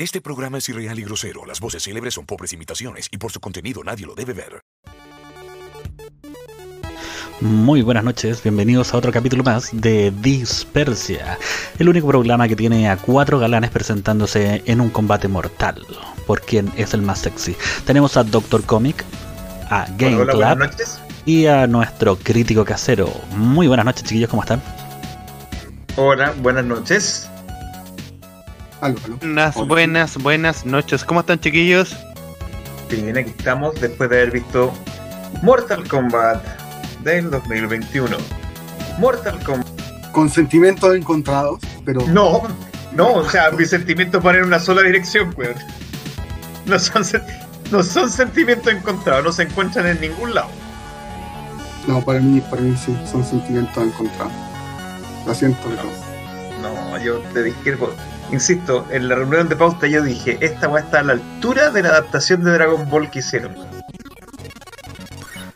Este programa es irreal y grosero. Las voces célebres son pobres imitaciones y por su contenido nadie lo debe ver. Muy buenas noches, bienvenidos a otro capítulo más de Dispersia, el único programa que tiene a cuatro galanes presentándose en un combate mortal por quien es el más sexy. Tenemos a Doctor Comic, a Game Hola, Club y a nuestro crítico casero. Muy buenas noches, chiquillos, ¿cómo están? Hola, buenas noches. Aló, aló. Buenas, Hola. buenas, buenas noches. ¿Cómo están, chiquillos? Bien, aquí estamos después de haber visto Mortal Kombat del 2021. Mortal Kombat. Con sentimientos encontrados, pero No, no, o sea, mis sentimientos van en una sola dirección, weón. No son, no son sentimientos encontrados, no se encuentran en ningún lado. no, para mí, para mí sí, son sentimientos encontrados. Lo siento, pero No, yo te discrepo. Insisto, en la reunión de pauta yo dije, esta va a estar a la altura de la adaptación de Dragon Ball que hicieron.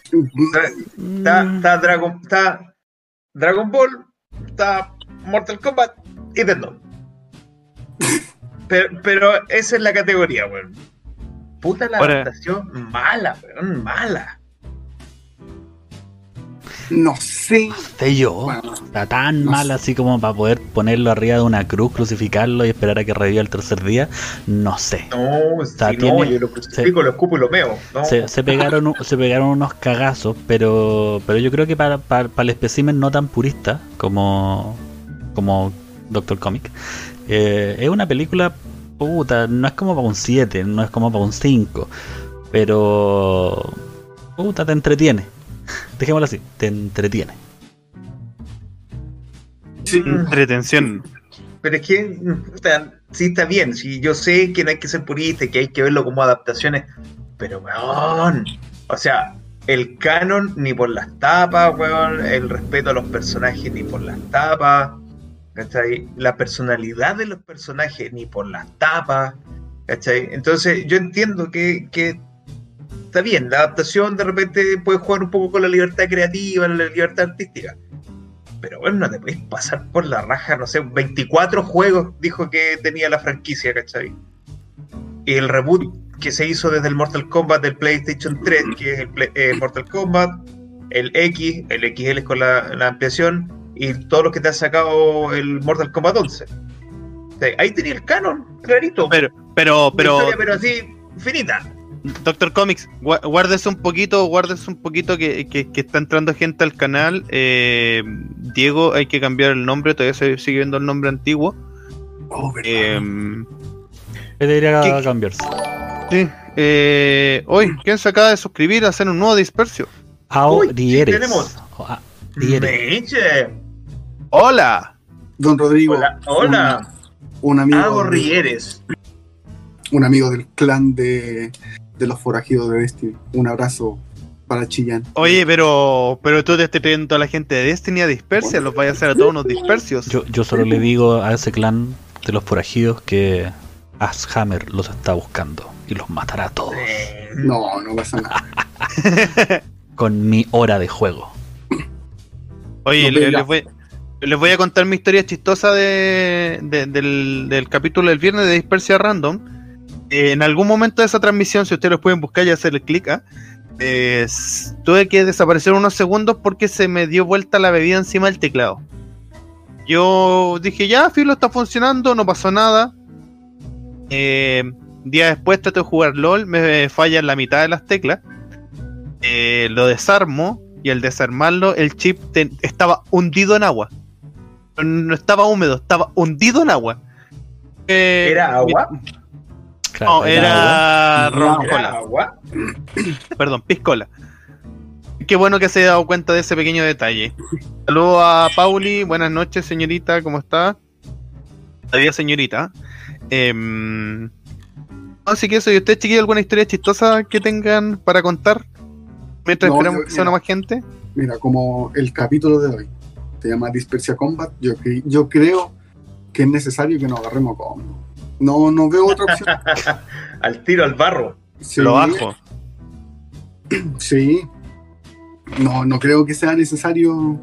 Está, está, Mm, está Dragon, está Dragon Ball, está Mortal Kombat y Death. Pero, pero esa es la categoría, weón. Puta la Ahora- adaptación mala, weón, mala. No sé. sé yo. Bueno, Está tan no mal sé. así como para poder ponerlo arriba de una cruz, crucificarlo y esperar a que reviva el tercer día. No sé. No, sea, no, tiene- yo lo crucifico, lo escupo y lo meo. No, Se, se pegaron se pegaron unos cagazos, pero pero yo creo que para, para, para el espécimen no tan purista como como Doctor Comic, eh, es una película puta, no es como para un 7, no es como para un 5, pero puta te entretiene. Dejémoslo así, te entretiene. sí, Entretención. Pero es que, puta, sí está bien, sí, yo sé que no hay que ser purista y que hay que verlo como adaptaciones, pero weón, o sea, el canon ni por las tapas, weón, el respeto a los personajes ni por las tapas, ¿cachai? La personalidad de los personajes ni por las tapas, ¿cachai? Entonces yo entiendo que, que está bien, la adaptación de repente puede jugar un poco con la libertad creativa, la libertad artística. Pero bueno, no te puedes pasar por la raja, no sé, 24 juegos dijo que tenía la franquicia, ¿cachai? Y el reboot que se hizo desde el Mortal Kombat del PlayStation 3, que es el Play- eh, Mortal Kombat, el X, el XL es con la, la ampliación, y todos los que te ha sacado el Mortal Kombat 11. O sea, ahí tenía el canon, clarito. Pero, pero, pero, historia, pero así, finita. Doctor Comics, guárdese un poquito, guárdese un poquito que, que- que está entrando gente al canal. Eh, Diego, hay que cambiar el nombre, todavía se sigue viendo el nombre antiguo. oh. Eh, ¿Qué debería ¿Qué- cambiarse? sí, eh, hoy, ¿quién se acaba de suscribir a hacer un nuevo dispersio? Sí, dieres. tenemos. Ah, dieres. Meche. ¡Hola! Don Rodrigo, Hola, hola. un, un amigo, Hago Rieres. un amigo del clan de, de los forajidos de Destiny. Un abrazo para Chillán. Oye, pero, pero tú te estás pidiendo a la gente de Destiny a dispersia, los vaya a hacer a todos unos dispersios. Yo, yo solo le digo a ese clan de los forajidos que Ashammer los está buscando y los matará a todos No, no pasa nada. con mi hora de juego. Oye, No, les, voy, les voy a contar mi historia chistosa de, de- del, del capítulo del viernes de Dispersia Random. En algún momento de esa transmisión, si ustedes pueden buscar y hacerle clic, ¿ah? Tuve que desaparecer unos segundos porque se me dio vuelta la bebida encima del teclado. Yo dije, ya, Filo está funcionando, no pasó nada. Eh, día después trato de jugar LOL, me fallan la mitad de las teclas. Eh, lo desarmo y al desarmarlo el chip estaba hundido en agua. No estaba húmedo, estaba hundido en agua. Eh, ¿Era agua? Claro, No, era ron ¿Era cola. Perdón, piscola. Qué bueno que se haya dado cuenta de ese pequeño detalle. Saludos a Pauli, buenas noches señorita, ¿cómo está? Adiós señorita. Em, así que eso, ¿y ustedes chiquillos alguna historia chistosa que tengan para contar? Mientras No, esperamos yo- que sea una más gente. Mira, como el capítulo de hoy se llama Dispersia Combat, yo, cre- yo creo que es necesario que nos agarremos con. No, no veo otra opción. Al tiro al barro. Sí, Lo bajo. Sí. No, no creo que sea necesario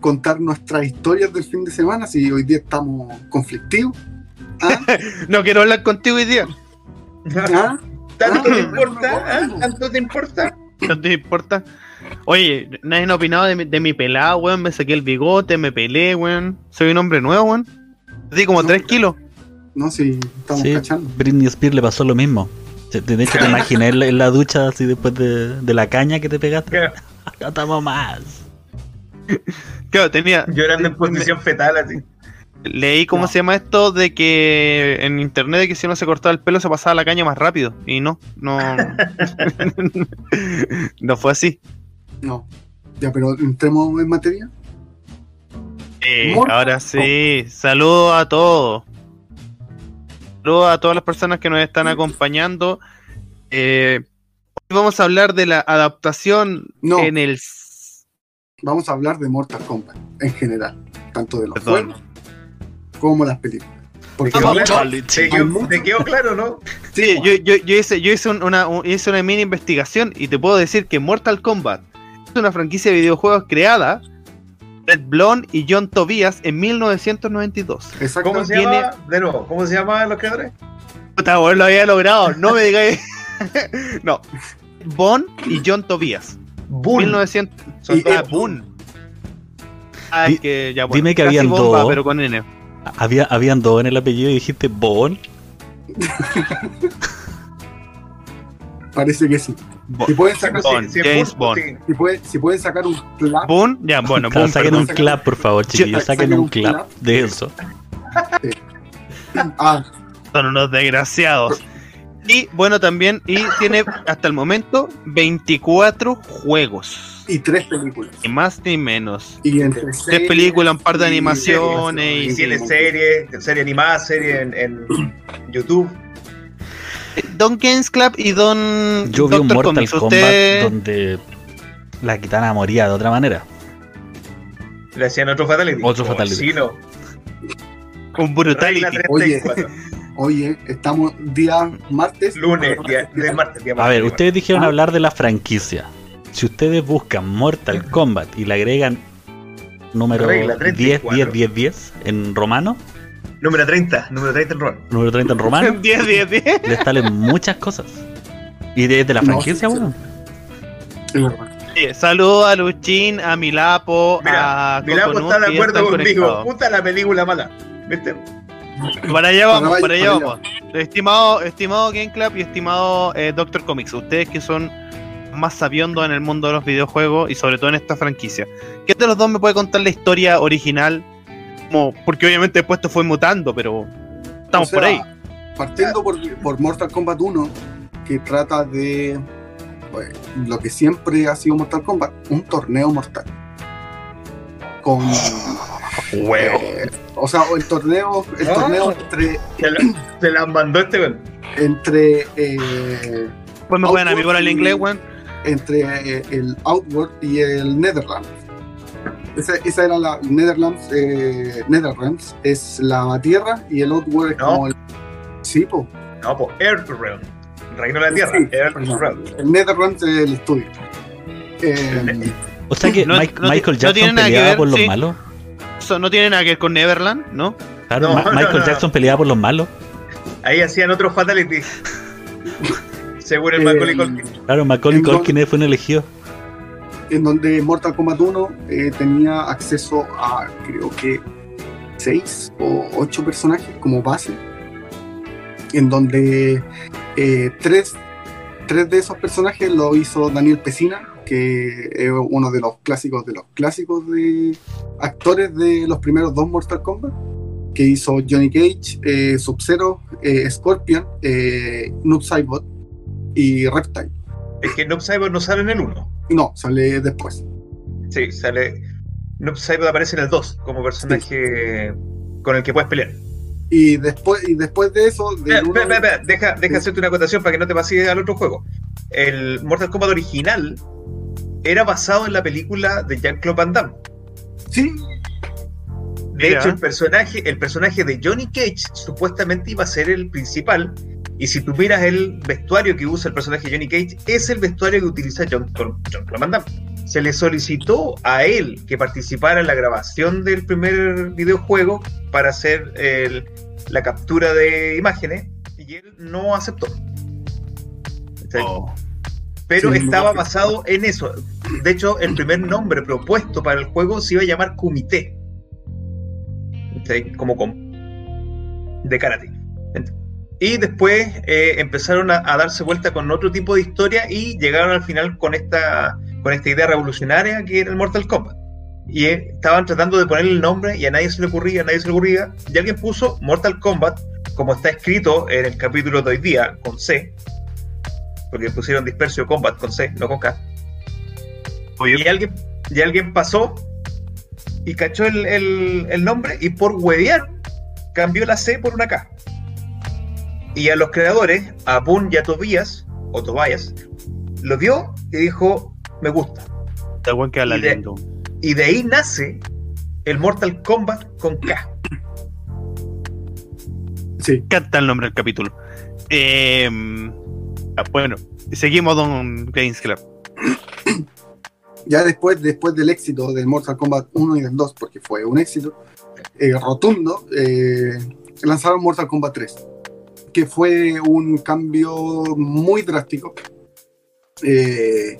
contar nuestras historias del fin de semana si hoy día estamos conflictivos. ¿Ah? No quiero hablar contigo hoy día. ¿Ah? ¿Tanto Ah, te importa? ¿Ah? no. ¿Tanto te importa? No te importa. Oye, nadie ha opinado de mi, de mi pelada, weón. Me saqué el bigote, me pelé, weón. Soy un hombre nuevo, weón. Así como No. 3 kilos. No, sí, estamos Sí, cachando. Britney Spears le pasó lo mismo. Se- De hecho, te imaginé en la, ducha así después de, de la caña que te pegaste. Claro, No estamos más. Claro, tenía. Llorando en posición fetal así. Leí cómo No. se llama esto de que en internet de que si uno se cortaba el pelo se pasaba la caña más rápido. Y no, no. no fue así. No. Ya, pero entremos en materia. Eh, ahora sí, saludos a todos. Saludos a todas las personas que nos están acompañando. Eh, hoy vamos a hablar de la adaptación No. en el. Vamos a hablar de Mortal Kombat en general, tanto de los Perdón. juegos como las películas. Porque ¿Te quedó ahora- claro? Mortality. ¿Te quedó, te quedó claro, no? Sí, yo, yo, yo hice, yo hice un- una, un- hice una mini investigación y te puedo decir que Mortal Kombat es una franquicia de videojuegos creada Red Blonde y John Tobias en 1992. Exacto. ¿Cómo se Tiene- llama? De nuevo, ¿cómo se llaman los creadores? Puta, lo había logrado, no me digáis. no. Bond y John Tobias. Boon. 1900. Son Ah, todos Boon. Ah, Di- es que ya, bueno, dime que habían bomba, dos. pero con N. Había, habían dos en el apellido y dijiste Bon. Parece que sí. Si pueden sacar, James Bond. si pueden, si pueden sacar un clap, ya, bueno, Claro, saquen un clap, por favor, chiquillos. Saquen Saquen un clap clap. de eso. ah, Son unos desgraciados. Y bueno, también, y tiene hasta el momento 24 juegos. y tres películas. Ni más ni menos. Y entre Tres series películas, un par de y animaciones Y y- tiene serie, serie animada, serie en, en YouTube. Don Games Club y Don Yo vi un Dr. Mortal Comics. Kombat Usted donde la gitana moría de otra manera. Le hacían otro Fatality. Otro Como Fatality. Sí, no. con Brutality. Oye. 34. Oye, estamos día martes. Lunes, día, de martes, día A martes, ver, día ustedes dijeron Ah. hablar de la franquicia. Si ustedes buscan Mortal Kombat y le agregan número Regla 10, 34. 10, 10, 10 en romano. Número 30, número 30 en rol. número 30 en romano, 10, 10, 10. les salen muchas cosas. Y desde la No, franquicia, bueno. Sí, Saludos a Luchín, a Milapo, Mira, a Milapo Coconut, está de acuerdo conmigo. Puta la película mala. ¿Viste? Para allá vamos, Para para allá, vamos. Estimado, estimado Game Club y estimado eh, Doctor Comics, ustedes que son más sabiondos en el mundo de los videojuegos y sobre todo en esta franquicia. ¿Qué de los dos me puede contar la historia original? Como, porque obviamente después esto fue mutando, pero estamos O sea, por ahí. Partiendo por, por Mortal Kombat 1, que trata de pues, lo que siempre ha sido Mortal Kombat, un torneo mortal. Con. eh, o sea, el torneo, el Ah. torneo entre, Se la, se la mandó este weón. entre, eh, Pues me pueden amigo el inglés, weón. entre eh, el Outward y el Netherlands. Esa, esa era la Netherlands, eh, Netherlands es la tierra y el Outward es No. como el. Sí, po. No, pues Earthrealm. Reino de la Tierra. Sí, Earthrealm. El Netherlands es el estudio. Eh, O sea que No- Mike- no ti- Michael Jackson tiene nada que peleaba ver, por los sí. malos. Eso no tiene nada que ver con Neverland, ¿no? Claro, No, Ma- no, Michael no. Jackson peleaba por los malos. Ahí hacían otros Fatality. Según el Eh, Macaulay Culkin. Claro, Macaulay Culkin fue un elegido. En donde Mortal Kombat 1 eh, tenía acceso a creo que 6 o 8 personajes como base, en donde eh, tres, tres de esos personajes lo hizo Daniel Pesina, que es uno de los clásicos de los clásicos de actores de los primeros dos Mortal Kombat, que hizo Johnny Cage, eh, Sub-Zero, Scorpion, Noob Saibot y Reptile. Es que Noob Saibot no sale en el 1. No, sale después. Sí, sale. Noob Saibot aparece en el 2 como personaje con el que puedes pelear. Y después, y después de eso, Espera, uno- espera, espera, Deja, deja Sí. hacerte una acotación para que no te pases al otro juego. El Mortal Kombat original era basado en la película de Jean-Claude Van Damme. sí, De Mira. hecho, el personaje, el personaje de Johnny Cage supuestamente iba a ser el principal. Y si tú miras el vestuario que usa el personaje Johnny Cage, es el vestuario que utiliza John, John. Se le solicitó a él que participara en la grabación del primer videojuego para el, la captura de imágenes y él no aceptó. Oh. Pero Sí, estaba no. basado en eso. De hecho, el primer nombre propuesto para el juego se iba a llamar Kumite. Como con de karate. Y después eh, empezaron a, a darse vuelta con otro tipo de historia y llegaron al final con esta, con esta idea revolucionaria que era el Mortal Kombat. Y eh, estaban tratando de ponerle el nombre y a nadie se le ocurría, a nadie se le ocurría. Y alguien puso Mortal Kombat, como está escrito en el capítulo de hoy día, con C, porque pusieron Dispersio Combat con C, no con K. Oye, Y alguien, y alguien pasó y cachó el, el- el nombre y por huevear cambió la C por una K. Y a los creadores, a Boon y a Tobías, o Tobias, lo vio y dijo, me gusta. Está buen que habla y de- lindo. Y de ahí nace el Mortal Kombat con K. Sí. Canta el nombre del capítulo. Eh, ah, bueno, seguimos, don Games Club. Ya después, después del éxito del Mortal Kombat 1 y del 2, porque fue un éxito eh, rotundo, eh, lanzaron Mortal Kombat 3, que fue un cambio muy drástico eh,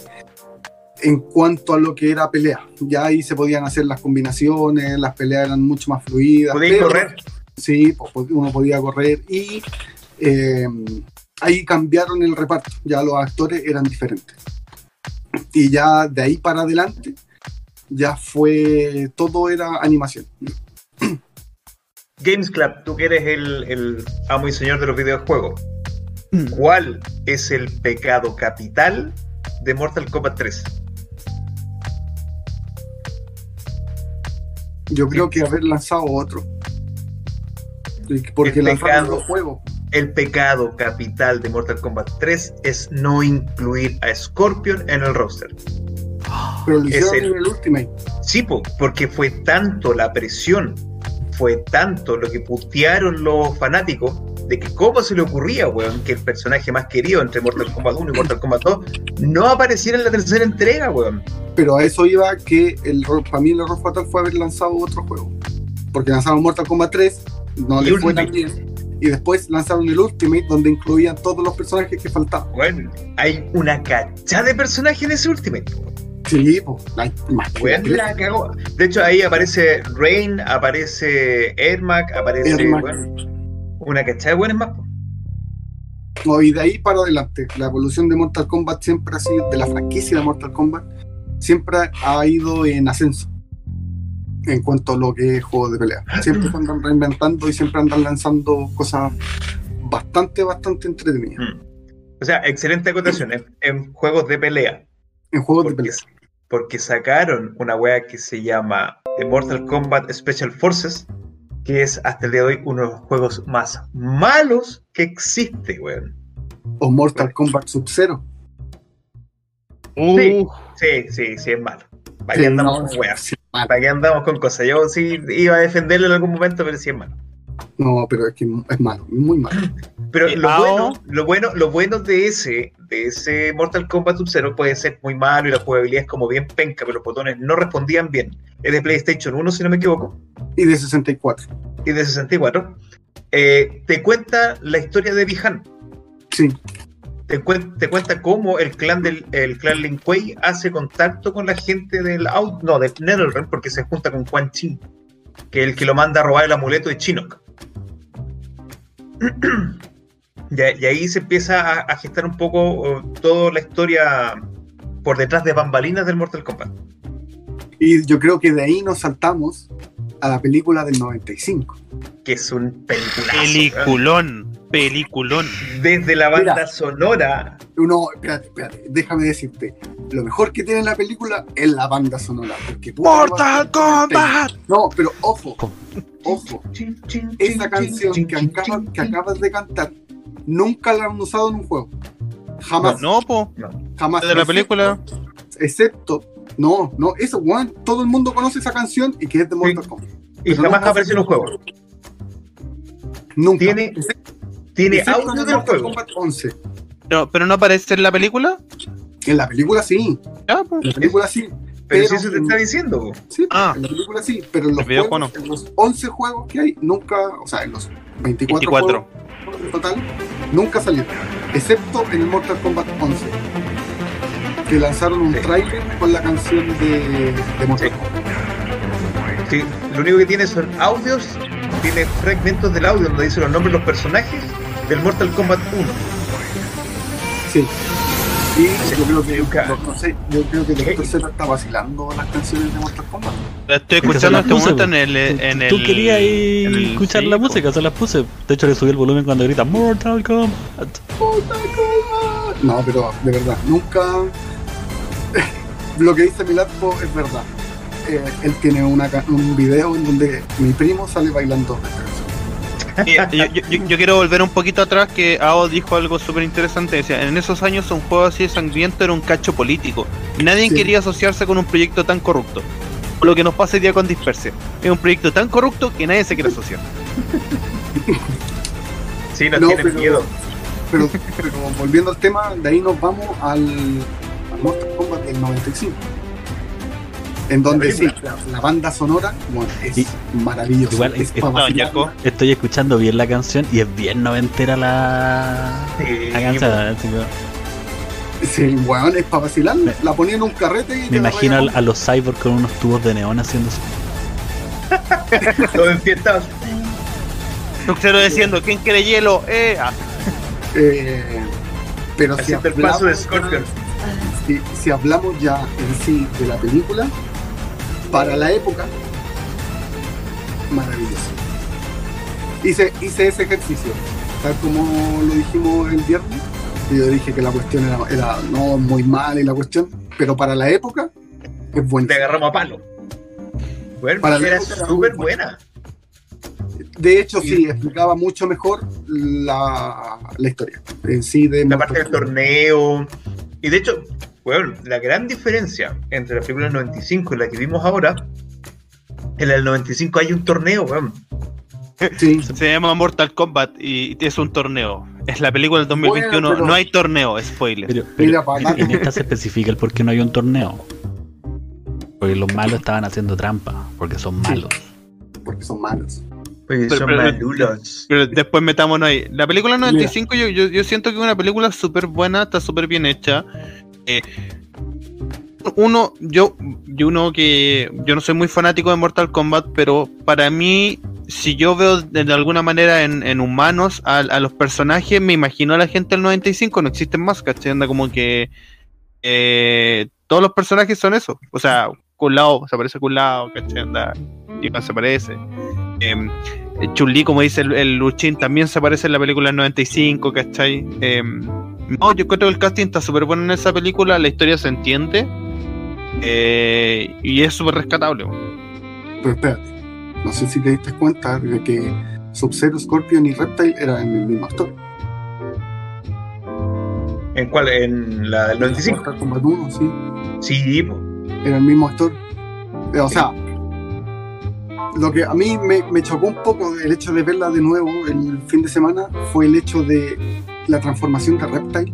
en cuanto a lo que era pelea. Ya ahí se podían hacer las combinaciones, las peleas eran mucho más fluidas. Pero- correr. Sí, pues, uno podía correr y eh, ahí cambiaron el reparto, ya los actores eran diferentes. Y ya de ahí para adelante, ya fue, todo era animación. Games Club, tú que eres el, el amo y señor de los videojuegos, ¿cuál es el pecado capital de Mortal Kombat 3? Yo creo que haber lanzado otro. Porque El pecado. El pecado capital de Mortal Kombat 3 es no incluir a Scorpion en el roster. Pero lo Es hicieron el- en el Ultimate. Sí, po, porque fue tanto la presión, fue tanto lo que putearon los fanáticos de que cómo se le ocurría, weón, que el personaje más querido entre Mortal Kombat 1 y Mortal Kombat 2 no apareciera en la tercera entrega, weón. Pero a eso iba que el, para mí el error fatal fue haber lanzado otro juego. Porque lanzaron Mortal Kombat 3, no Y le fue tan bien. Y después lanzaron el Ultimate, donde incluían todos los personajes que faltaban. Weón, hay una cachada de personajes en ese Ultimate. weón. Sí, pues, hay más la cagó. De hecho, ahí aparece Rain, aparece Ermac, aparece Ermac. una cachada de buenos más. No, y de ahí para adelante, la evolución de Mortal Kombat siempre ha sido, de la franquicia de Mortal Kombat, siempre ha ido en ascenso en cuanto a lo que es juego de pelea. Siempre se andan reinventando y siempre andan lanzando cosas bastante, bastante entretenidas Mm. O sea, excelente acotación en, en juegos de pelea. en juegos de pelea. Porque sacaron una wea que se llama The Mortal Kombat Special Forces, que es hasta el día de hoy uno de los juegos más malos que existe, weón. O Mortal Kombat Sub-Zero. Sí. Uh, Sí, sí, sí, es malo. ¿Para Sí, qué andamos no, con weas? sí. ¿Para qué andamos con cosas? Yo sí iba a defenderlo en algún momento, pero sí es malo. No, pero es que es malo, muy malo. Pero Eh, lo bueno, lo bueno, lo bueno de ese, de ese Mortal Kombat Sub-Zero puede ser muy malo y la jugabilidad es como bien penca, pero los botones no respondían bien. Es de PlayStation 1, si no me equivoco, Y de 64. y de 64. Eh, te cuenta la historia de Bihan. Sí, Te, cuen- te cuenta cómo el clan del el clan Lin Kuei hace contacto con la gente del out, no, del Netherrealm, porque se junta con Quan Chi, que es el que lo manda a robar el amuleto de Shinnok. y, ahí se empieza a, a gestar un poco oh, toda la historia por detrás de bambalinas del Mortal Kombat. y yo creo que de ahí nos saltamos a la película del 95. Que es un peliculazo. peliculón, peliculón. Desde la banda Mira. sonora. No, espérate, espérate, déjame decirte. Lo mejor que tiene la película es la banda sonora. Porque ¡Mortal Kombat! No, pero ojo, ojo. Esa canción que, acabas, que acabas de cantar nunca la han usado en un juego. Jamás, No, po, jamás. de la película. Excepto, no, no, eso, Juan, todo el mundo conoce esa canción y que es de Mortal Kombat. Y jamás apareció en un juego. Nunca. Tiene- Tiene en audio del Mortal juego. Kombat 11. No, pero no aparece en la película. En la película sí, Ya, po. en la película sí. Pero, Pero- si eso te está diciendo. Sí, Ah. en la película sí, pero en los, juegos, en los 11 juegos que hay, nunca, o sea, en los 24, 24. juegos en total, nunca salieron, excepto en el Mortal Kombat 11, que lanzaron un Sí. trailer con la canción de, de Mortal Sí. Kombat. Sí, lo único que tiene son audios, tiene fragmentos del audio donde dice los nombres de los personajes del Mortal Kombat 1. Sí. Y yo creo que, yo creo que. Dr. Z está vacilando las canciones de Mortal Kombat. La estoy escuchando las este momento en el. En el Tú querías escuchar sí, la música, se las puse. De hecho, le subí el volumen cuando grita Mortal Kombat. Mortal Kombat. No, pero de verdad, nunca. Lo que dice Milatpo es verdad. Eh, él tiene una, un video en donde mi primo sale bailando esta canción. Yo, yo- yo quiero volver un poquito atrás que Ao dijo algo súper interesante. Decía, en esos años un juego así de sangriento era un cacho político. Nadie Sí. quería asociarse con un proyecto tan corrupto. Lo que nos pasa hoy día con Disperse. Es un proyecto tan corrupto que nadie se quiere asociar. Sí, nos No, tienen pero- miedo. Pero, pero volviendo al tema, de ahí nos vamos al, al Mortal Kombat del 95. En donde sí, la, la banda sonora bueno, es Y- maravillosa. igual es es- No. Estoy escuchando bien la canción y es bien noventera la, Sí, la canción. que Sí, weón, es para vacilar. La ponía en un carrete y Me imagino a, a los cyborgs con unos tubos de neón haciendo. Todos enfiestados. Tuxero diciendo, ¿quién quiere hielo? Eh, ah, Eh, pero si Haciendo el paso de hablamos, Scorpion. si, si hablamos ya en sí de la película, para la época, maravilloso. Hice, hice ese ejercicio, tal como lo dijimos el viernes, y yo dije que la cuestión era, era no muy mal y la cuestión, pero para la época es buena. Te agarramos a palo. Bueno, Para era súper buena. De hecho, sí, explicaba mucho mejor la, la historia en sí de La parte del torneo. Y de hecho, bueno, la gran diferencia entre la película del 95 y la que vimos ahora, en la del 95 hay un torneo, weón. Sí, se llama Mortal Kombat y es un torneo. Es la película del 2021. Bueno, pero- No hay torneo, spoiler. Pero, pero Mira, para en esta se especifica el por qué no hay un torneo. Porque los malos estaban haciendo trampa, porque son malos. porque son malos. Pues Pero- son pero- malulos. Pero después metámonos ahí. La película del 95 yo, yo, yo siento que es una película súper buena, está súper bien hecha. Eh, uno, yo, yo uno que yo no soy muy fanático de Mortal Kombat, pero para mí, si yo veo de, alguna manera en, humanos a, los personajes, me imagino a la gente del 95, no existen más, ¿cachai? Anda como que eh, todos los personajes son eso. O sea, Kulao, se parece a Kulao, ¿cachai? Anda, se parece. Em, Chun-Li, como dice el, Luchín, también se aparece en la película del 95, ¿cachai? Eh, no, yo creo que el casting está súper bueno en esa película, la historia se entiende eh, y es súper rescatable. Pero espérate, no sé si te diste cuenta de que Sub-Zero, Scorpion y Reptile eran el mismo actor. ¿En cuál? ¿En la del 95? Mortal Kombat 1, sí, Sí, po. era el mismo actor. Eh, O sea, lo que a mí me, me chocó un poco el hecho de verla de nuevo el fin de semana fue el hecho de la transformación de Reptile.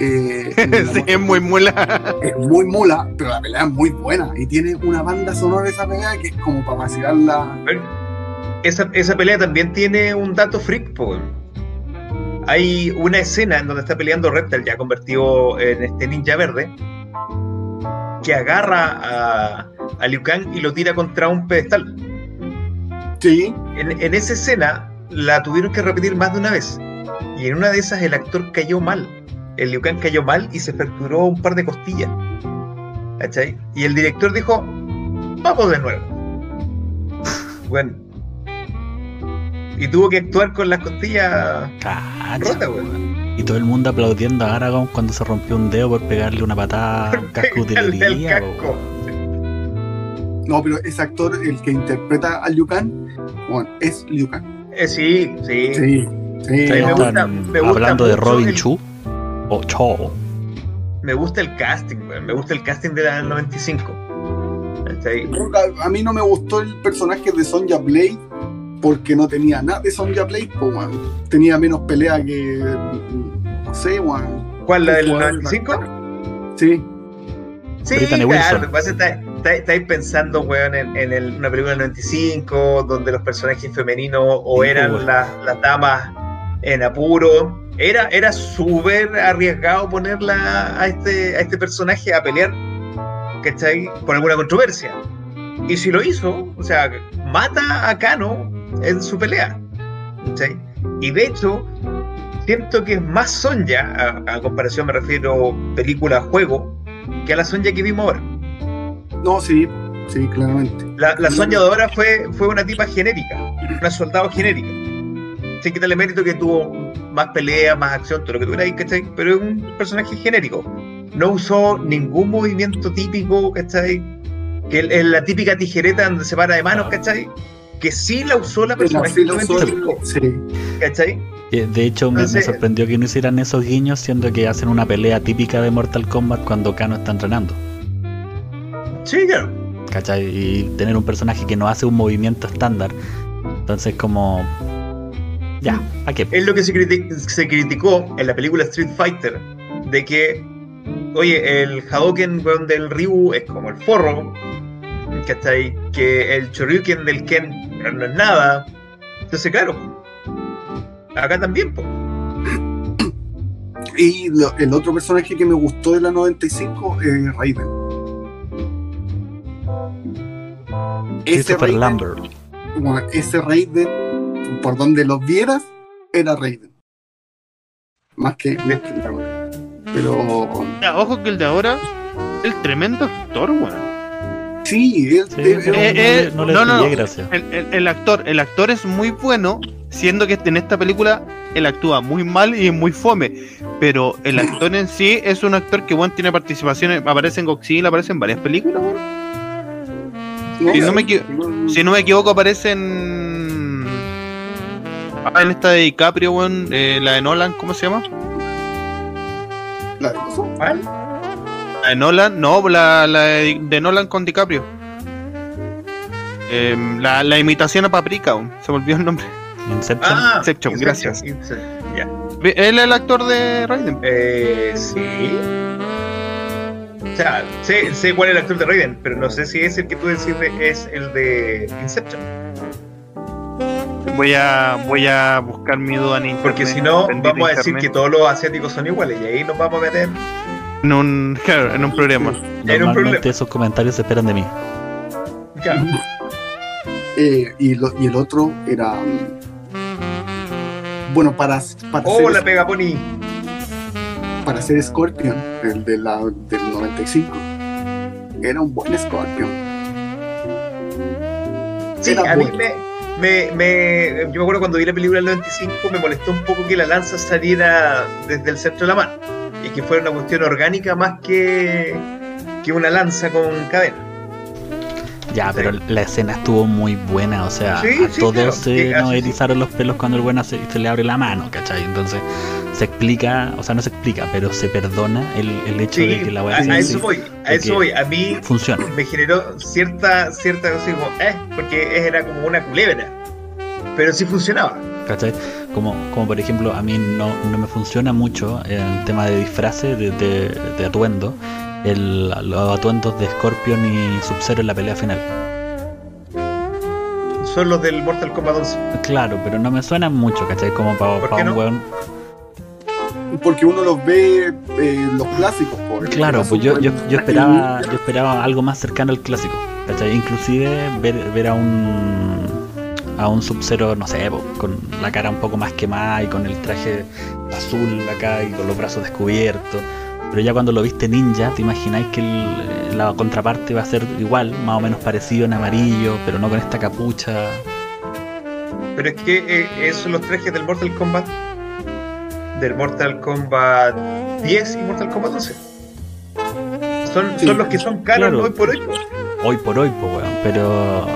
Eh, sí, es muy mula. es muy mula, pero la pelea es muy buena y tiene una banda sonora esa pelea que es como para vacilarla. Esa, esa pelea también tiene un dato freak, po. weón. Hay una escena en donde está peleando Reptile, ya convertido en este ninja verde, que agarra a, a Liu Kang y lo tira contra un pedestal. Sí, En, en esa escena la tuvieron que repetir más de una vez. Y en una de esas el actor cayó mal. El Liu Kang cayó mal y se fracturó un par de costillas. ¿Cachai? Y el director dijo, vamos de nuevo. Bueno. Y tuvo que actuar con las costillas Cacha. rotas, weón. Y todo el mundo aplaudiendo a Aragorn cuando se rompió un dedo por pegarle una patada a un casco de al utilería. casco. no, pero ese actor, el que interpreta a Liu Kang, bueno, es Liu Kang. Eh, sí, sí. Sí, sí. Me gusta- me gusta hablando de Robin el- Chu o Cho. Me gusta el casting, weón. Me gusta el casting de la del 95. ¿Cachai? Nunca- A mí no me gustó el personaje de Sonja Blade porque no tenía nada de Sonja Blade, po, weón. tenía menos pelea que. No sé, weón. ¿Cuál, la del Jugador 95? Sí, Sí, claro, pasa está- está- estáis pensando, weón, en, en el- una película del 95, donde los personajes femeninos o Sí, eran weón. las, las damas en apuro. Era, era súper arriesgado ponerla a este, a este personaje a pelear, ¿cachai? Por alguna controversia. Y si lo hizo, o sea, mata a Kano en su pelea, ¿cachai? Y de hecho, siento que es más Sonja, a, a comparación me refiero película-juego, que a la Sonja que vimos ahora. No, sí, sí, claramente. La, la Sonja de ahora fue, fue una tipa genérica, una soldado genérica. Sin quitarle mérito que tuvo más pelea, más acción, todo lo que tú queráis, ¿cachai? Pero es un personaje genérico. No usó ningún movimiento típico, ¿cachai? Que es la típica tijereta donde se para de manos, ¿cachai? Que sí la usó la Pero personaje sí 95, soy- sí. ¿cachai? Eh, De hecho, me, sorprendió que no hicieran esos guiños, siendo que hacen una pelea típica de Mortal Kombat cuando Kano está entrenando. Sí, claro. ¿Cachai? Y tener un personaje que no hace un movimiento estándar. Entonces, como. Ya, ¿a qué? Es lo que se, criti- se criticó en la película Street Fighter, de que, oye, el Hadouken weón, del Ryu es como el forro, ¿cachai? Que el Choryuken del Ken no es nada. Entonces, claro, acá también, po. Y lo- el otro personaje que me gustó de la 95 es Raiden. Ese Raiden, Lambert. bueno, ese Raiden, por donde los vieras, era Raiden. Más que, de ahora. Pero Ya, ojo que el de ahora, el tremendo actor, weón. sí, él, Sí, él- pero Eh, no, eh, le- no le no, no. El, el- el actor, el actor es muy bueno, siendo que en esta película él actúa muy mal y es muy fome. Pero el actor en sí es un actor que bueno tiene participaciones, aparece en Godzilla, aparece en varias películas, weón. Si no me Si no me equivoco, aparece en. Ah, en esta de DiCaprio, weón, eh, la de Nolan, ¿cómo se llama? la de. La de Nolan, no, la, la de, de Nolan con DiCaprio. Em, la, la imitación a Paprika, weón, se me olvidó el nombre. Inception. Ah, Inception, gracias. Inception. Él es el actor de Raiden. Eh, sí. O sea, sé, sé cuál es el actor de Raiden, pero no sé si es el que tú decís de- es el de Inception. Voy a, voy a buscar mi duda en internet. Porque si no, vamos a decir que todos los asiáticos son iguales y ahí nos vamos a meter. En un, claro, en un un Normalmente problema. esos comentarios se esperan de mí. Claro. Eh, y, lo- y el otro era. mm, Bueno, para, para, Oh, la ser, pega Pony. para ser Scorpion, el de la, del 95, era un buen Scorpion. Sí, Era a mí me, me, me- Yo me acuerdo cuando vi la película del 95, me molestó un poco que la lanza saliera desde el centro de la mano y que fuera una cuestión orgánica más que, que una lanza con cadena. Ya, Sí. pero la escena estuvo muy buena, o sea, Sí, a sí, todos claro. se nos erizaron los pelos cuando el buena se, se le abre la mano, ¿cachai? Entonces se explica, o sea, no se explica, pero se perdona el, el hecho de que la a, weá a sea eso voy, a eso voy. A mí funciona. me generó cierta, cierta cosa como, eh, porque era como una culebra. Pero sí funcionaba. ¿Cachai? Como, como por ejemplo, a mí no, no me funciona mucho el tema de disfraces, de, de, de atuendo, el, los atuendos de Scorpion y Sub-Zero en la pelea final. Son los del Mortal Kombat 11. Claro, pero no me suenan mucho, ¿cachai? Como para ¿Por qué un no? weón. Porque uno los ve eh, los clásicos. Por Claro, pues yo, yo, yo esperaba yo esperaba algo más cercano al clásico, ¿cachai? Inclusive ver, ver a un a un Sub-Zero, no sé, con la cara un poco más quemada y con el traje azul acá y con los brazos descubiertos. Pero ya cuando lo viste ninja, te imagináis que el- la contraparte va a ser igual, más o menos parecido en amarillo, pero no con esta capucha. Pero es que eh, esos son los trajes del Mortal Kombat. Del Mortal Kombat 10 y Mortal Kombat 11. Son, Sí, son los que son caros claro. hoy por hoy. Hoy por hoy, pues weón, pero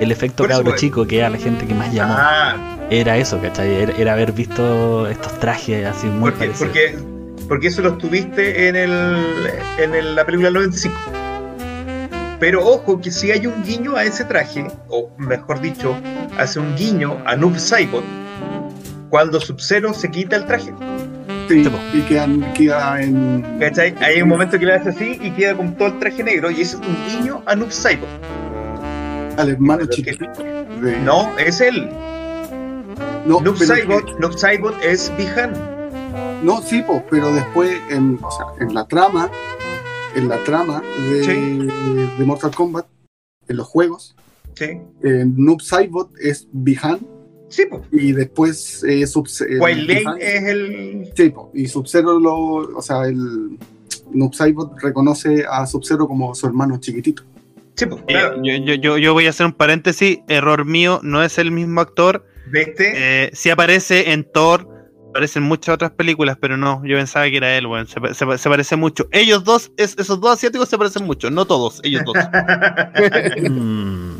el efecto Por cabro chico que a la gente que más llamó Ah, era eso, ¿cachai? Era, era haber visto estos trajes así muy porque, parecidos. porque, porque eso los tuviste en, el, en el- la película del 95. Pero ojo que si hay un guiño a ese traje, o mejor dicho, hace un guiño a Noob Saibot cuando Sub-Zero se quita el traje. Sí, po. y quedan, queda en. ¿Cachai? Hay un momento que le hace así y queda con todo el traje negro y ese es un guiño a Noob Saibot. Al hermano chiquitito. de- No, es él. no, Noob Saibot, Noob Saibot es Bihan. No, sí, po, pero después, en, o sea, en la trama, en la trama de, Sí. de Mortal Kombat, en los juegos, Sí. eh, Noob Saibot es Bihan Sí, pues. y después eh, Sub eh, es el. Sí, po, y Sub-Zero lo, o sea, el Noob Saibot reconoce a Sub-Zero como su hermano chiquitito. Sí, pues. Eh, Claro. yo, yo, yo, yo voy a hacer un paréntesis, error mío, no es el mismo actor. ¿Viste? Eh, sí aparece en Thor, aparece en muchas otras películas, pero no, yo pensaba que era él, weón. Se, se pa- se parece mucho. Ellos dos, es- esos dos asiáticos se parecen mucho, no todos, ellos dos. Mm.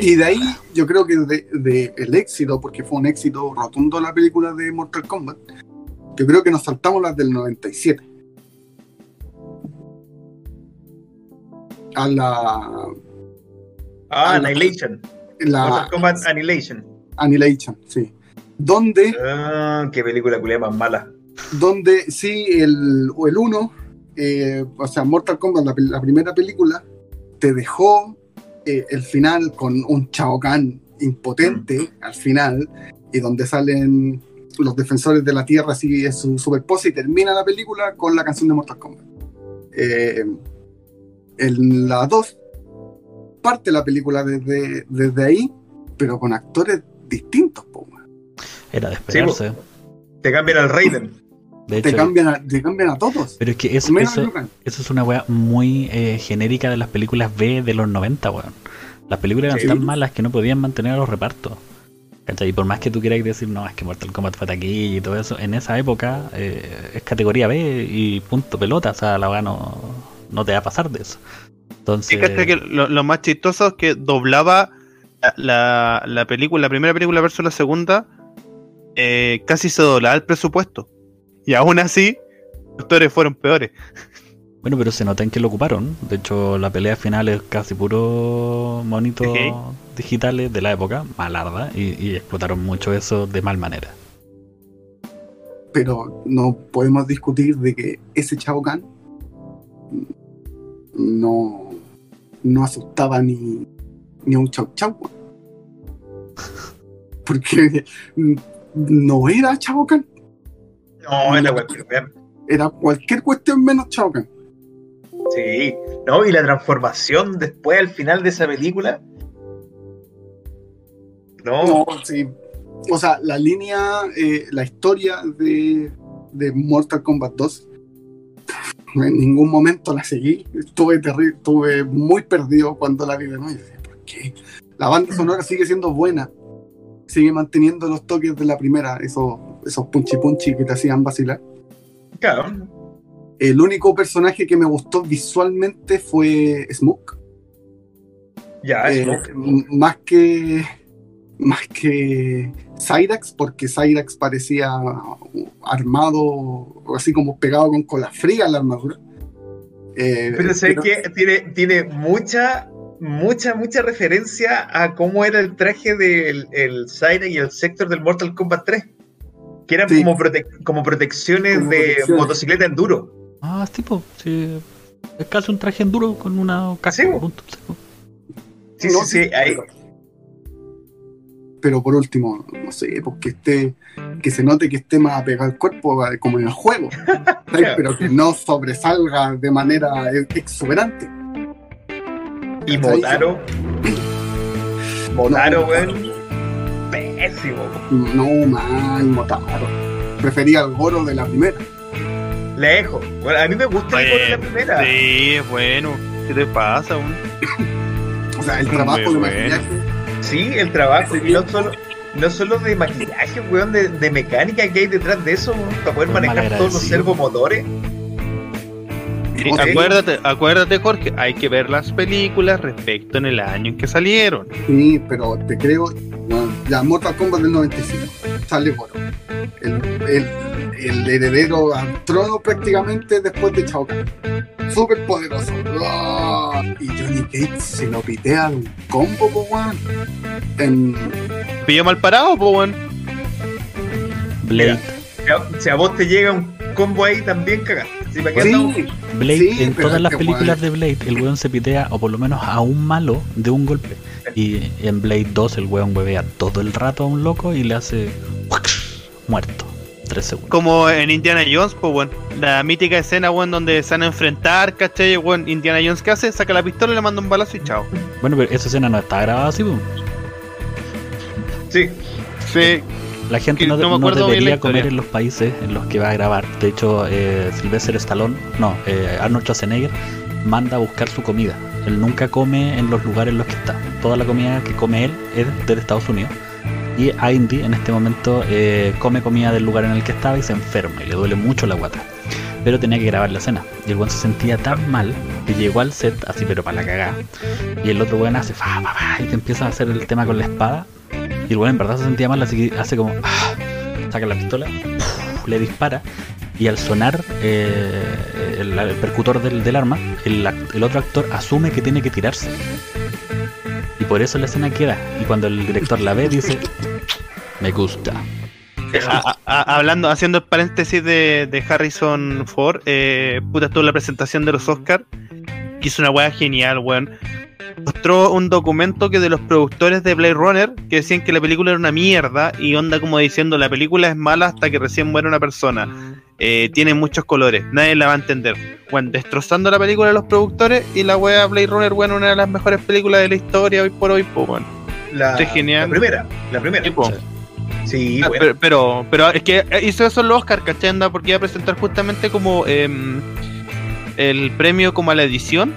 Y de ahí yo creo que de, de el éxito, porque fue un éxito rotundo la película de Mortal Kombat, yo creo que nos saltamos las del 97. A la, ah, Annihilation. la Mortal Kombat Annihilation. Annihilation, sí. Donde, Ah, qué película culia más mala. donde sí, el 1, el uno, eh, o sea, Mortal Kombat, la, primera película, te dejó eh, el final con un Shao Kahn impotente al final, y donde salen los defensores de la Tierra, así es su super pose, y termina la película con la canción de Mortal Kombat. Eh, en la 2 parte la película desde, desde ahí, pero con actores distintos, po. Era de esperarse. Te cambian al Raiden. de te cambian a, te cambian a todos. pero es que eso, eso, eso es una weá muy eh, genérica de las películas B de los 90, weón. Las películas eran Sí. tan malas que no podían mantener a los repartos. ¿Cachai? Y por más que tú quieras decir, no, es que Mortal Kombat fue taquilla y todo eso, en esa época eh, es categoría B y punto pelota. O sea, la weá no, no te va a pasar de eso. Entonces, Fíjate que lo, lo más chistoso es que doblaba la, la, la película, la primera película versus la segunda, eh, casi se doblaba el presupuesto. Y aún así, los actores fueron peores. bueno, pero se nota en que lo ocuparon. De hecho, la pelea final es casi puro monitos CGI. digitales de la época, malarda, y, y explotaron mucho eso de mal manera. pero no podemos discutir de que ese Shao Kahn no, no asustaba ni, ni a un Chau Chau. weón. Porque no era Shao Kahn, No, era cualquier weá. era cualquier cuestión menos Shao Kahn. Sí. No, y la transformación después al final de esa película. No, No, sí. O sea, la línea, eh, la historia de, de Mortal Kombat 2, en ningún momento la seguí. Estuve, terri- estuve muy perdido cuando la vi de nuevo. Y decía, ¿por qué? La banda sonora sigue siendo buena. Sigue manteniendo los toques de la primera, esos, esos punchi punchi que te hacían vacilar. claro. El único personaje que me gustó visualmente fue Smoke. Ya, Eh, más que más que Cyrax, porque Cyrax parecía armado, así como pegado con cola fría la armadura. Eh, Pero sé pero- que tiene, tiene mucha, mucha, mucha referencia a cómo era el traje del el Siren y el Sector del Mortal Kombat 3. Que eran Sí. como, prote- como protecciones Como de protecciones. motocicleta enduro. Ah, es tipo, sí. Es casi un traje enduro con una casco. Sí, sí. Sí, No, sí, sí. ahí- Pero, pero por último, no sé, porque esté, que se note que esté más apegado al cuerpo, como en el juego, ¿sabes? pero que no sobresalga de manera exuberante. Y. Motaro, No, weón. Pésimo. No, mal, Motaro. Prefería el Goro de la primera. Lejos. Bueno, a mí me gusta el Goro de la primera. Sí, es bueno. ¿Qué te pasa? weón? O sea, el trabajo de bueno. maquillaje. Sí, el trabajo. Y no solo, no solo de maquillaje, weón, de, de mecánica que hay detrás de eso, weón, para poder manejar todos los servomotores. Sí, acuérdate, acuérdate, Jorge, hay que ver las películas respecto en el año en que salieron. Sí, pero te creo. bueno, ya Mortal Kombat del 95. Sale Goro. El, el, el heredero al trono prácticamente después de Kahn. Súper poderoso. Y Johnny Cage se lo pitea de un combo, po, weón. En, Pillo mal parado, po, weón. Blade, si a vos te llega un combo ahí, también cagaste. Blade, Sí, en todas las que, películas de Blade, el weón se pitea, o por lo menos a un malo, de un golpe. Y en Blade 2 el weón huevea todo el rato a un loco y le hace muerto. Tres segundos. Como en Indiana Jones, pues bueno, la mítica escena, weón, donde se van a enfrentar, ¿cachai? Weón, Indiana Jones, ¿qué hace? Saca la pistola, le manda un balazo y chao. Bueno, pero esa escena no está grabada así, pues. Sí. Sí, La gente no, no me acuerdo debería comer en los países en los que va a grabar. De hecho, eh, Sylvester Stallone, no, eh, Arnold Schwarzenegger manda a buscar su comida. Él nunca come en los lugares en los que está. Toda la comida que come él es de Estados Unidos. Y Indy en este momento eh, come comida del lugar en el que estaba y se enferma y le duele mucho la guata. Pero tenía que grabar la escena. Y el weón se sentía tan mal que llegó al set así, pero para la cagada. Y el otro weón hace fa, fa, fa, y te empieza a hacer el tema con la espada. Y el weón en verdad se sentía mal, así que hace como. ah, saca la pistola, le dispara. Y al sonar eh, el, percutor del, arma, el, el otro actor asume que tiene que tirarse. Y por eso la escena queda. Y cuando el director la ve, dice: Me gusta. A- a- hablando, haciendo el paréntesis de, Harrison Ford, eh, puta, estuvo la presentación de los Oscars, hizo una weá genial, weón. Mostró un documento que de los productores de Blade Runner que decían que la película era una mierda y onda como diciendo la película es mala hasta que recién muere una persona. Eh, tiene muchos colores, nadie la va a entender. Bueno, destrozando la película de los productores y la weá Blade Runner, bueno, una de las mejores películas de la historia hoy por hoy, pues, bueno. La, Qué genial. la primera, la primera. Tipo, Sí, Ah, bueno. pero, pero, pero es que hizo eso en los Oscar, ¿cachai? Anda, porque iba a presentar justamente como em, el premio como a la edición,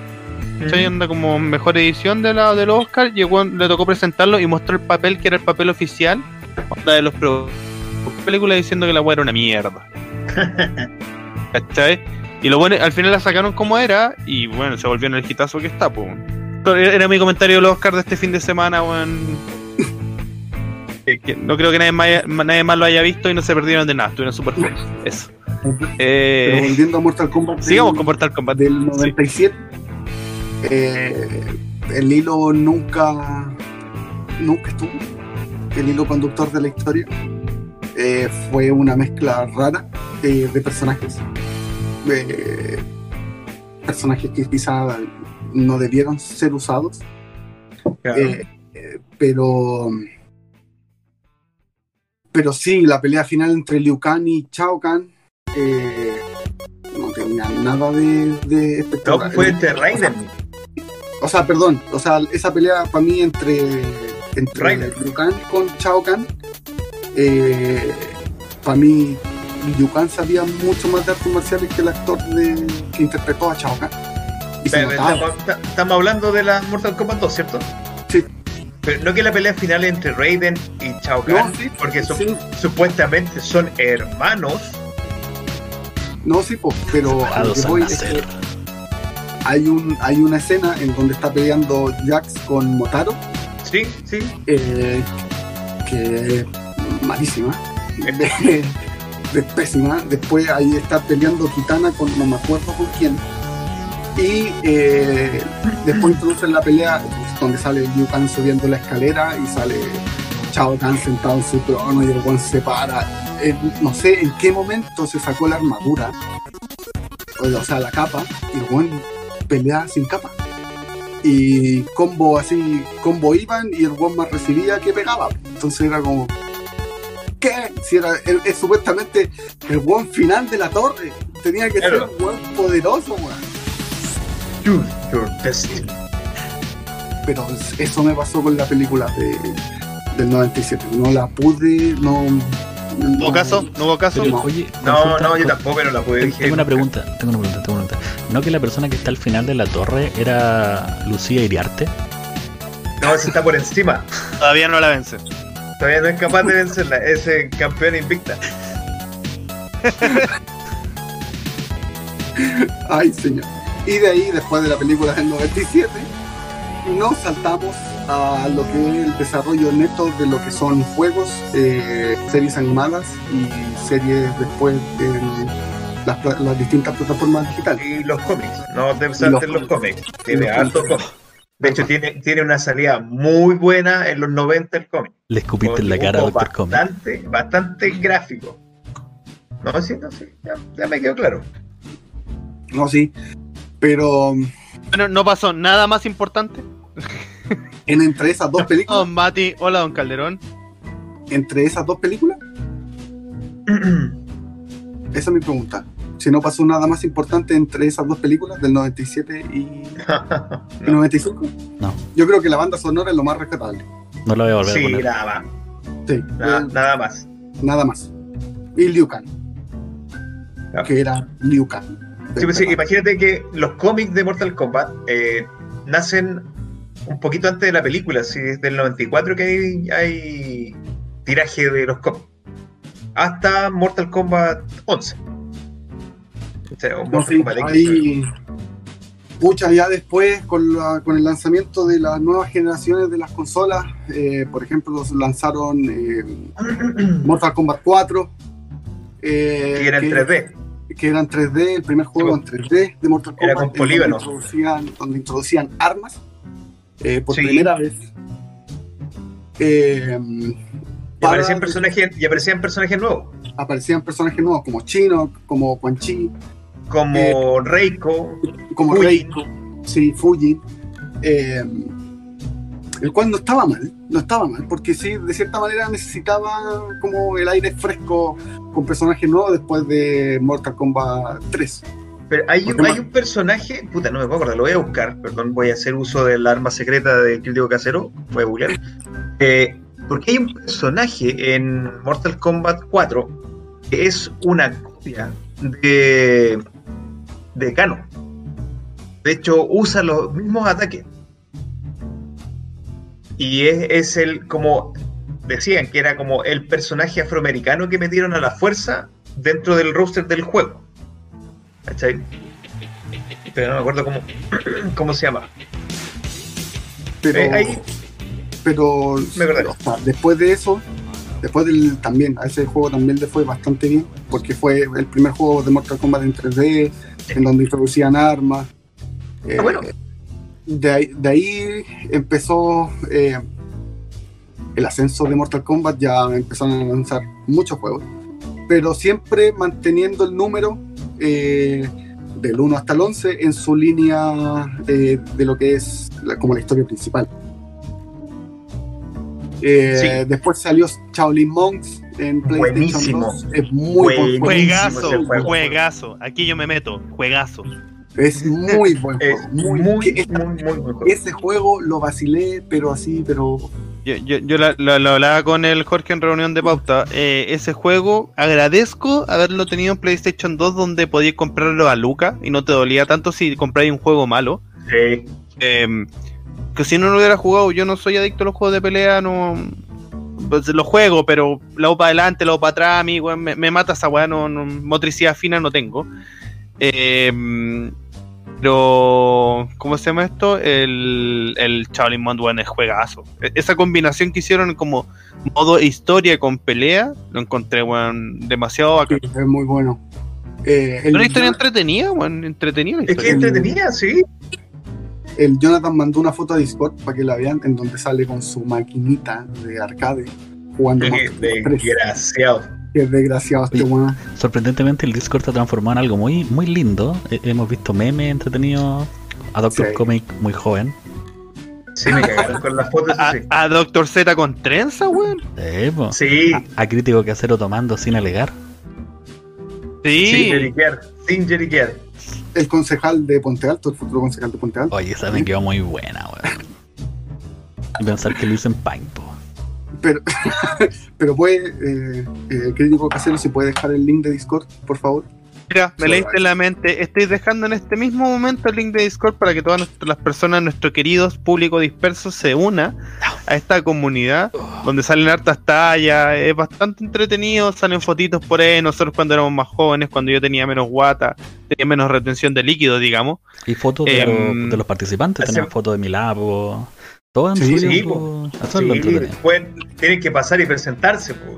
¿cachai? Ujú. Anda como mejor edición de la de los Oscar, llegó, le tocó presentarlo y mostró el papel que era el papel oficial onda de los pro película diciendo que la weá era una mierda. ¿Cachai? Y lo bueno, al final la sacaron como era y bueno, se volvió en el hitazo que está, pues. Era mi comentario de los Oscar de este fin de semana, weón. Que- que no creo que nadie más, nadie más lo haya visto y no se perdieron de nada, estuvieron súper. Eso. Pero Eh, volviendo a Mortal Kombat. sigamos del- con Mortal Kombat. del Sí. 97. eh, el hilo nunca, nunca estuvo. El hilo conductor de la historia eh, fue una mezcla rara de personajes. Eh, personajes que quizá no debieron ser usados. Claro. Eh, pero pero sí, la pelea final entre Liu Kang y Shao Kahn eh, no tenía nada de, de no, espectacular. fue entre Raiden. O sea, perdón, o sea, esa pelea para mí entre, entre Kang con Shao Kahn, eh, para mí Liu Kang sabía mucho más de artes marciales que el actor de, que interpretó a Shao Kahn. Y Pero. Estamos, ta- estamos hablando de la Mortal Kombat 2, ¿cierto? Sí. Pero no que la pelea final entre Raiden y Shao Kahn, No, sí, porque son- sí. supuestamente son hermanos. No, sí, po, pero a lo Separados que al voy es nacer. que hay, un, hay una escena en donde está peleando Jax con Motaro, Sí, sí. eh, que es malísima, de pésima. Después ahí está peleando Kitana con no me acuerdo con quién. Y eh, después introducen la pelea donde sale Liu Kang subiendo la escalera y sale Shao Kahn sentado en su trono y el buen se para. Eh, no sé en qué momento se sacó la armadura, o sea, la capa, y el buen pelea sin capa. Y combo así, combo iban y el buen más recibía que pegaba. Entonces era como, ¿qué? Si era el- es supuestamente el buen final de la torre. Tenía que Claro. ser un buen poderoso, weón. Choose your destiny. pero eso me pasó con la película de, del 97. No la pude, no. ¿No hubo caso? ¿No hubo caso? Pero, No. oye, No, consulta- no, yo tampoco no la pude Tengo, dije, tengo una pregunta, tengo una pregunta, tengo una pregunta. ¿No que la persona que está al final de la torre era Lucía Iriarte? No, ese está por encima. Todavía no la vence. Todavía no es capaz de vencerla. Ese campeón invicta. Ay, señor. Y de ahí, después de la película del 97, nos saltamos a lo que es el desarrollo neto de lo que son juegos, eh, series animadas y series después en las, las distintas plataformas digitales. Y los cómics. No te salten los los cómics. Tiene harto cómics. cómic. De hecho, tiene, tiene una salida muy buena en los 90 el cómic. Le escupiste en la cara Doctor Comic. bastante, bastante gráfico. No, sí, no, sí, ya, ya me quedó claro. No, sí. Pero Bueno, no pasó nada más importante. en entre esas dos películas, Don Mati, hola Don Calderón. entre esas dos películas, esa es mi pregunta. Si no pasó nada más importante entre esas dos películas, del 97 y, y No. 95, No. yo creo que la banda sonora es lo más rescatable. No lo voy a volver a Sí, poner. nada más. Sí, Nada, eh, nada más. nada más. Y Liu Kang, Claro. que era Liu Kang. Sí, pues sí, imagínate que los cómics de Mortal Kombat eh, nacen un poquito antes de la película, si desde el 94 que hay, hay tiraje de los cómics, hasta Mortal Kombat 11. O sea, No, Mortal sí, Kombat X. ahí, pucha, ya después con, la- con el lanzamiento de las nuevas generaciones de las consolas, eh, por ejemplo, lanzaron eh, Mortal Kombat 4. eh, que era en 3D. que eran 3D, el primer juego en 3D de Mortal Kombat. Era con en donde polígonos. Introducían, donde introducían armas eh, por Sí. primera vez. Eh, Y aparecían personajes, y aparecían personajes nuevos, aparecían personajes nuevos como Chino, como Quan Chi, como Eh, Reiko, como. Reiko, sí, Fujin. eh, el cual no estaba mal, no estaba mal, porque sí, de cierta manera necesitaba como el aire fresco con personajes nuevos después de Mortal Kombat 3. Pero hay, ¿Por un- hay un personaje, puta, no me puedo acordar, lo voy a buscar, perdón, voy a hacer uso del arma secreta de Crítico Casero, voy a googlear. Eh, porque hay un personaje en Mortal Kombat 4 que es una copia de, de Kano. De hecho, usa los mismos ataques. Y es, es el, como decían, que era como el personaje afroamericano que metieron a la fuerza dentro del roster del juego. ¿Cachai? Pero no me acuerdo cómo, cómo se llama. Pero, Eh, ahí- pero Me acordé. o sea, después de eso, después del también, a ese juego también le fue bastante bien, porque fue el primer juego de Mortal Kombat en 3D, en donde introducían armas. Eh, Ah, bueno. de, ahí, de ahí empezó eh, el ascenso de Mortal Kombat, ya empezaron a lanzar muchos juegos, pero siempre manteniendo el número eh, del 1 hasta el 11 en su línea eh, de lo que es la- como la historia principal. Eh, Sí. Después salió Shaolin Monks en PlayStation Buenísimo. 2. Es muy buen Buenísimo. juego. Juegazo, ese juego. juegazo. Aquí yo me meto, juegazo. Es muy buen Es juego. muy, Muy, muy, muy buen juego. ese juego lo vacilé, pero así, pero Yo, yo, yo la- la- lo hablaba con el Jorge en reunión de pauta. Eh, ese juego, agradezco haberlo tenido en PlayStation 2 donde podías comprarlo a Luca y no te dolía tanto si compráis un juego malo. Sí. Eh, que si no lo hubiera jugado, yo no soy adicto a los juegos de pelea, no. Pues lo juego, pero lo hago para adelante, lo hago para atrás, a mí, me, me mata esa weá, no, no- motricidad fina no tengo. Eh, pero, ¿cómo se llama esto? El, el Monk, weón, es juegazo. E- Esa combinación que hicieron como modo historia con pelea, lo encontré, weón, demasiado sí, bacán. es muy bueno. Eh, el, Una historia entretenida, weón, entretenida Es que entretenía, sí. el Jonathan mandó una foto a Discord para que la vean, en donde sale con su maquinita de arcade jugando Qué Mortal Kombat 3. Desgraciado. Qué desgraciado este weón. Sorprendentemente el Discord se ha transformado en algo muy, muy lindo. Eh, hemos visto memes entretenidos, a Doctor Sí. Comic muy joven. Sí, me cagaron con las fotos, A, eso sí. a Doctor Z con trenza, weón. Eh, po. Sí, A, a crítico casero tomando sin alegar. Sí. sin lloriquear, sin lloriquear. El concejal de Ponte Alto, el futuro concejal de Ponte Alto. Oye, esa me quedó muy buena, weón. Y pensar que lo hice en Paint, po. Pero, pero puede, eh, eh, crítico casero, si puede dejar el link de Discord, por favor. Mira, me Sí, leíste en la mente. Estoy dejando en este mismo momento el link de Discord para que todas nuestras- las personas, nuestro querido público disperso, se una a esta comunidad donde salen hartas tallas. Es bastante entretenido, salen fotitos por ahí. Nosotros cuando éramos más jóvenes, cuando yo tenía menos guata, tenía menos retención de líquido, digamos. Y fotos de, Em, los, de los participantes. Tenemos fotos de mi Todos han Sí, sí, po. Sí, pueden- tienen que pasar y presentarse, pues.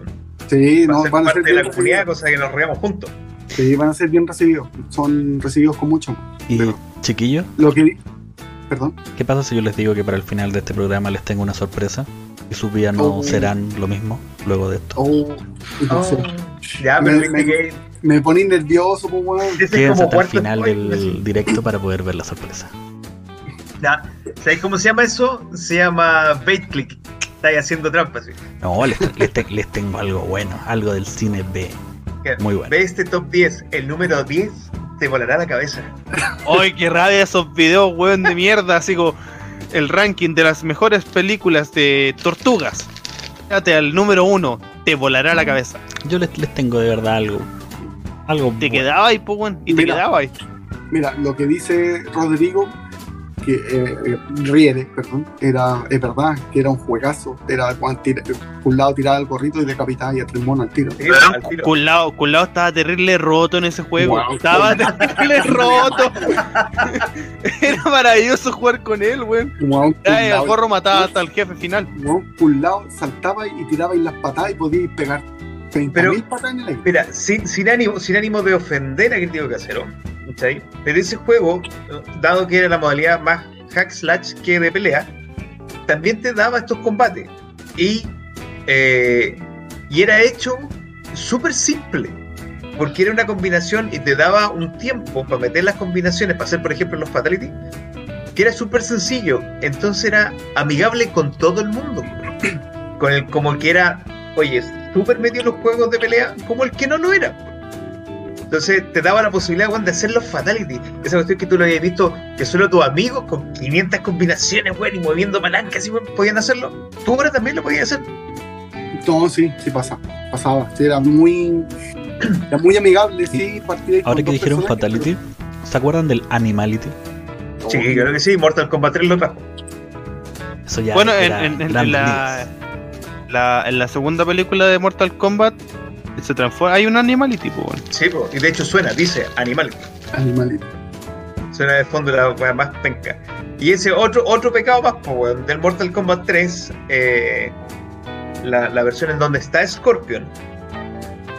Sí, no, ser van a ser parte de bien la comunidad, recibidos. cosa que nos reamos juntos. Sí, van a ser bien recibidos. Son recibidos con mucho. Y Pero- chiquillos, Lo que. Perdón. ¿qué pasa si yo les digo que para el final de este programa les tengo una sorpresa? Y sus vidas no Oh. serán lo mismo luego de esto. Oh, no sé. Ya, pero Me- me- que Me poní nervioso, pues, es Quédense hasta el final del directo para poder ver la sorpresa. Ya, ¿Sabes cómo se llama eso? Se llama bait click. Estáis haciendo trampas. ¿sí? No, les, les te- les tengo algo bueno, algo del cine B. Muy bueno. Ve este top 10, el número 10 te volará la cabeza. Ay, qué rabia esos videos, weón, de mierda. Así como el ranking de las mejores películas de tortugas. Fíjate al número uno, te volará la cabeza. Yo les, les tengo de verdad algo. Algo Te bueno. quedaba ahí, pues, weón, y te quedaba ahí. Mira, lo que dice Rodrigo, que eh, eh, Riere, perdón, era, es verdad, que era un juegazo. Era cuando tira- por un lado tiraba el gorrito y decapitaba y a tres monos al tiro. Sí, al tiro. Culao, Culao estaba terrible roto en ese juego. Wow. Estaba terrible roto. Era maravilloso jugar con él, weón. Ya, el culao, gorro mataba hasta el jefe final. lado saltaba y tiraba las patadas y podíais pegar 30.000 Pero- patadas en el aire. Mira, sin, sin, ánimo, sin ánimo de ofender a Crítico Casero, ¿cachai? Pero ese juego, dado que era la modalidad más hack slash que de pelea, también te daba estos combates. Y, eh, y era hecho súper simple. Porque era una combinación y te daba un tiempo para meter las combinaciones, para hacer, por ejemplo, los fatality, que era súper sencillo. Entonces era amigable con todo el mundo. Con el, como el que era, oye, súper metido en los juegos de pelea, como el que no lo era. Entonces te daba la posibilidad, weón, de hacer los fatality. Esa cuestión que tú lo habías visto, que solo tus amigos con 500 combinaciones, weón, y moviendo palancas, y, weón, podían hacerlo. Tú ahora también lo podías hacer. No, sí, sí pasaba. Pasaba. Sí, era muy. Era muy amigable, sí, partir Ahora que dijeron Fatality, ¿se acuerdan del Animality? Sí, creo que sí, Mortal Kombat 3 lo trajo. Eso ya bueno, en, era en- en- Gran en la, Blitz. la- en la segunda película de Mortal Kombat se transforma. Hay un animality, pues, weón. Sí, po, y de hecho suena, dice Animal. Animalito. Suena de fondo la weá más penca. Y ese otro, otro pecado más, po, weón, del Mortal Kombat 3, eh, la, la versión en donde está Scorpion.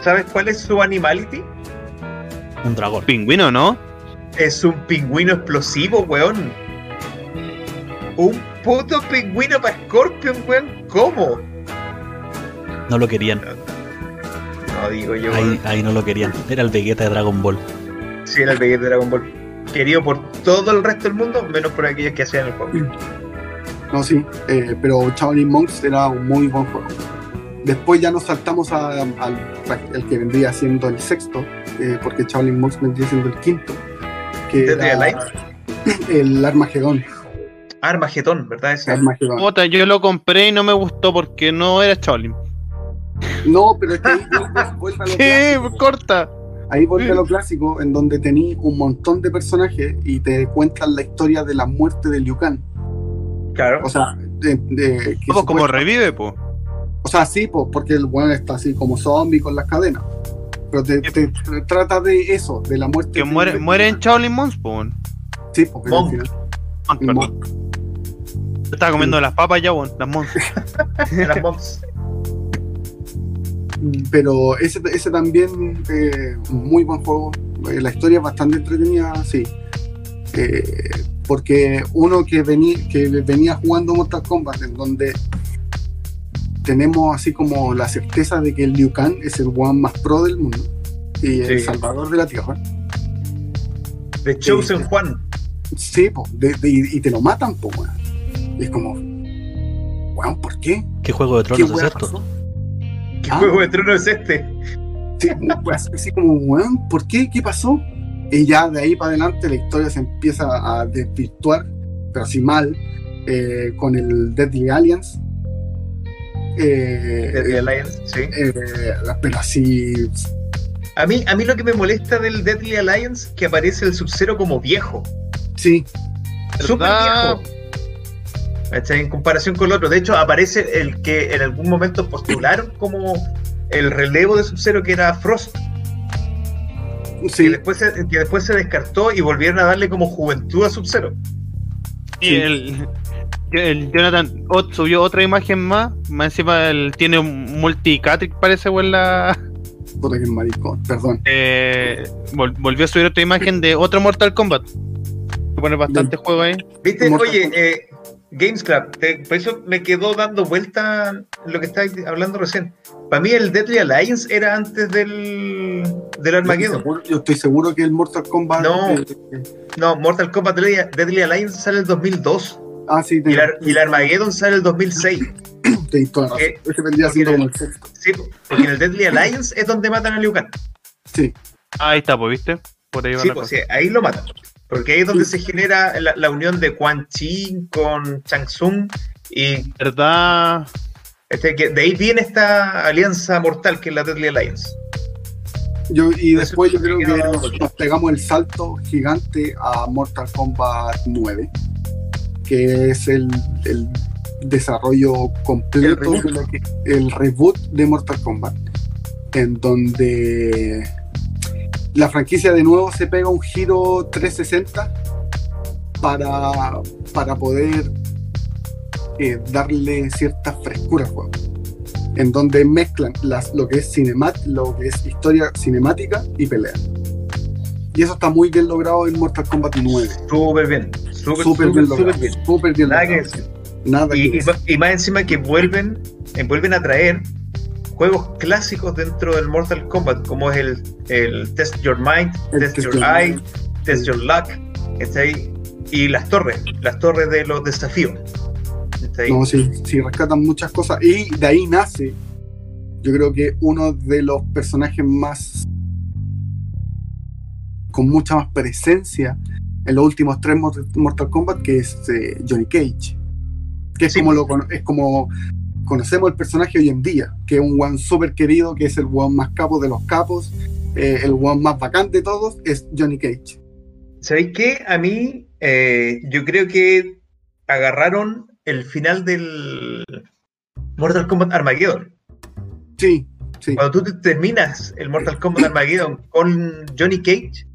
¿Sabes cuál es su animality? Un dragón. Pingüino, ¿no? Es un pingüino explosivo, weón. Un puto pingüino para Scorpion, weón. ¿Cómo? No lo querían. No digo yo, Ahí, no lo querían. Era el Vegeta de Dragon Ball. Sí, era el Vegeta de Dragon Ball. Querido por todo el resto del mundo, menos por aquellos que hacían el juego. No, sí, eh, pero Shaolin Monks era un muy buen juego. Después ya nos saltamos al que vendría siendo el sexto, eh, porque Shaolin Monks vendría siendo el quinto, que era el Armagedón. Armageddon, ¿verdad? Ese. Armagedón. Yo lo compré y no me gustó porque no era Shaolin. No, pero es que ahí vuelve- vuelve a lo clásico. Corta. Ahí vuelve a lo clásico, en donde tení un montón de personajes y te cuentan la historia de la muerte de Liu Kang. Claro. O sea, de, de- que Pues como revive, pues. O sea, sí, pues, porque el weón está así como zombie con las cadenas. Pero te, te- te trata de eso, de la muerte. Que de- muere, de- muere en Shaolin pues. weón. Sí, porque al Monk. final. Perdón. Yo estaba comiendo las papas ya, weón, las Monks. Las mobs. Pero ese, ese también, eh, muy buen juego. Eh, la historia es bastante entretenida, sí. Eh, porque uno que, venía que venía jugando Mortal Kombat, en donde tenemos así como la certeza de que el Liu Kang es el one más pro del mundo y el Sí. salvador de la tierra. The Chosen Juan. Sí, po, de- de- y te lo matan, po, weón. Y es como, weón, ¿por qué? ¿Qué juego de ¿Qué tronos es weá esto? pasó? ¿Qué Ah. juego de trono es este? Sí, weón, así como, weón, ¿por qué? ¿Qué pasó? Y ya de ahí para adelante la historia se empieza a desvirtuar, pero así mal, eh, con el Deadly Alliance. Eh, Deadly Alliance, sí. eh, pero así, A mí, a mí lo que me molesta del Deadly Alliance que aparece el Sub-Zero como viejo. sí, Súper viejo. ¿Cachai? En comparación con el otro. De hecho, aparece el que en algún momento postularon como el relevo de Sub-Zero que era Frost. Que, sí, después se, que después se descartó y volvieron a darle como juventud a Sub-Zero. Y Sí. el, el Jonathan Ott subió otra imagen más. Más encima él tiene un multicatric, parece, weón, la. puta que maricón, perdón. Eh, vol- volvió a subir otra imagen de otro Mortal Kombat. Se pone bastante juego ahí. ¿Viste? Mortal Oye, eh, Games Club, te- por eso me quedó dando vuelta lo que estabas hablando recién. Para mí el Deadly Alliance era antes del, del Yo estoy, Armageddon. seguro, yo estoy seguro que el Mortal Kombat. No. eh, No, Mortal Kombat Deadly, Deadly Alliance sale el 2002 ah, sí, y, la- y el Armageddon sale el 2006. tenéis toda razón. Eh, Ese vendría porque siendo como el sexto. Sí, porque en el Deadly Alliance es donde matan a Liu Kang. Sí, Ahí está, pues, ¿viste? Por ahí va Sí, la pues cosa. sí, ahí lo matan. Porque ahí es donde se genera la, la unión de Quan Chi con Chang Tsung y ¿Verdad? este, que de ahí viene esta alianza mortal que es la Deadly Alliance. yo, y después yo creo que que no- nos, nos pegamos el salto gigante a Mortal Kombat 9, que es el, el desarrollo completo, El reboot. de lo que- el reboot de Mortal Kombat, en donde la franquicia de nuevo se pega un giro 360 para, para poder eh, darle cierta frescura al juego. En donde mezclan las, lo que es cinemat, lo que es historia cinemática y pelea. Y eso está muy bien logrado en Mortal Kombat 9. Súper bien. Súper, bien súper logrado. bien. Súper bien Nada que logrado. decir. Nada que Y, y decir. ma- y más encima que vuelven, eh, vuelven a traer juegos clásicos dentro del Mortal Kombat, como es el, el Test Your Mind, El Test, Your Eye, Mind. Test Your Luck, está ahí. Y las torres, las torres de los desafíos. Está ahí. No, sí, sí, rescatan muchas cosas. Y de ahí nace, yo creo que uno de los personajes más. con mucha más presencia en los últimos tres Mor- Mortal Kombat, que es eh, Johnny Cage. Que es, Sí. como lo, es como conocemos el personaje hoy en día, que es un one súper querido, que es el one más capo de los capos, eh, el one más bacán de todos, es Johnny Cage. ¿Sabéis qué? A mí, eh, yo creo que agarraron el final del Mortal Kombat Armageddon. Sí, sí. Cuando tú te terminas el Mortal Kombat Armageddon con Johnny Cage,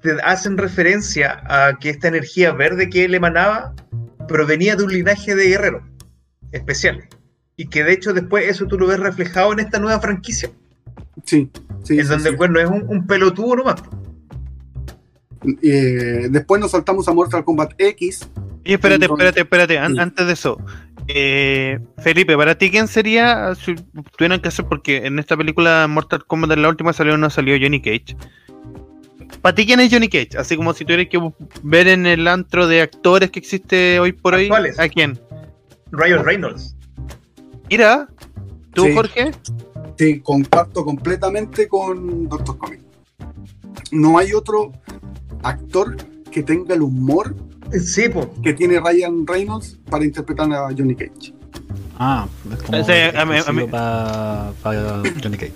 te hacen referencia a que esta energía verde que él emanaba provenía de un linaje de guerreros especiales. Y que de hecho después eso tú lo ves reflejado en esta nueva franquicia, Sí, sí, en sí, donde sí. no es un, un pelotudo nomás. Eh, después nos saltamos a Mortal Kombat X. Y espérate, Entonces- espérate, espérate. an- Sí. Antes de eso, eh, Felipe, ¿para ti quién sería si tuvieran que hacer? Porque en esta película Mortal Kombat en la última salió no salió Johnny Cage. ¿Para ti quién es Johnny Cage? Así como si tuvieras que ver en el antro de actores que existe hoy por hoy. ¿A quién? Ryan Reynolds. Mira, ¿tú, Sí. Jorge? Sí, comparto completamente con Doctor Comic. No hay otro actor que tenga el humor Sí, que tiene Ryan Reynolds para interpretar a Johnny Cage. Ah, es como Sí, a mí- a mí- para Johnny Cage.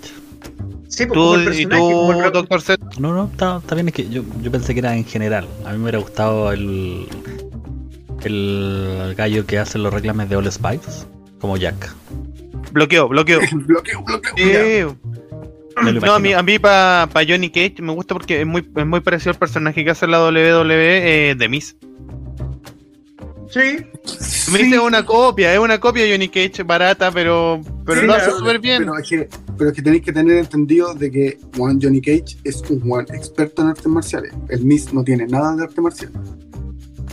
Sí, pues, ¿Tú como el y personaje, tú, como el- Doctor Z? No, no, está, está bien, es que yo, yo pensé que era en general. A mí me hubiera gustado el, el gallo que hace los reclames de All Spice, como Jack. Bloqueo, bloqueo. bloqueo, bloqueo. No, a mí, a mí para Johnny Cage me gusta porque es muy, es muy parecido al personaje que hace la WWE eh, de Miss. Sí, Me Sí, dice una copia, es una copia de Johnny Cage barata, pero, pero Sí, lo hace súper bien. Pero es, que, pero es que tenéis que tener entendido de que Juan Johnny Cage es un Juan experto en artes marciales. El Miss no tiene nada de arte marcial.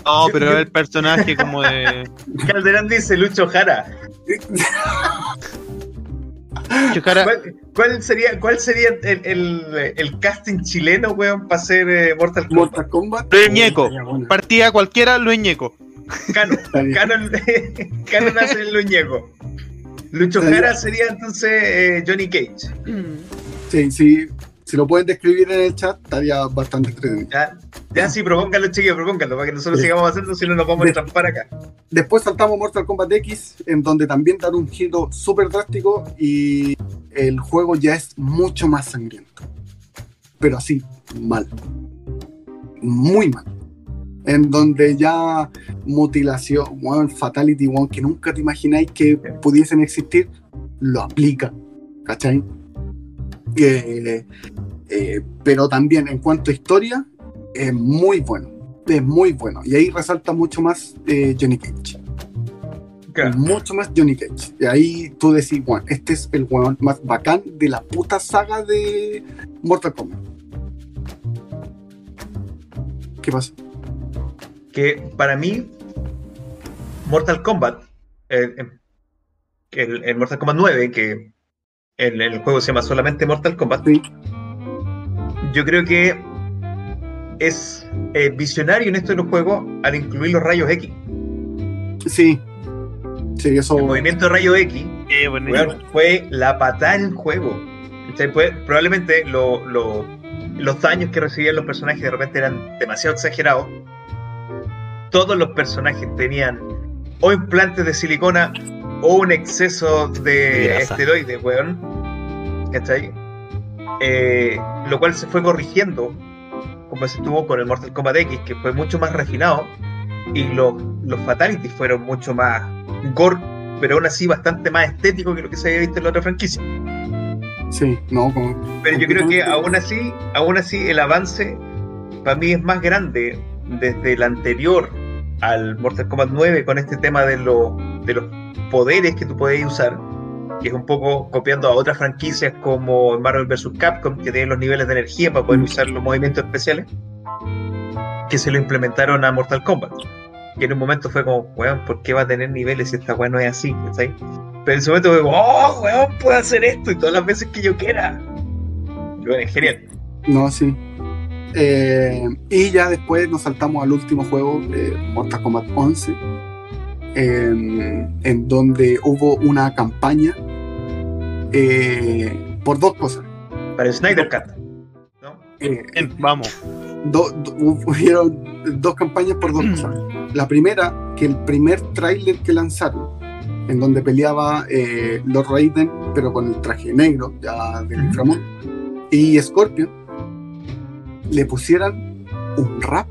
No, Yo- pero yo- el personaje como de. Calderán dice Lucho Jara. Chujara- ¿Cuál, cuál sería, cuál sería el, el- el casting chileno, weón, para ser eh, Mortal Kombat? Mortal Kombat. Luis Ñeco. Partida cualquiera, Luis Ñeco. Cano. estaría- Canon, Canon hace el Luñeco. Lucho Jara sería entonces eh, Johnny Cage. Sí, sí. Si lo pueden describir en el chat, estaría bastante entretenido. Ya, ya sí, propónganlo, chiquillos, propónganlo, para que nosotros Sí. sigamos haciendo, si no nos vamos a De- trampar acá. Después saltamos Mortal Kombat X, en donde también dan un giro súper drástico y el juego ya es mucho más sangriento. Pero así, mal. Muy mal. En donde ya mutilación, weón, fatality, weón, que nunca te imagináis que pudiesen existir, lo aplica. ¿Cachai? Eh, eh, pero también en cuanto a historia, es muy bueno. Es muy bueno. Y ahí resalta mucho más eh, Johnny Cage. Mucho más Johnny Cage. Y ahí tú decís, bueno, este es el weón más bacán de la puta saga de Mortal Kombat. ¿Qué pasa? Que para mí, Mortal Kombat, eh, el, el Mortal Kombat 9, que el, el juego se llama solamente Mortal Kombat, Sí. yo creo que es eh, visionario en esto de los juegos al incluir los rayos X. Sí. Sí, eso. El movimiento de rayos X fue la patada en el juego. Fue- probablemente lo- lo- los daños que recibían los personajes de repente eran demasiado exagerados. Todos los personajes tenían o implantes de silicona o un exceso de Grasa. esteroides, weón. ¿Cachai? Eh, lo cual se fue corrigiendo, como se estuvo con el Mortal Kombat X, que fue mucho más refinado. Y los, los Fatalities fueron mucho más gore, pero aún así bastante más estético que lo que se había visto en la otra franquicia. Sí, no, como. Pero yo creo que aún así, aún así el avance para mí es más grande desde el anterior al Mortal Kombat 9 con este tema de, lo- de los poderes que tú puedes usar, que es un poco copiando a otras franquicias como Marvel vs. Capcom, que tienen los niveles de energía para poder Mm. usar los movimientos especiales, que se lo implementaron a Mortal Kombat. Que en un momento fue como, weón, ¿por qué va a tener niveles si esta weón no es así? ¿cachai? Pero en ese momento fue como, oh, weón, puedo hacer esto y todas las veces que yo quiera. Y bueno, es genial. No, sí. Eh, y ya después nos saltamos al último juego, eh, Mortal Kombat 11, en donde hubo una campaña eh, por dos cosas. Para el Snyder Cut. ¿no? Eh, Bien, vamos. do- do- hubieron dos campañas por dos cosas. La primera, que el primer tráiler que lanzaron, en donde peleaba eh, Lord Raiden, pero con el traje negro, ya del Ujú. inframundo, y Scorpion, le pusieran un rap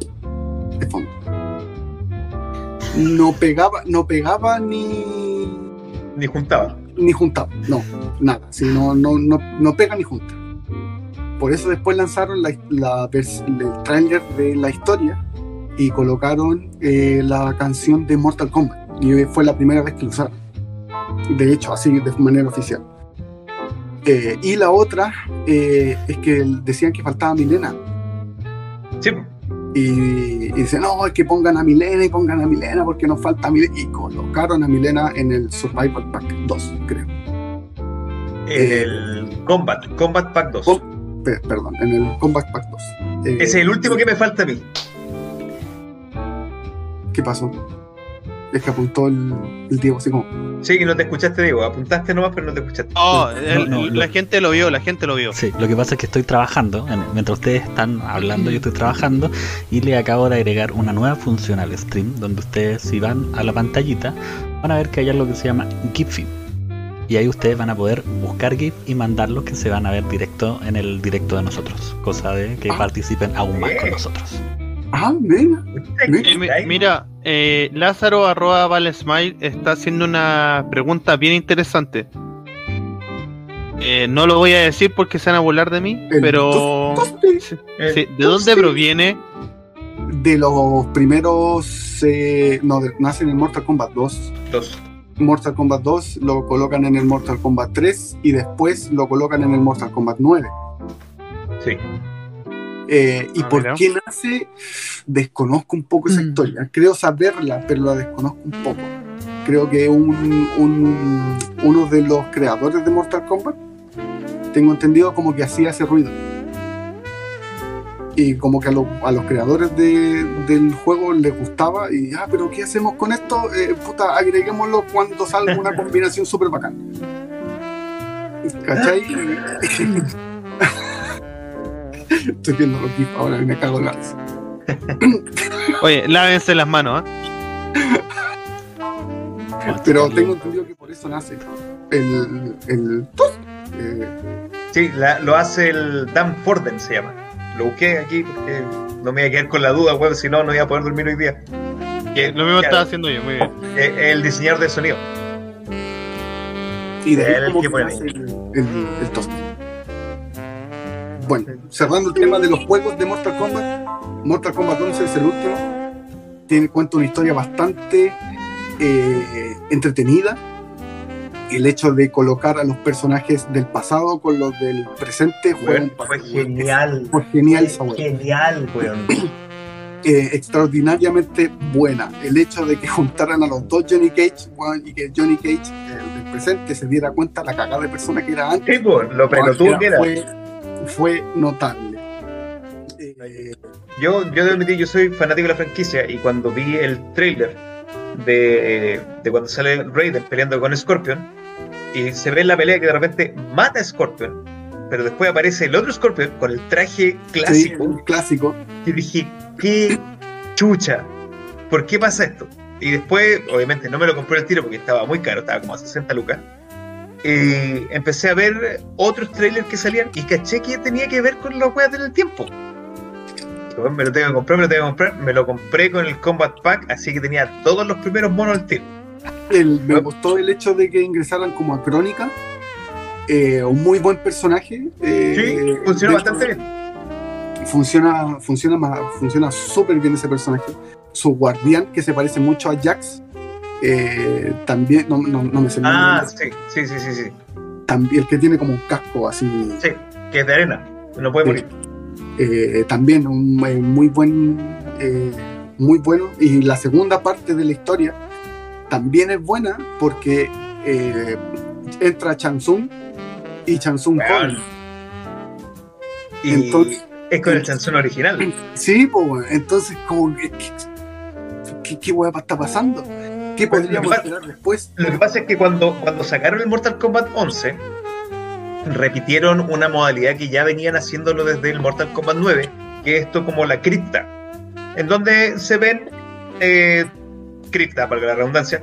de fondo. No pegaba, no pegaba ni, Ni juntaba. ni juntaba, no, nada, sí, no, no, no, no pega ni junta. Por eso después lanzaron la, la el tráiler de la historia y colocaron eh, la canción de Mortal Kombat. Y fue la primera vez que lo usaron. De hecho, así de manera oficial. Eh, y la otra eh, es que decían que faltaba Milena. Sí, Y, y dicen, no, es que pongan a Milena y pongan a Milena porque nos falta Milena. Y colocaron a Milena en el Survival Pack 2, creo. el Combat, Combat Pack 2. Com- Pe- perdón, en el Combat Pack 2. Eh, Ese es el último que me falta a mí. ¿Qué pasó? Es que apuntó el, el Diego así como. Sí, que no te escuchaste, Diego. Apuntaste nomás, pero no te escuchaste. Oh, No, el- no, la lo- gente lo vio, la gente lo vio. Sí, lo que pasa es que estoy trabajando, en- mientras ustedes están hablando, yo estoy trabajando y le acabo de agregar una nueva función al stream, donde ustedes si van a la pantallita van a ver que hay algo que se llama Giphy. Y ahí ustedes van a poder buscar GIF y mandarlos que se van a ver directo en el directo de nosotros, cosa de que Ah. participen aún más con nosotros. Ah, mira. Eh, mi- mira, eh, Lázaro arroba Valesmile está haciendo una pregunta bien interesante. Eh, no lo voy a decir porque se van a burlar de mí, El pero Toste sí, Eh, sí, ¿de dónde proviene? De los primeros. eh, no, de- nace en el Mortal Kombat 2. Dos. Mortal Kombat 2 lo colocan en el Mortal Kombat 3 y después lo colocan en el Mortal Kombat 9. Sí. Eh, ¿Y Ah, por qué nace? Desconozco un poco esa Mm. historia. Creo saberla, pero la desconozco un poco. Creo que un, un- uno de los creadores de Mortal Kombat, tengo entendido como que hacía ese ruido. Y como que a, lo- a los creadores de- del juego les gustaba. Y, ah, pero ¿qué hacemos con esto? Eh, puta, agreguémoslo cuando salga una combinación súper bacana. ¿Cachai? Estoy viendo los GIFs ahora y me cago en la risa. Oye, lávense las manos, ¿ah? Pero tengo entendido que por eso nace el. el eh, Sí, la- lo hace el Dan Forden, se llama. Lo busqué aquí porque no me voy a quedar con la duda, weón, si no, no voy a poder dormir hoy día. Que- Lo mismo claro, estaba haciendo yo, muy bien. eh, el diseñador de sonido. y de Él ahí el que nace el, el, el toste. Bueno, cerrando el tema de los juegos de Mortal Kombat, Mortal Kombat 11 es el último. Tiene, cuenta una historia bastante eh, entretenida. El hecho de colocar a los personajes del pasado con los del presente fue, un fue genial. Fue genial esa weá. Genial, weón. eh, extraordinariamente buena. El hecho de que juntaran a los dos Johnny Cage y que Johnny Cage, el del presente, se diera cuenta la cagada de persona que era antes. Sí, pues, lo pelotudo que era. Fue, fue notable. Eh, Yo, yo debo admitir, yo soy fanático de la franquicia y cuando vi el trailer de, eh, de cuando sale Raiden peleando con Scorpion y se ve en la pelea que de repente mata a Scorpion, pero después aparece el otro Scorpion con el traje sí, clásico clásico. y dije, qué chucha, ¿por qué pasa esto? Y después, obviamente, no me lo compré el tiro porque estaba muy caro, estaba como a 60 lucas. Y empecé a ver otros trailers que salían y caché que tenía que ver con los weas del tiempo. Bueno, me lo tengo que comprar, me lo tengo que comprar. Me lo compré con el Combat Pack, así que tenía todos los primeros monos al tiro. El- me gustó el hecho de que ingresaran como a Crónica. eh, un muy buen personaje. eh, Sí, funcionó dentro- bastante bien. Funciona, funciona, funciona súper bien ese personaje. Su guardián, que se parece mucho a Jax. Eh, también, no, no, no me sé Ah, sí, sí, sí, sí, sí. también el que tiene como un casco así. Sí, que es de arena. No puede morir. eh, también un eh, muy buen muy bueno y la segunda parte de la historia también es buena porque entra Chansung y Chansung joven. Y Entonces- es con el chanzón original. sí pues entonces como que- ¿qué, qué hueá está pasando? ¿Qué Pues, podríamos lo que esperar después? Lo que pasa es que cuando, cuando sacaron el Mortal Kombat 11, repitieron una modalidad que ya venían haciéndolo desde el Mortal Kombat 9, que es esto como la cripta, en donde se ven eh, cripta, para la redundancia,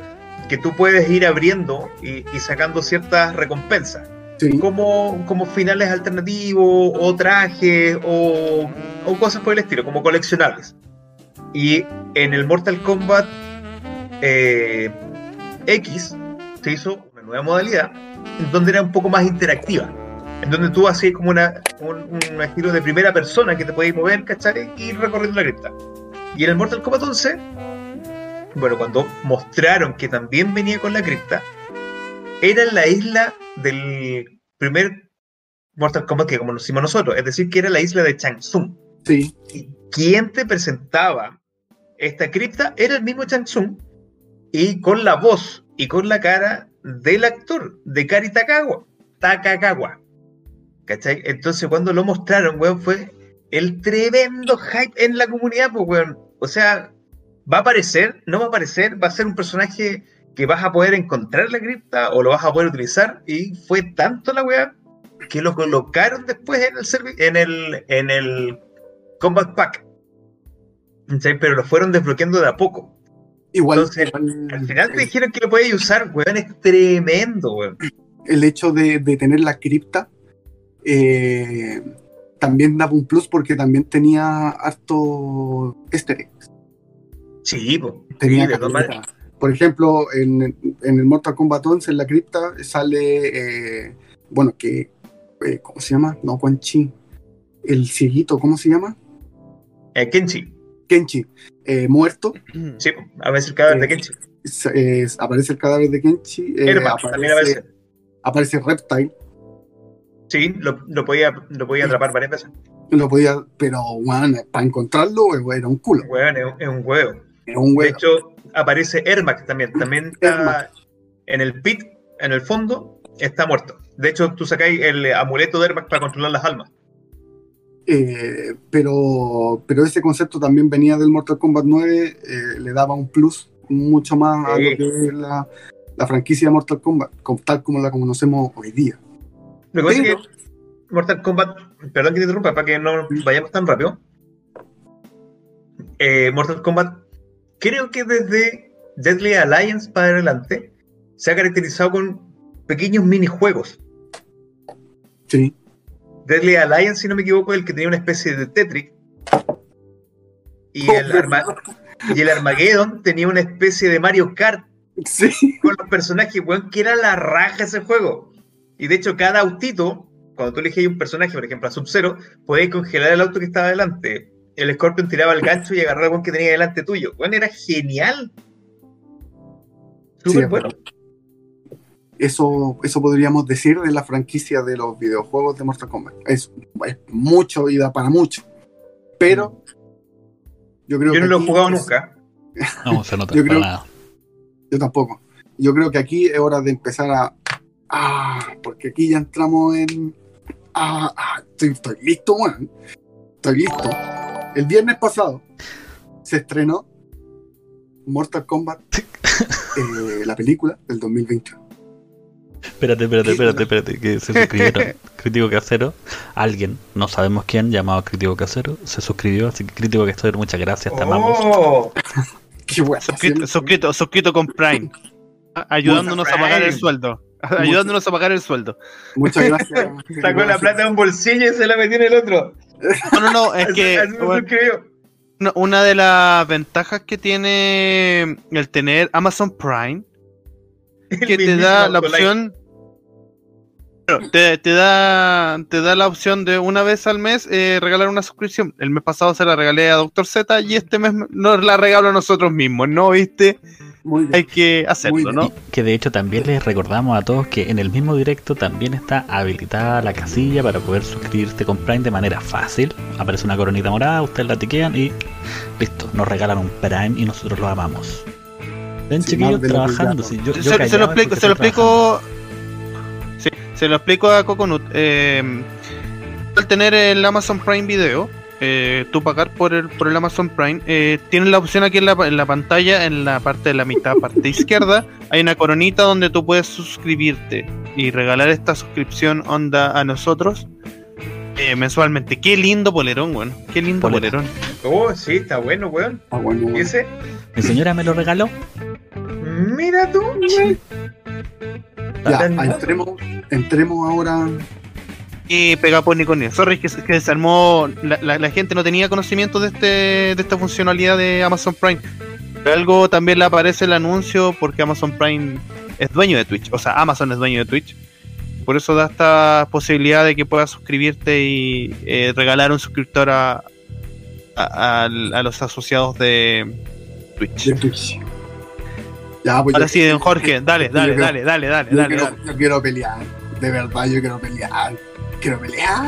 que tú puedes ir abriendo y, y sacando ciertas recompensas, Sí, como, como finales alternativos, o trajes, o, o cosas por el estilo, como coleccionables. Y en el Mortal Kombat eh, X se hizo una nueva modalidad en donde era un poco más interactiva. En donde tú hacías como una, un, un estilo de primera persona que te podías mover, ¿cachai? Y ir recorriendo la cripta. Y en el Mortal Kombat 11, bueno, cuando mostraron que también venía con la cripta, era la isla del primer Mortal Kombat que conocimos nosotros. Es decir, que era la isla de Changsung. sí, Y quien te presentaba esta cripta era el mismo Chang Tsung y con la voz y con la cara del actor, de Kari Takagawa. Takagawa. ¿Cachai? Entonces cuando lo mostraron, weón, fue el tremendo hype en la comunidad, pues, weón. O sea, va a aparecer, no va a aparecer, va a ser un personaje que vas a poder encontrar en la cripta o lo vas a poder utilizar. Y fue tanto la weá que lo colocaron después en el, en el, en el Combat Pack. ¿Cachai? Pero lo fueron desbloqueando de a poco. Igual, Entonces, igual Al final te dijeron que lo podías usar, weón, es tremendo, weón. el hecho de, de tener la cripta eh, también daba un plus porque también tenía harto easter. Sí, po. tenía Sí. Por ejemplo, en, en el Mortal Kombat 11, en la cripta, sale, eh, bueno, que, eh, ¿cómo se llama? No, Quan Chi. El cieguito, ¿cómo se llama? Eh, Kenchi. Eh, muerto. Sí, po. a veces el cadáver de Eh, Kenchi. Es- es- aparece el cadáver de Kenchi. eh, Herma, también aparece, aparece. aparece Reptile. Sí, lo, lo podía, lo podía atrapar varias veces. Lo podía, pero, bueno, para encontrarlo eh, era un culo. Es, un- es un huevo. Era un De huevo. hecho, aparece Ermac también. También está en el pit, en el fondo, está muerto. De hecho, tú sacáis el amuleto de Ermac para controlar las almas. Eh, pero, pero ese concepto también venía del Mortal Kombat 9, eh, le daba un plus mucho más a lo que es la, la franquicia de Mortal Kombat, tal como la conocemos hoy día. Que pasa es Pero- que Mortal Kombat, perdón que te interrumpa, para que no vayamos tan rápido. Eh, Mortal Kombat, creo que desde Deadly Alliance para adelante, se ha caracterizado con pequeños minijuegos. Sí, Deadly Alliance, si no me equivoco, es el que tenía una especie de Tetris. Y el, Arma- y el Armageddon tenía una especie de Mario Kart sí, con los personajes, weón, que era la raja ese juego. Y de hecho, cada autito, cuando tú elegías un personaje, por ejemplo a Sub-Zero, podías congelar el auto que estaba delante. El Scorpion tiraba el gancho y agarraba el que tenía delante tuyo. Weón, era genial. Súper bueno. Eso, eso podríamos decir de la franquicia de los videojuegos de Mortal Kombat. Es, es mucho y da para mucho. Pero Yo, creo Yo no que lo he jugado es- nunca. No, se nota Yo para creo- nada. Yo tampoco. Yo creo que aquí es hora de empezar a. Ah, porque aquí ya entramos en. Ah, ah, estoy, estoy listo, weón. Estoy listo. El viernes pasado se estrenó Mortal Kombat, eh, la película del 2021. Espérate, espérate, espérate, espérate, que se suscribieron. Crítico Casero, alguien, no sabemos quién, llamado Crítico Casero, se suscribió, así que Crítico Casero, muchas gracias, te amamos. Oh, Qué. Suscrito, suscrito, suscrito con Prime. Ayudándonos a pagar el sueldo. Ayudándonos a pagar el sueldo. Muchas gracias. sacó la plata de un bolsillo y se la metió en el otro. No, no, no, es que una de las ventajas que tiene el tener Amazon Prime que te da la opción te, te da te da la opción de una vez al mes eh, regalar una suscripción. El mes pasado se la regalé a Doctor Z y este mes nos la regalo a nosotros mismos, ¿no? ¿Viste? Muy bien. Hay que hacerlo, Muy bien. ¿no? Que de hecho también les recordamos a todos que en el mismo directo también está habilitada la casilla para poder suscribirse con Prime de manera fácil. Aparece una coronita morada, ustedes la tiquean y listo, nos regalan un Prime y nosotros lo amamos. Ven Sí, chiquillos trabajando, yo, Se, lo explico, se lo explico. Sí, se lo explico a Coconut. Eh, al tener el Amazon Prime Video, eh, tú pagar por el, por el Amazon Prime, eh, tienes la opción aquí en la, en la pantalla, en la parte de la mitad, parte izquierda, hay una coronita donde tú puedes suscribirte y regalar esta suscripción onda a nosotros eh, mensualmente. Qué lindo polerón, weón. Qué lindo Polera. polerón. Oh, sí, está bueno, weón. Ah, bueno, ¿Y bueno. ese? Mi señora me lo regaló. Mira tú. Ya, entremos, entremos ahora. Y pega por Niconia. Sorry, que, se- que se armó. La, la- la gente no tenía conocimiento de, este, de esta funcionalidad de Amazon Prime. Pero algo también le aparece el anuncio porque Amazon Prime es dueño de Twitch. O sea, Amazon es dueño de Twitch. Por eso da esta posibilidad de que puedas suscribirte y eh, regalar un suscriptor a, a, a los asociados de Twitch. de Twitch. Ya, pues Ahora yo- sí, don Jorge, dale, dale, quiero- dale, dale, dale, Yo, dale, quiero, dale. yo quiero pelear. De verdad, yo quiero pelear. Quiero pelear.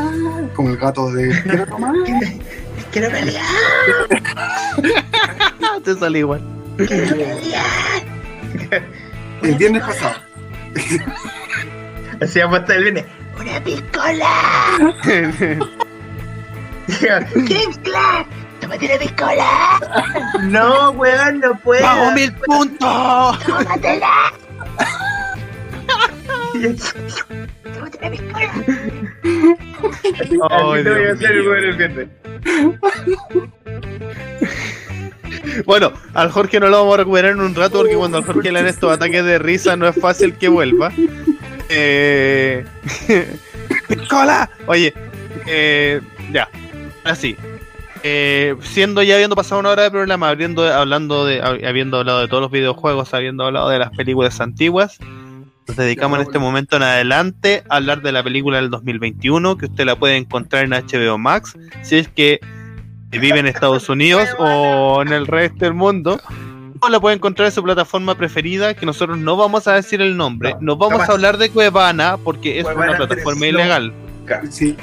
Como el gato de. Quiero tomar. Quiero pelear. Te sale igual. El viernes pasado. Así vamos a estar el viernes. ¡Una piscola! ¡James Clark! ¡Tómate una piscola! No, weón, no puedo. ¡Vamos mil puntos! ¡Tómatela! ¡Tómate una piscola! Ay, Así te voy a Dios hacer el mío. weón el viernes. Bueno, al Jorge no lo vamos a recuperar en un rato porque cuando al Jorge le dan estos ataques de risa no es fácil que vuelva. Eh... ¡Piscola! Oye, eh, ya, así. Eh, siendo ya habiendo pasado una hora de programa, habiendo, hablando de, habiendo hablado de todos los videojuegos, habiendo hablado de las películas antiguas, nos dedicamos en este momento en adelante a hablar de la película del 2021, que usted la puede encontrar en HBO Max, si es que vive en Estados Unidos o en el resto del mundo. O la puede encontrar en su plataforma preferida, que nosotros no vamos a decir el nombre. No, Nos vamos jamás. a hablar de Cuevana, porque es Cuevana una plataforma 3, ilegal. Sí.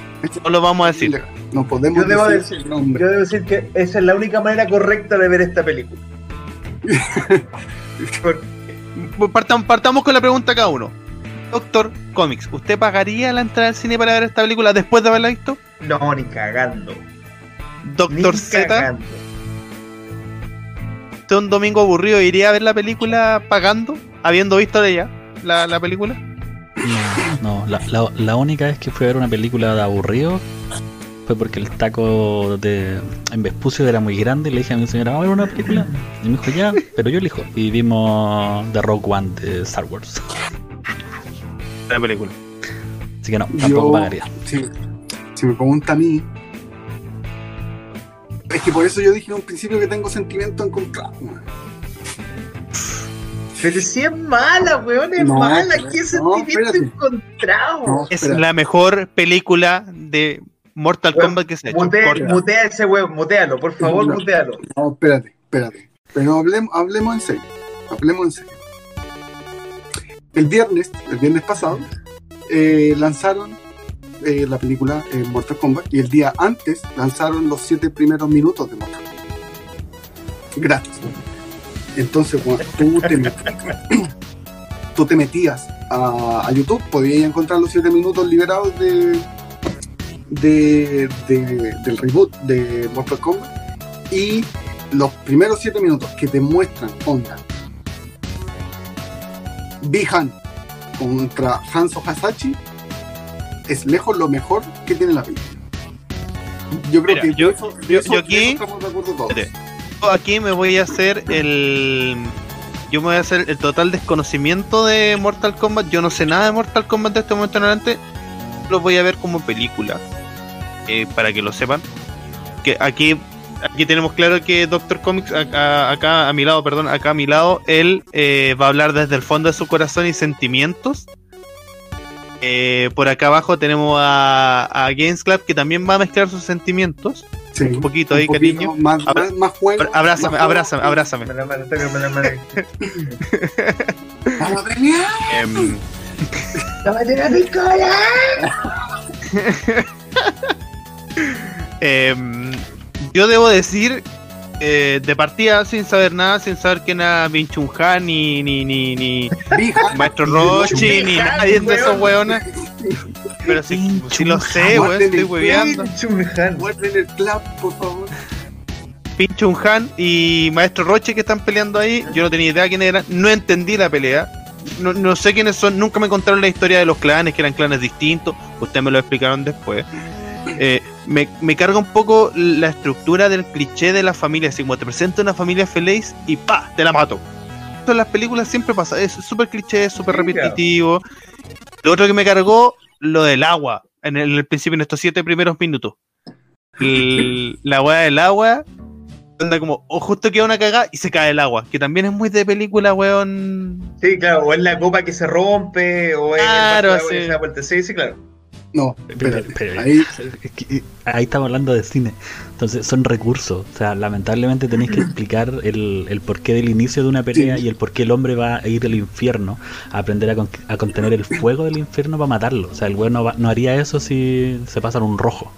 No lo vamos a decir. No podemos Yo debo decir decir- el nombre. Yo debo decir que esa es la única manera correcta de ver esta película. Partamos, partamos con la pregunta cada uno. Doctor Comics, ¿usted pagaría la entrada al cine para ver esta película después de haberla visto? No, ni cagando. Doctor ni Z, cagando. ¿usted un domingo aburrido iría a ver la película pagando, habiendo visto de ella la, la película? No, la, la- la única vez que fui a ver una película de aburrido fue porque el taco de en Vespucio era muy grande y le dije a mi señora, vamos a ver una película. Y me dijo, ya, pero yo elijo. Y vimos The Rock One de Star Wars. La película. Así que no, tampoco Yo- pagaría. Si, si me pregunta a mí. Es que por eso yo dije en un principio que tengo sentimiento encontrado. Pero si es mala, weón, es No, mala. ¿Qué no, sentimiento encontrado? No, Es la mejor película de Mortal Weón, Kombat que se ha hecho. Mutea, Corta. mutea ese weón, mutealo, por favor, No. mutealo. No, espérate, espérate. Pero hablemos, hablemos en serio. Hablemos en serio. El viernes, el viernes pasado, eh, lanzaron eh, la película eh, Mortal Kombat y el día antes lanzaron los siete primeros minutos de Mortal Kombat. gratis. Entonces, cuando tú te, met- tú te metías a, a YouTube, podías encontrar los 7 minutos liberados de, de, de- del reboot de Mortal Kombat y los primeros 7 minutos que te muestran onda Bihan contra Hanzo Hasashi es lejos lo mejor que tiene la película. Yo creo Mira, que yo- eso- yo- eso- yo de aquí- eso estamos de acuerdo todos. Aquí me voy a hacer el. Yo me voy a hacer el total desconocimiento de Mortal Kombat. Yo no sé nada de Mortal Kombat de este momento en adelante. Lo voy a ver como película. eh, para que lo sepan. Que aquí, aquí tenemos claro que Doctor Comics, acá, acá a mi lado, perdón, acá a mi lado, él eh, va a hablar desde el fondo de su corazón y sentimientos. Eh, por acá abajo tenemos a, a Games Club que también va a mezclar sus sentimientos. Sí, un poquito ahí, poquito cariño. Más, Abra- más, más juego. Abrázame, más juego. abrázame, abrázame. Me la mano, tócame la mano. Vamos a premiar. Em, ¡Tómate la picola! Em, yo debo decir, eh, de partida, sin saber nada, sin saber quién era Bin Chun Han, ni, ni, ni, ni. Maestro Rochi, ni nadie de esos weones. Pero si, si lo sé, weón, guarden estoy hueveando. Muerden el club, por favor. Bin Chun Han y Maestro Roche que están peleando ahí, yo no tenía idea quién eran, no entendí la pelea. No, no sé quiénes son, nunca me contaron la historia de los clanes, que eran clanes distintos, ustedes me lo explicaron después. Eh, me, me carga un poco la estructura del cliché de la familia, así como te presento una familia feliz y pa, te la mato. Esto en las películas siempre pasa, es súper cliché, súper repetitivo. Lo otro que me cargó, lo del agua, en el, en el principio, en estos siete primeros minutos. El- la weá del agua, anda como, o justo queda una cagada y se cae el agua, que también es muy de película, weón. Sí, claro, o es la copa que se rompe, o es Claro, el sí. se da vuelta. Sí, sí, claro. No, Pero- espérate. pero- Ahí, es que ahí estamos hablando de cine. Entonces son recursos. O sea, lamentablemente tenéis que explicar el, el porqué del inicio de una pelea Sí. y el por qué el hombre va a ir al infierno a aprender a, con- a contener el fuego del infierno para matarlo. O sea, el güey no, va- no haría eso si se pasan un rojo.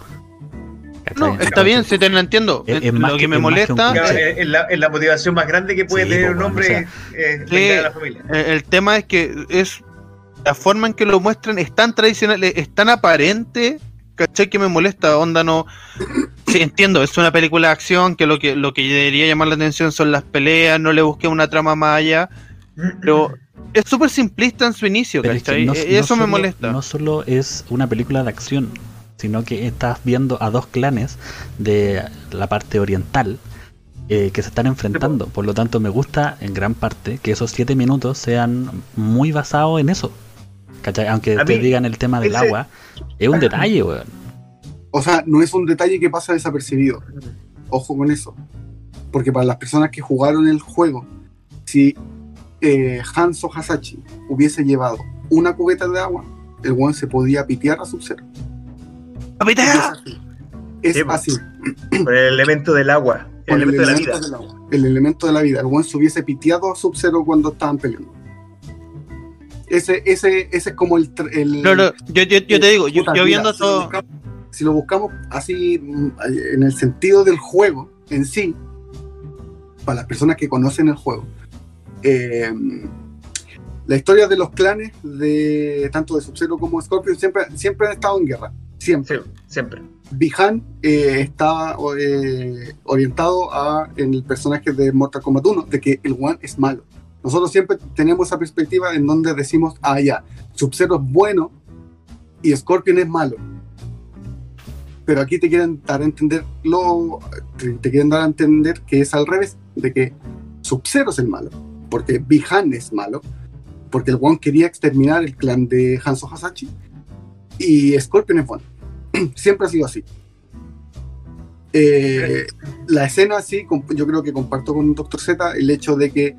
No, está bien, si te lo entiendo. Es- es lo que, que- me es más que un molesta, es, la, es la motivación más grande que puede Sí, tener un hombre o sea, eh, Sí. vengar a la familia. eh, el tema es que es la forma en que lo muestran es tan tradicional, es tan aparente, ¿cachai? Que me molesta, onda no. Sí, entiendo, es una película de acción que lo que lo que debería llamar la atención son las peleas, no le busqué una trama más allá, pero es súper simplista en su inicio, es que ¿cachai? no- no Eso me molesta. No solo es una película de acción, sino que estás viendo a dos clanes de la parte oriental eh, que se están enfrentando. Por lo tanto, me gusta en gran parte que esos siete minutos sean muy basados en eso. ¿Cachai? Aunque A te mí, digan el tema del ese- agua, es un detalle, weón. o sea, no es un detalle que pasa desapercibido. Ojo con eso. Porque para las personas que jugaron el juego, si eh, Hanzo Hasashi hubiese llevado una cubeta de agua, el one se podía pitear a Sub-Zero. ¡Capitán! Es Sí, pues. así. Por el elemento del agua, el elemento de la vida. del agua, el elemento de la vida. El one se hubiese piteado a Sub-Zero cuando estaban peleando. Ese, ese, ese es como el. tr- el No, no, yo, yo, yo te digo, yo, mira, viendo si lo todo. buscamos- si lo buscamos así mm, en el sentido del juego en sí, para las personas que conocen el juego, eh, la historia de los clanes de tanto de Sub-Zero como Scorpion siempre, siempre han estado en guerra. Siempre. Sí, siempre. Bihan eh, está eh, orientado a en el personaje de Mortal Kombat 1, de que el One es malo. Nosotros siempre tenemos esa perspectiva en donde decimos, ah, ya, Sub-Zero es bueno y Scorpion es malo. Pero aquí te quieren dar a entender lo, te, quieren dar a entender que es al revés, de que Sub-Zero es el malo, porque Bihan es malo, porque el One quería exterminar el clan de Hanzo Hasashi y Scorpion es bueno. Siempre ha sido así. Eh, la escena sí, yo creo que comparto con Dr. Z el hecho de que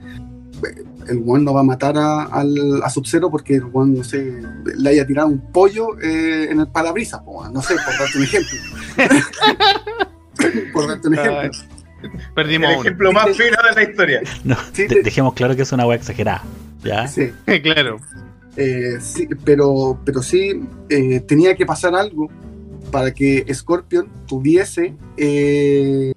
el One no va a matar a, al- a Sub-Zero porque el One, no sé, le haya tirado un pollo eh, en el parabrisas, no sé, por darte un ejemplo. por darte un ejemplo. Perdimos El uno. ejemplo más fino de la historia. No, Sí, de- te- dejemos claro que es una weá exagerada. ¿Ya? Sí, claro. eh, sí, pero, pero sí eh, tenía que pasar algo para que Scorpion tuviese eh,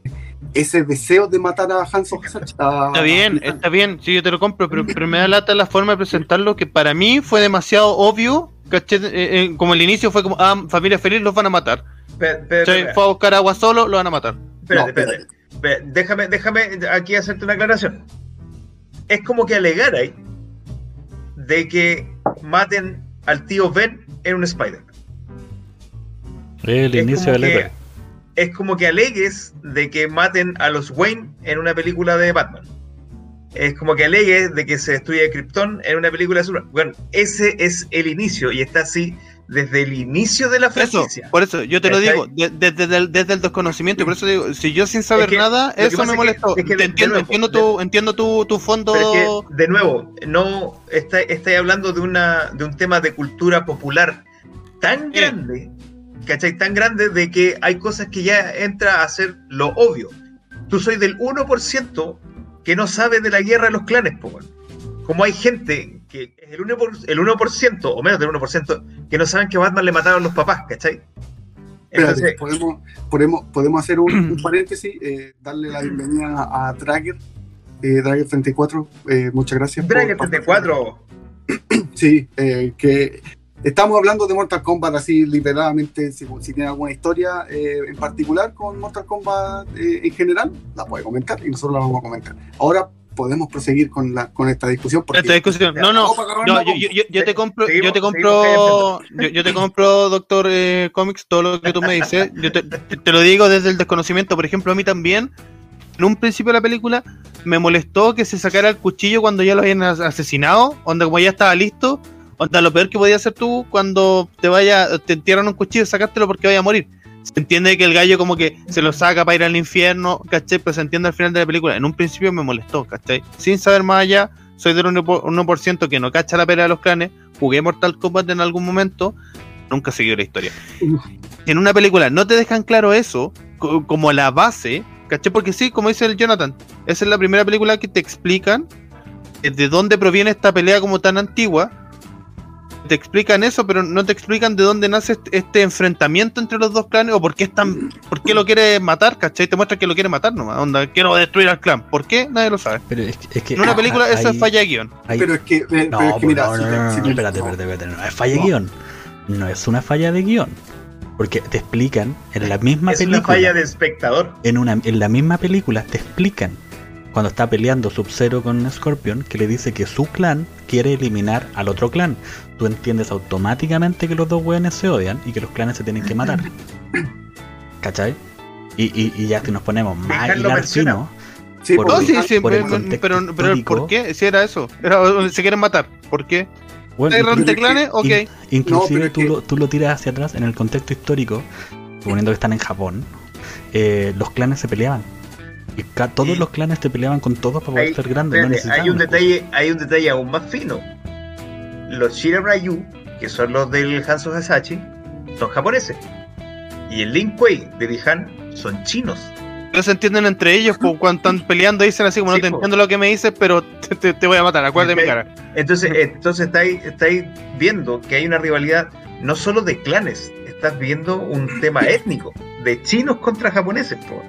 ese deseo de matar a Hanzo Hasashi. a- Está bien, está bien, sí, yo te lo compro, pero, pero me da lata la forma de presentarlo que para mí fue demasiado obvio. Eh, eh, como el inicio fue como, ah, familia feliz, los van a matar. Espera, Fue a buscar agua solo, lo van a matar. espérate, No, espérate. Espera, Déjame, déjame aquí hacerte una aclaración. Es como que alegarais de que maten al tío Ben en un Spider. El Es inicio que- héroe. Es como que alegues de que maten a los Wayne en una película de Batman. Es como que alegues de que se destruye Krypton en una película de Superman. Bueno, ese es el inicio y está así desde el inicio de la Eso, franquicia. por eso, yo te lo digo, de- de- desde, el, desde el desconocimiento, y por eso digo, si yo sin saber Es que nada, eso me es que- molestó. es que Te de- entiendo, nuevo, entiendo, tu, entiendo tu, tu fondo. De nuevo, no está, estáis hablando de, una, de un tema de cultura popular tan Sí. grande, ¿cachai? Tan grande de que hay cosas que ya entra a ser lo obvio. Tú soy del 1% que no sabe de la guerra de los clanes, po. Como hay gente que es el 1%, por- el 1% o menos del 1% que no saben que a Batman le mataron los papás, ¿cachai? Espérate, Entonces, podemos, podemos, podemos hacer un, un paréntesis, eh, darle la bienvenida a Dragger, eh, Dragger34, eh, muchas gracias. participar. 34, Sí, eh, que estamos hablando de Mortal Kombat así literalmente, si, si tiene alguna historia eh, en particular con Mortal Kombat eh, en general, la puede comentar y nosotros la vamos a comentar. Ahora podemos proseguir con, la, con esta discusión. porque- Esta discusión. No, no, yo, te compro, yo te compro, yo, yo te compro, doctor eh, Comics, todo lo que tú me dices. Yo te, te- lo digo desde el desconocimiento. Por ejemplo, a mí también, en un principio de la película, me molestó que se sacara el cuchillo cuando ya lo habían as- asesinado, onda como ya estaba listo. Onda, lo peor que podías hacer tú cuando te vaya, te entierran un cuchillo, sacártelo porque vaya a morir. Se entiende que el gallo como que se lo saca para ir al infierno, ¿cachai? Pero se entiende al final de la película. En un principio me molestó, ¿cachai? Sin saber más allá, soy del 1%, 1% que no cacha la pelea de los clanes, jugué Mortal Kombat en algún momento, nunca seguí la historia. En una película no te dejan claro eso, co- como la base, ¿cachai? Porque sí, como dice el Jonathan, esa es la primera película que te explican de dónde proviene esta pelea como tan antigua. Te explican eso, pero no te explican de dónde nace este, este enfrentamiento entre los dos clanes o por qué, están, por qué lo quiere matar, ¿cachai? Te muestra que lo quiere matar nomás, onda, quiero destruir al clan. ¿Por qué? Nadie lo sabe. Pero es, que- es que En una ah, película ah, eso es hay- falla de guion. hay- Pero es que, eh, pero es No, que pues mira, no, si no, te- si no, te- espérate, no. espérate, espérate, no es falla de No. guion. No es una falla de guion. Porque te explican en la misma es una película. falla de espectador. en, una, en la misma película te explican cuando está peleando Sub-Zero con Scorpion que le dice que su clan quiere eliminar al otro clan. Tú entiendes automáticamente que los dos weones se odian y que los clanes se tienen que matar. ¿Cachai? Y, y, y ya si nos ponemos más Dejarlo hilar mencionado. fino, Sí, por No, sí, el- sí, por pero, contexto pero. ¿por qué? Si era eso. Era, se quieren matar. ¿Por qué? bueno, ¿Hay inclu- de clanes? Ok. in- inclusive No, tú, que- lo, tú lo tiras hacia atrás en el contexto histórico, suponiendo que están en Japón, eh, los clanes se peleaban. Y todos los clanes te peleaban con todos para poder Hay- ser grandes. No hay un detalle, hay un detalle aún más fino. Los Shiramayu, que son los del Hanzo Hasashi, son japoneses. Y el Lin Kuei de Bihan son chinos. No se entienden entre ellos po, cuando están peleando dicen así como Sí, no te po. entiendo lo que me dices, pero te, te- te voy a matar, acuérdate mi cara. Entonces, entonces estáis, estáis viendo que hay una rivalidad no solo de clanes, estás viendo un tema étnico, de chinos contra japoneses. po.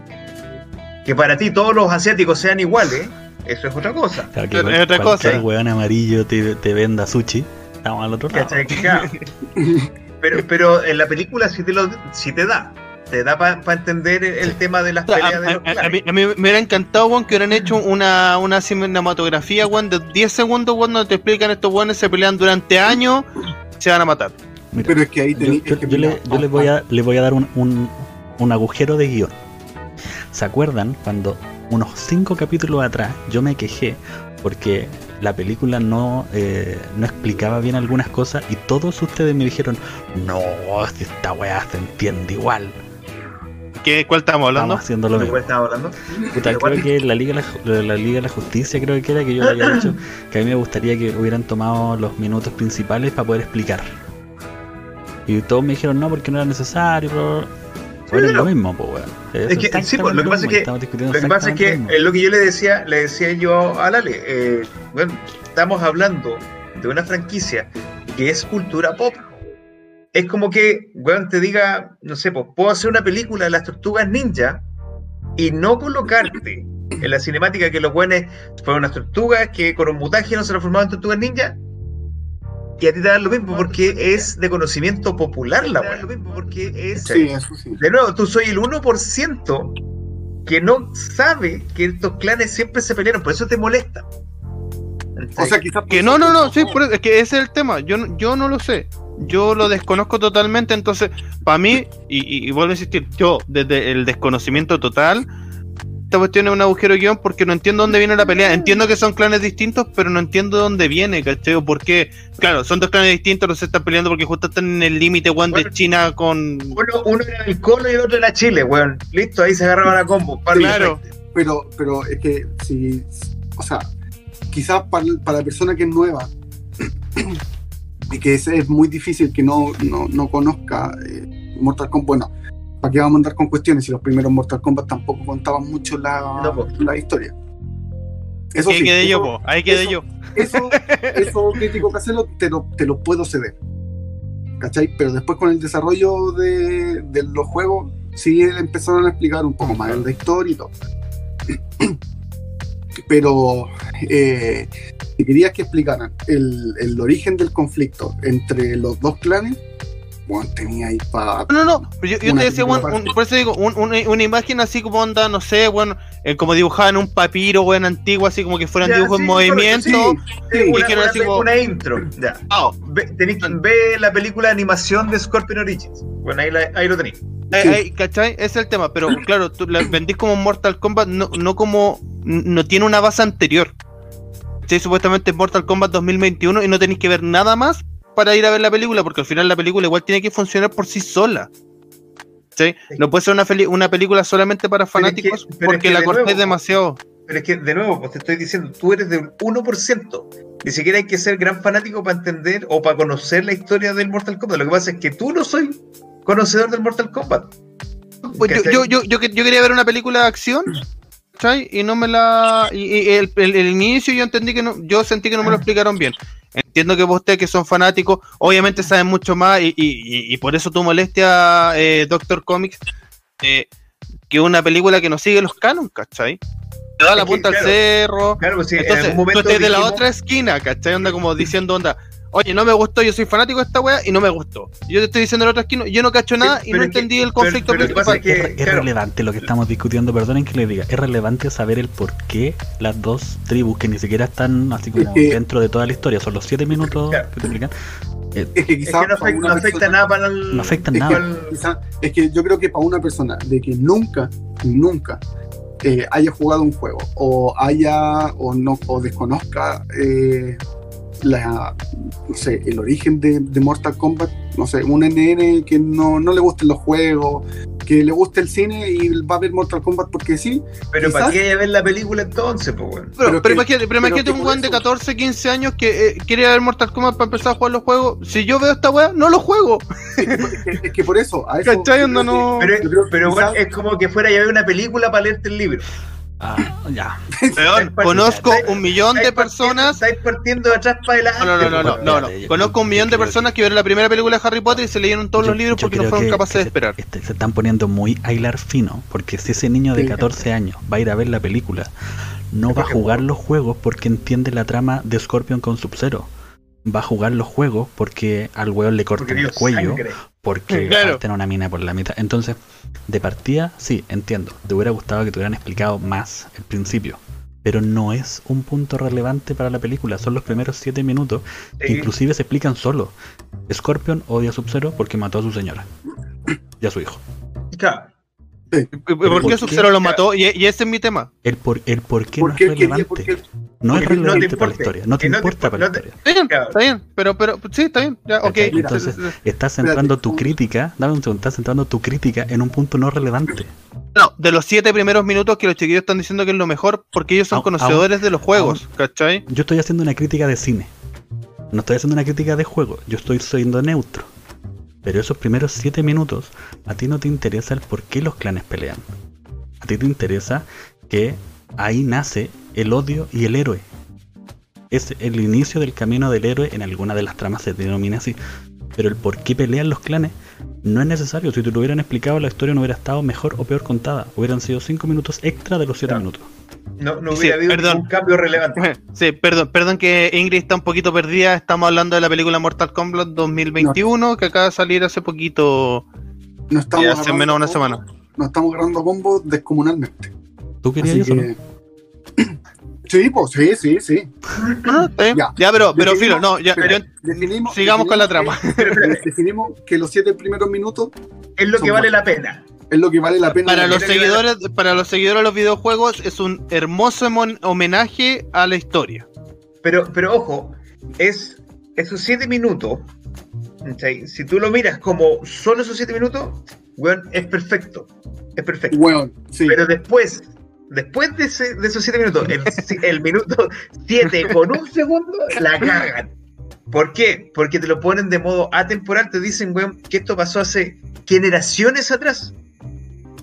Que para ti todos los asiáticos sean iguales, eso es otra cosa. Claro, que Es otra cosa. weón amarillo te, te venda sushi. Estamos al otro lado. Pero, pero en la película sí te, lo, sí te da. Te da para entender el, tema de las O sea, peleas de a, los a- a mí, a mí me hubiera encantado, weón, que hubieran hecho una, una cinematografía, weón, de 10 segundos, weón, donde te explican estos weones se pelean durante años, se van a matar. Mira, Pero es que ahí yo, tenéis yo- que yo le, yo le voy a, le voy a dar un, un- un agujero de guion. ¿Se acuerdan cuando unos cinco capítulos atrás yo me quejé porque la película no, eh, no explicaba bien algunas cosas y todos ustedes me dijeron, no, si esta weá se entiende igual. ¿Qué, ¿Cuál estamos hablando? Estamos haciendo lo ¿De mismo. cuál estaba hablando? Puta, creo que la Liga, de la, Liga de la Justicia creo que era que yo le había dicho que a mí me gustaría que hubieran tomado los minutos principales para poder explicar. Y todos me dijeron no porque no era necesario, pero bueno, es lo mismo, pues weón. Es que, sí, pues, lo que pasa es que, Lo que pasa es que es lo que yo le decía, le decía yo a Lale, eh, bueno, estamos hablando de una franquicia que es cultura pop. Es como que, weón, te diga, no sé, pues puedo hacer una película de las tortugas ninja y no colocarte en la cinemática que los buenos fueron unas tortugas que con un mutaje no se transformaban en tortugas ninja. Y a ti te da lo mismo porque es de conocimiento popular la weá. porque es. Sí, eso sí. De nuevo, tú soy el 1% que no sabe que estos clanes siempre se pelearon, por eso te molesta. O sea, quizás. Que no, no, no, sí, por eso- es que ese es el tema. Yo, no- yo no lo sé. Yo lo desconozco totalmente. Entonces, para mí, y, y- y vuelvo a insistir, yo, desde el desconocimiento total, esta cuestión es un agujero guion porque no entiendo dónde viene la pelea. Entiendo que son clanes distintos, pero no entiendo dónde viene, ¿cachai? O por qué. Claro, son dos clanes distintos, no se están peleando porque justo están en el límite, weón, de. China con. Uno, uno era el Colo y el otro era Chile, weón. Listo, ahí se agarraban a combo. Claro. Pero, pero es que si. O sea, quizás para, para la persona que es nueva y que es, es muy difícil que no, no, no conozca eh, Mortal Kombat. Bueno, ¿para qué vamos a andar con cuestiones si los primeros Mortal Kombat tampoco contaban mucho la, No, la historia? Eso Ahí sí, quedé yo, po, ahí quedé eso- yo. eso, eso crítico casero te lo, te lo puedo ceder. ¿Cachai? Pero después con el desarrollo de, de los juegos, sí empezaron a explicar un poco más la historia y todo. Pero eh, si querías que explicaran el, el origen del conflicto entre los dos clanes, tenía ahí para... No, no, no, pero yo, te decía, weón, un- por eso digo, un- un- una imagen así como onda, no sé, bueno, como dibujada en un papiro, weón, antiguo, así como que fueran Ya, dibujos sí, en movimiento. Sí, Sí, una, una- como- intro. Ya. Ah, Ve, tenéis que- ve la película de animación de Scorpion Origins. Bueno, ahí, la- ahí lo tenéis. ahí- ahí, ¿cachai? Ese es el tema, pero claro, tú la vendís como Mortal Kombat, no, no como, no tiene una base anterior. Sí, supuestamente es Mortal Kombat 2021 y no tenéis que ver nada más para ir a ver la película, porque al final la película igual tiene que funcionar por sí sola. ¿Sí? No puede ser una, una película solamente para Pero es que- fanáticos es porque que la de cortáis nuevo, demasiado. Pero es que, de nuevo, pues te estoy diciendo, tú eres del 1%. Ni siquiera hay que ser gran fanático para entender o para conocer la historia del Mortal Kombat. Lo que pasa es que tú no soy conocedor del Mortal Kombat. Pues yo, yo, yo, yo, que- yo quería ver una película de acción, ¿cachai? Y no me la. Y, y el, el- el inicio yo entendí que no. Yo sentí que no me lo explicaron bien. Entiendo que ustedes que son fanáticos, obviamente saben mucho más, y, y- por eso tu molestia, eh, Doctor Comics, eh, que una película que no sigue los canons, ¿cachai? Te da la punta al cerro. Claro, sí, en Entonces, algún tú de la otra esquina, ¿cachai? Onda como diciendo, onda, oye, no me gustó, yo soy fanático de esta wea y no me gustó. Yo te estoy diciendo de la otra esquina, yo no cacho nada y pero no que- entendí el pero- conflicto pero lo que principal. es que- es, es claro. relevante lo que estamos discutiendo, perdonen que le diga, es relevante saber el por qué las dos tribus que ni siquiera están así como dentro de toda la historia, son los siete minutos Claro. que te explican. Eh, Es que Es quizás que no afecta, no afecta nada para el. No afecta es nada. que el- Quizá- es que yo creo que para una persona de que nunca, nunca eh, haya jugado un juego o haya o no o desconozca eh, la, no sé, el origen de, de Mortal Kombat, no sé, un NN que no, no le gusten los juegos, que le guste el cine y va a ver Mortal Kombat porque sí, Pero para quizás- qué ver la película entonces, pues, weón. Pero, Pero pero que- imagínate, pero un weón de eso- 14, 15 años que eh, quiere ver Mortal Kombat para empezar a jugar los juegos. Si yo veo esta weá, no lo juego. es que, es que por eso, a eso no. Pero, pero es como que fuera a ver una película para leerte el libro. Ah, ya. Weón, conozco un millón de personas. Estáis partiendo de atrás para adelante. No, no, no, no, no, Conozco un millón de personas que- vieron la primera película de Harry Potter y se leyeron todos Yo- los libros porque no fueron que- capaces que de se- esperar. este, se están poniendo muy a hilar fino, porque si ese niño de Sí. 14 años va a ir a ver la película, no va a jugar los juegos porque entiende la trama de Scorpion con Sub-Zero. Va a jugar los juegos porque al weón le cortan el cuello, sangre. Porque Claro. tener una mina por la mitad. Entonces, de partida, sí, entiendo. Te hubiera gustado que te hubieran explicado más el principio. Pero no es un punto relevante para la película. Son los primeros 7 minutos que inclusive se explican solo. Scorpion odia a Sub-Zero porque mató a su señora. Y a su hijo. Claro. ¿Y ¿Por ¿por qué? Sub-Zero lo mató? Y, y ese es mi tema. El por, el por qué ¿por no qué es relevante. No es porque no te relevante para la historia. No te no importa para la no te- historia. Está bien, está bien, pero, pero, sí, está bien, ya. Entonces, estás centrando tu crítica, dame un segundo, estás centrando tu crítica en un punto no relevante. No, de los siete primeros minutos que los chiquillos están diciendo que es lo mejor, porque ellos son Aún- conocedores de los juegos, ¿cachai? Yo estoy haciendo una crítica de cine. No estoy haciendo una crítica de juego. Yo estoy siendo neutro. Pero esos primeros 7 minutos, a ti no te interesa el por qué los clanes pelean. A ti te interesa que ahí nace el odio y el héroe. Es el inicio del camino del héroe, en alguna de las tramas se denomina así. Pero el por qué pelean los clanes No es necesario, si te lo hubieran explicado la historia no hubiera estado mejor o peor contada. Hubieran sido 5 minutos extra de los 7 Ya. minutos. No, no Sí, hubiera habido perdón. un cambio relevante. Sí, perdón, perdón que Ingrid está un poquito perdida. Estamos hablando de la película Mortal Kombat 2021 que acaba de salir hace poquito. No estamos hace menos de una semana. Nos estamos agarrando combos descomunalmente. ¿Tú querías Así eso? no? Sí, pues sí, sí, sí. Ah. Ya. Ya, pero, pero filo, no, ya, yo- definimos, sigamos con la trama. que- definimos que los siete primeros minutos Es lo que vale buenos. la pena. es lo que vale la pena. Para los seguidores, para los seguidores de los videojuegos es un hermoso homenaje a la historia. Pero, pero ojo, es esos siete minutos. Si tú lo miras como solo esos siete minutos, weón, es perfecto. Es perfecto. Weón, sí. Pero después, después de, ese- de esos siete minutos, el, el minuto siete con un segundo, la cagan. ¿Por qué? Porque te lo ponen de modo atemporal, te dicen, weón, que esto pasó hace generaciones atrás.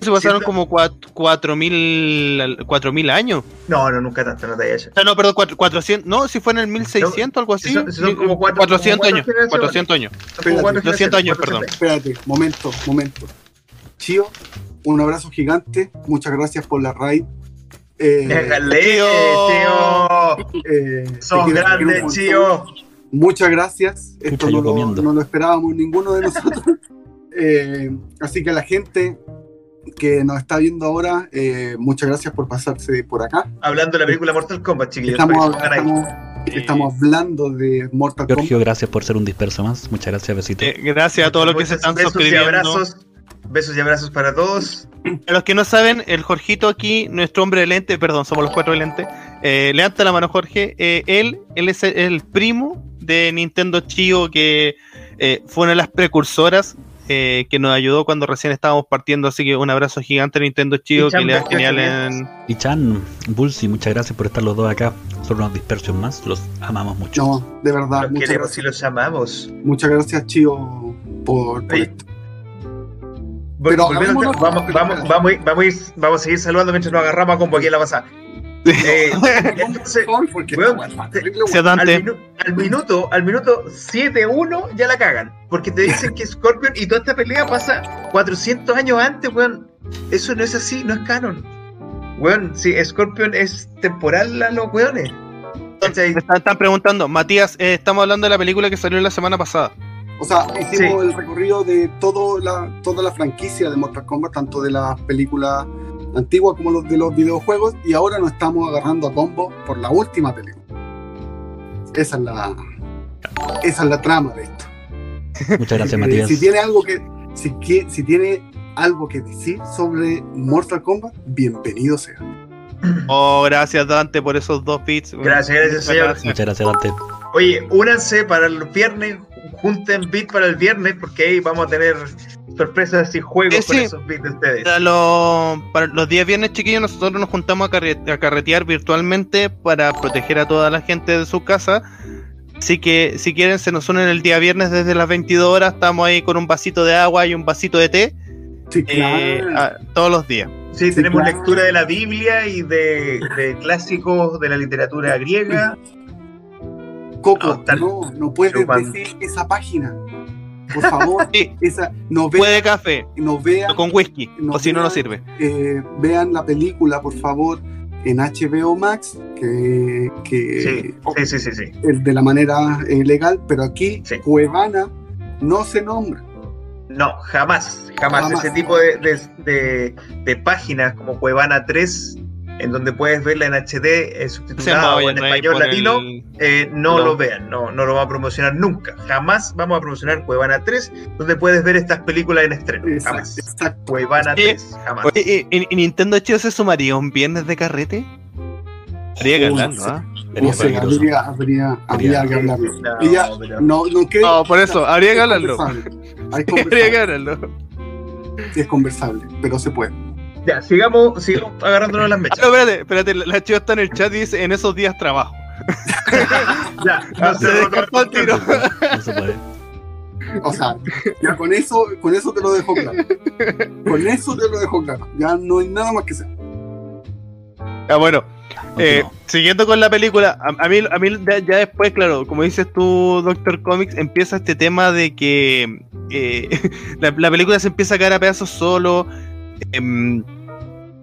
Se pasaron Sí, como 4.000 años. No, no, nunca tanto, no te hayas O sea, no, perdón, cuatro- 400, no, si fue en el 1600 algo así. Si son- si son como cuatro- 400 como años, cuatro generaciones. 400 años. Espérate, 200 años, perdón. Espérate, momento, momento. Chío, un abrazo gigante. Muchas gracias por la raid. Eh, Déjale, tío. eh, Son grandes, chío. Muchas gracias. Esto no lo, no lo esperábamos ninguno de nosotros. Eh, así que a la gente que nos está viendo ahora, eh, muchas gracias por pasarse por acá. Hablando de la película Mortal Kombat, chiquillos. Estamos, hablando de Mortal Kombat. Giorgio, gracias por ser un disperso más. Muchas gracias, besito. Eh, gracias a todos los que se están suscribiendo. abrazos. Besos y abrazos para todos. A los que no saben, el Jorgito aquí, nuestro hombre de lente, perdón, somos los cuatro de lente. Eh, levanta la mano, Jorge. Eh, él, él es el, el primo de Nintendo Chio, que eh, fue una de las precursoras eh, que nos ayudó cuando recién estábamos partiendo. Así que un abrazo gigante a Nintendo Chio, Y que le da genial gracias. en. Y Chan, Bulsi, muchas gracias por estar los dos acá. Son unos dispersos más. Los amamos mucho. No, de verdad, Los muchas queremos y gracias. los amamos. Muchas gracias, Chío, por, por esto. Pero volviendo vamos, vamos, vamos, a ir- vamos, a ir- vamos a seguir saludando mientras nos agarramos a combo aquí en la pasada. Eh, entonces, weón, al, Dante. minu- al minuto, al minuto 7-1 ya la cagan. Porque te dicen que Scorpion y toda esta pelea pasa 400 años antes, weón. Eso no es así, no es canon. Weón, si Scorpion es temporal a los weones. Me están, están preguntando, Matías, eh, estamos hablando de la película que salió la semana pasada. O sea, hicimos Sí. el recorrido de todo la, toda la franquicia de Mortal Kombat, tanto de las películas antiguas como los de los videojuegos, y ahora nos estamos agarrando a combo por la última película. Esa es la, esa es la trama de esto. Muchas gracias, Eh, Matías. si tiene algo que, si, que- si tiene algo que decir sobre Mortal Kombat, bienvenido sea. Oh, gracias Dante por esos dos bits. Gracias, gracias, Muchas señor. Muchas gracias, Dante. Oye, únanse para el viernes, junten beat para el viernes, porque ahí vamos a tener sorpresas y juegos Eh, con sí. esos beats de ustedes. Para los, para los días viernes, chiquillos, nosotros nos juntamos a, carre- a carretear virtualmente para proteger a toda la gente de su casa. Así que si quieren, se nos unen el día viernes desde las 22 horas. Estamos ahí con un vasito de agua y un vasito de té Sí, eh, claro. a- todos los días. Sí, Sí, tenemos claro. lectura de la Biblia y de, de clásicos de la literatura griega. Coco, no, no, no puedes chupando. decir esa página. Por favor, Sí, esa, no, ve- puede café no vean con whisky, No o si no, no sirve. eh, vean la película, por favor, en HBO Max, que, que Sí, sí, sí, de la manera eh, legal, pero aquí Sí. Cuevana no se nombra. No, jamás, jamás. Jamás. Ese tipo de, de, de- de páginas como Cuevana 3, en donde puedes verla en HD eh, Se subtitulada o en español latino, el- eh, no No. lo vean, no, no lo va a promocionar nunca. Jamás vamos a promocionar Cuevana 3, donde puedes ver estas películas en estreno. Exacto, Jamás. exacto. Cuevana Sí. 3, jamás. Oye, ¿y, y Nintendo Chido se sumaría un viernes de carrete? Habría que hablarlo. ¿ah? Sería O sea, peligroso. habría, habría, habría que hablarlo. No, no, no, No, por eso, habría que hablarlo. Hay Habría que hablarlo. es conversable, pero se puede. Ya, sigamos, sigamos agarrándonos las Ah, mechas. no, espérate, espérate, la- chiva está en el chat y dice, en esos días trabajo. Ya, no se descartó el tiro. No se puede. O sea, ya con eso, con eso te lo dejo claro. Con eso te lo dejo claro. Ya no hay nada más que hacer. Ah, bueno, Eh, siguiendo con la película, a, a mí, a mí ya, ya después, claro, como dices tú, Doctor Comics, empieza este tema de que eh, la, la película se empieza a caer a pedazos solo, em,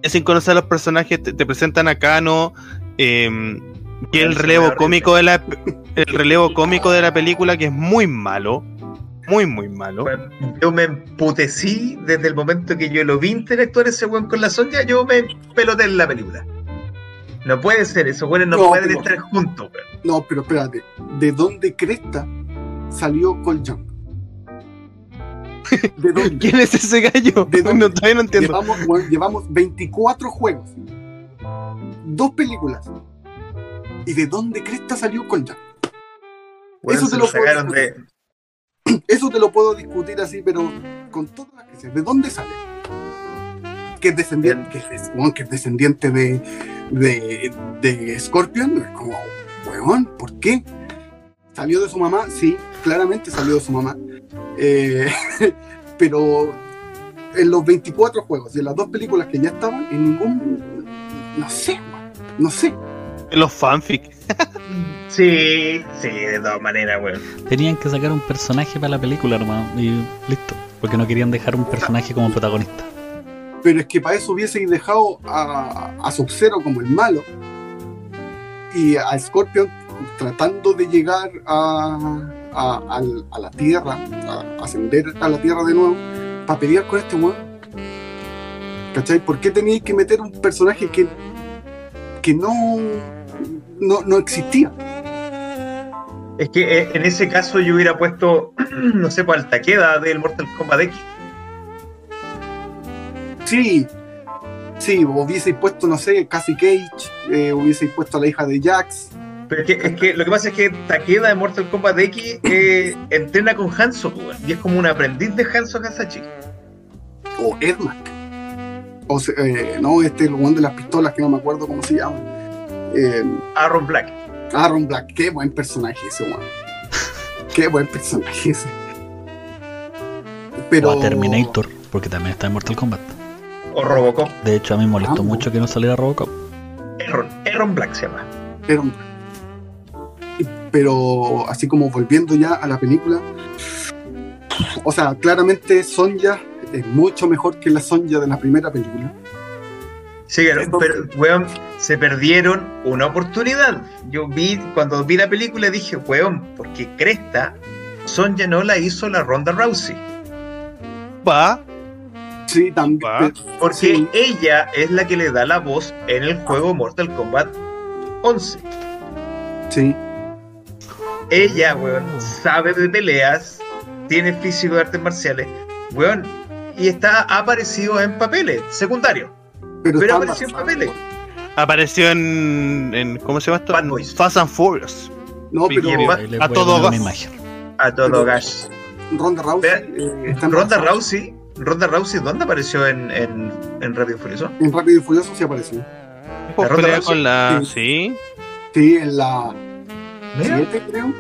sin conocer a los personajes, te, te presentan a Kano, em, que el relevo cómico de la el relevo cómico de la película que es muy malo, muy muy malo. Bueno, yo me emputecí desde el momento que yo lo vi interactuar ese weón con la Sonja, yo me peloté en la película. No puede ser, esos weones no, No, pueden pero- estar juntos, weón. No, pero espérate. ¿De dónde cresta salió Cole Young? ¿De dónde? ¿Quién es ese gallo? ¿De dónde? No, todavía no entiendo. Llevamos, bueno, llevamos 24 juegos, dos películas. ¿Y de dónde cresta salió Young? Weón, Eso te lo puedo de. Eso te lo puedo discutir así, pero con todas las que sea. ¿De dónde sale? Que es descendiente, que es, que es descendiente de, de, de Scorpion. Es como, weón, ¿por qué? ¿Salió de su mamá? Sí, claramente salió de su mamá. Eh, pero en los 24 juegos y en las dos películas que ya estaban, en ningún. No sé, weón, no sé. Los fanfic. Sí, sí, de todas maneras, weón. Tenían que sacar un personaje para la película, hermano, y listo. Porque no querían dejar un personaje como protagonista. Pero es que para eso hubieseis dejado a, a Sub-Zero como el malo y a Scorpion tratando de llegar a, a, la Tierra, a ascender a la Tierra de nuevo, para pelear con este weón. ¿Cachai? ¿Por qué teníais que meter un personaje que, que no, no, no existía? Es que eh, en ese caso yo hubiera puesto, no sé, pues al Takeda del Mortal Kombat X. Sí, sí, hubieseis puesto, no sé, Cassie Cage, eh, hubieseis puesto a la hija de Jax, Pero es que, es que lo que pasa es que Takeda de Mortal Kombat X eh, entrena con Hanzo, weón, y es como un aprendiz de Hanzo Hasashi. o Ermac. O se- eh, no, este el one de las pistolas que no me acuerdo cómo se llama. Eh, Aaron Black. Aaron Black, qué buen personaje ese one. qué buen personaje ese. Pero O a Terminator, porque también está en Mortal Kombat. O Robocop. De hecho, a mí me molestó Ambos. mucho que no saliera Robocop. Aaron, Aaron Black se llama. Aaron Black. Pero así como volviendo ya a la película, o sea, claramente Sonja es mucho mejor que la Sonja de la primera película. Sí, pero, pero, weón, se perdieron una oportunidad. Yo vi, cuando vi la película dije, weón, porque Cresta, Sonja no la hizo la Ronda Rousey. Va. Sí, también. Va. Porque Sí. ella es la que le da la voz en el juego Mortal Kombat 11. Sí, Ella, weón, sabe de peleas, tiene físico de artes marciales, weón, y está ha aparecido en papeles secundarios. pero, apareció en papeles. Apareció en, en- ¿Cómo se llama esto? Bad Boys. Fast and Furious. No, pero les A todo gas. A todo Pero- gas. Ronda Rousey eh, Ronda. Rousey, Ronda Rousey, ¿dónde apareció en, en, en Rápido y Furioso? En Rápido y Furioso sí apareció. Pues Ronda Rousey? con la. Sí. Sí. Sí, en la Mira, 7, creo.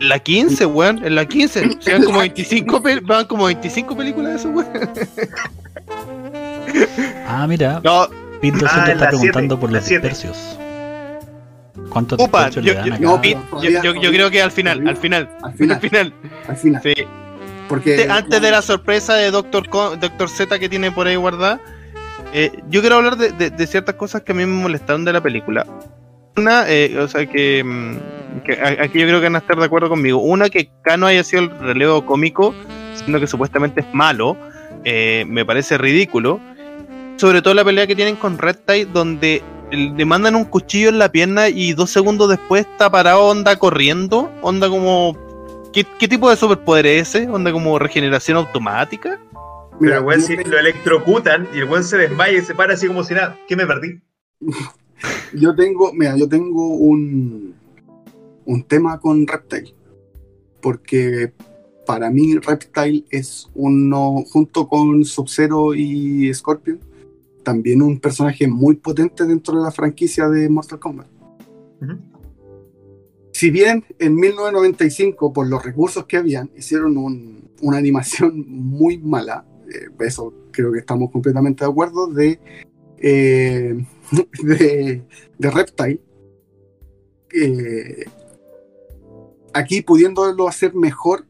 La 15, weón. En la 15. Se van como 25, pe- van como 25 películas de eso, weón. Ah, mira, No, Pinto Ah, está preguntando siete, por los. ¿Cuántos Upa, dispersios yo- le dan yo- acá? no, Pit, yo, yo- yo creo que al final, al final. Al Al final, al final. Sí. Porque Antes, antes de la sorpresa de Doctor, Doctor Z que tiene por ahí guardada, eh, yo quiero hablar de, de- de ciertas cosas que a mí me molestaron de la película. Una, eh, o sea, que, mm, que aquí yo creo que van a estar de acuerdo conmigo. Una, que Kano haya sido el relevo cómico, siendo que supuestamente es malo, eh, me parece ridículo. Sobre todo la pelea que tienen con Red Tide, donde le mandan un cuchillo en la pierna y dos segundos después está parado, onda corriendo, onda como ¿Qué, qué tipo de superpoder es ese? ¿Onda como regeneración automática? mira, pero weón, yo, si lo electrocutan y el weón se desmaya y se para así como si nada, ¿qué me perdí? yo tengo, mira, yo tengo un, un tema con Reptile. Porque para mí Reptile es uno, junto con Sub-Zero y Scorpion, también un personaje muy potente dentro de la franquicia de Mortal Kombat. Si bien en 1995, por los recursos que habían, hicieron un- una animación muy mala, eh, eso creo que estamos completamente de acuerdo, de, eh, de, de Reptile, eh, aquí pudiéndolo hacer mejor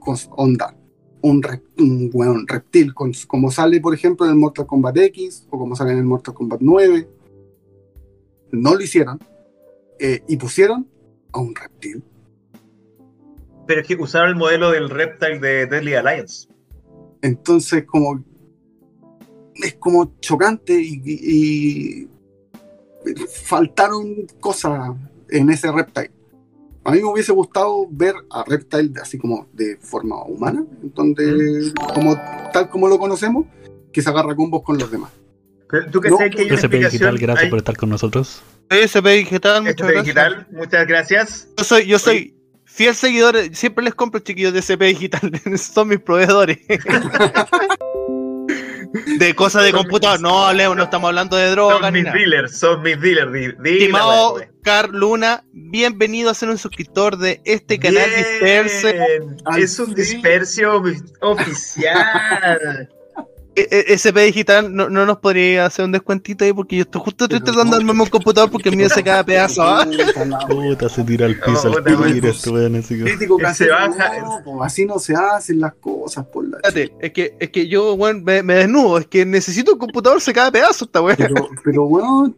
con onda. Un, rep- un weón reptil, con- como sale, por ejemplo, en el Mortal Kombat X o como sale en el Mortal Kombat 9. No lo hicieron eh, y pusieron a un reptil. Pero es que usaron el modelo del Reptile de Deadly Alliance. Entonces, como es como chocante y, y- y faltaron cosas en ese Reptile. A mí me hubiese gustado ver a Reptile así como de forma humana, donde como tal como lo conocemos, que se agarra combos con los demás. Pero ¿Tú que No, sabes que hay una SP Digital, gracias hay- por estar con nosotros. SP Digital, muchas SP gracias. Digital, muchas gracias. Yo soy, yo soy fiel seguidor, siempre les compro chiquillos de CP Digital, son mis proveedores. de cosas de computador, no hablemos, no estamos hablando de droga Son ni mis nada. dealers, son mis dealers. di- di la Estimado wea. Car Luna, bienvenido a ser un suscriptor de este canal Disperse. Es un dispersio oficial. E- e- SP Digital, no, no nos podría hacer un descuentito ahí porque yo estoy justo estoy tratando de armarme un computador porque el mío se cae a pedazos. ¿ah? Puta la Puta, se tira al piso al tiro, este weón, así que Se baja. así no se hacen las cosas por la Espérate, es que, es que yo, weón, me, me desnudo, es que necesito un computador, se cae a pedazos esta weón. Pero, pero weón,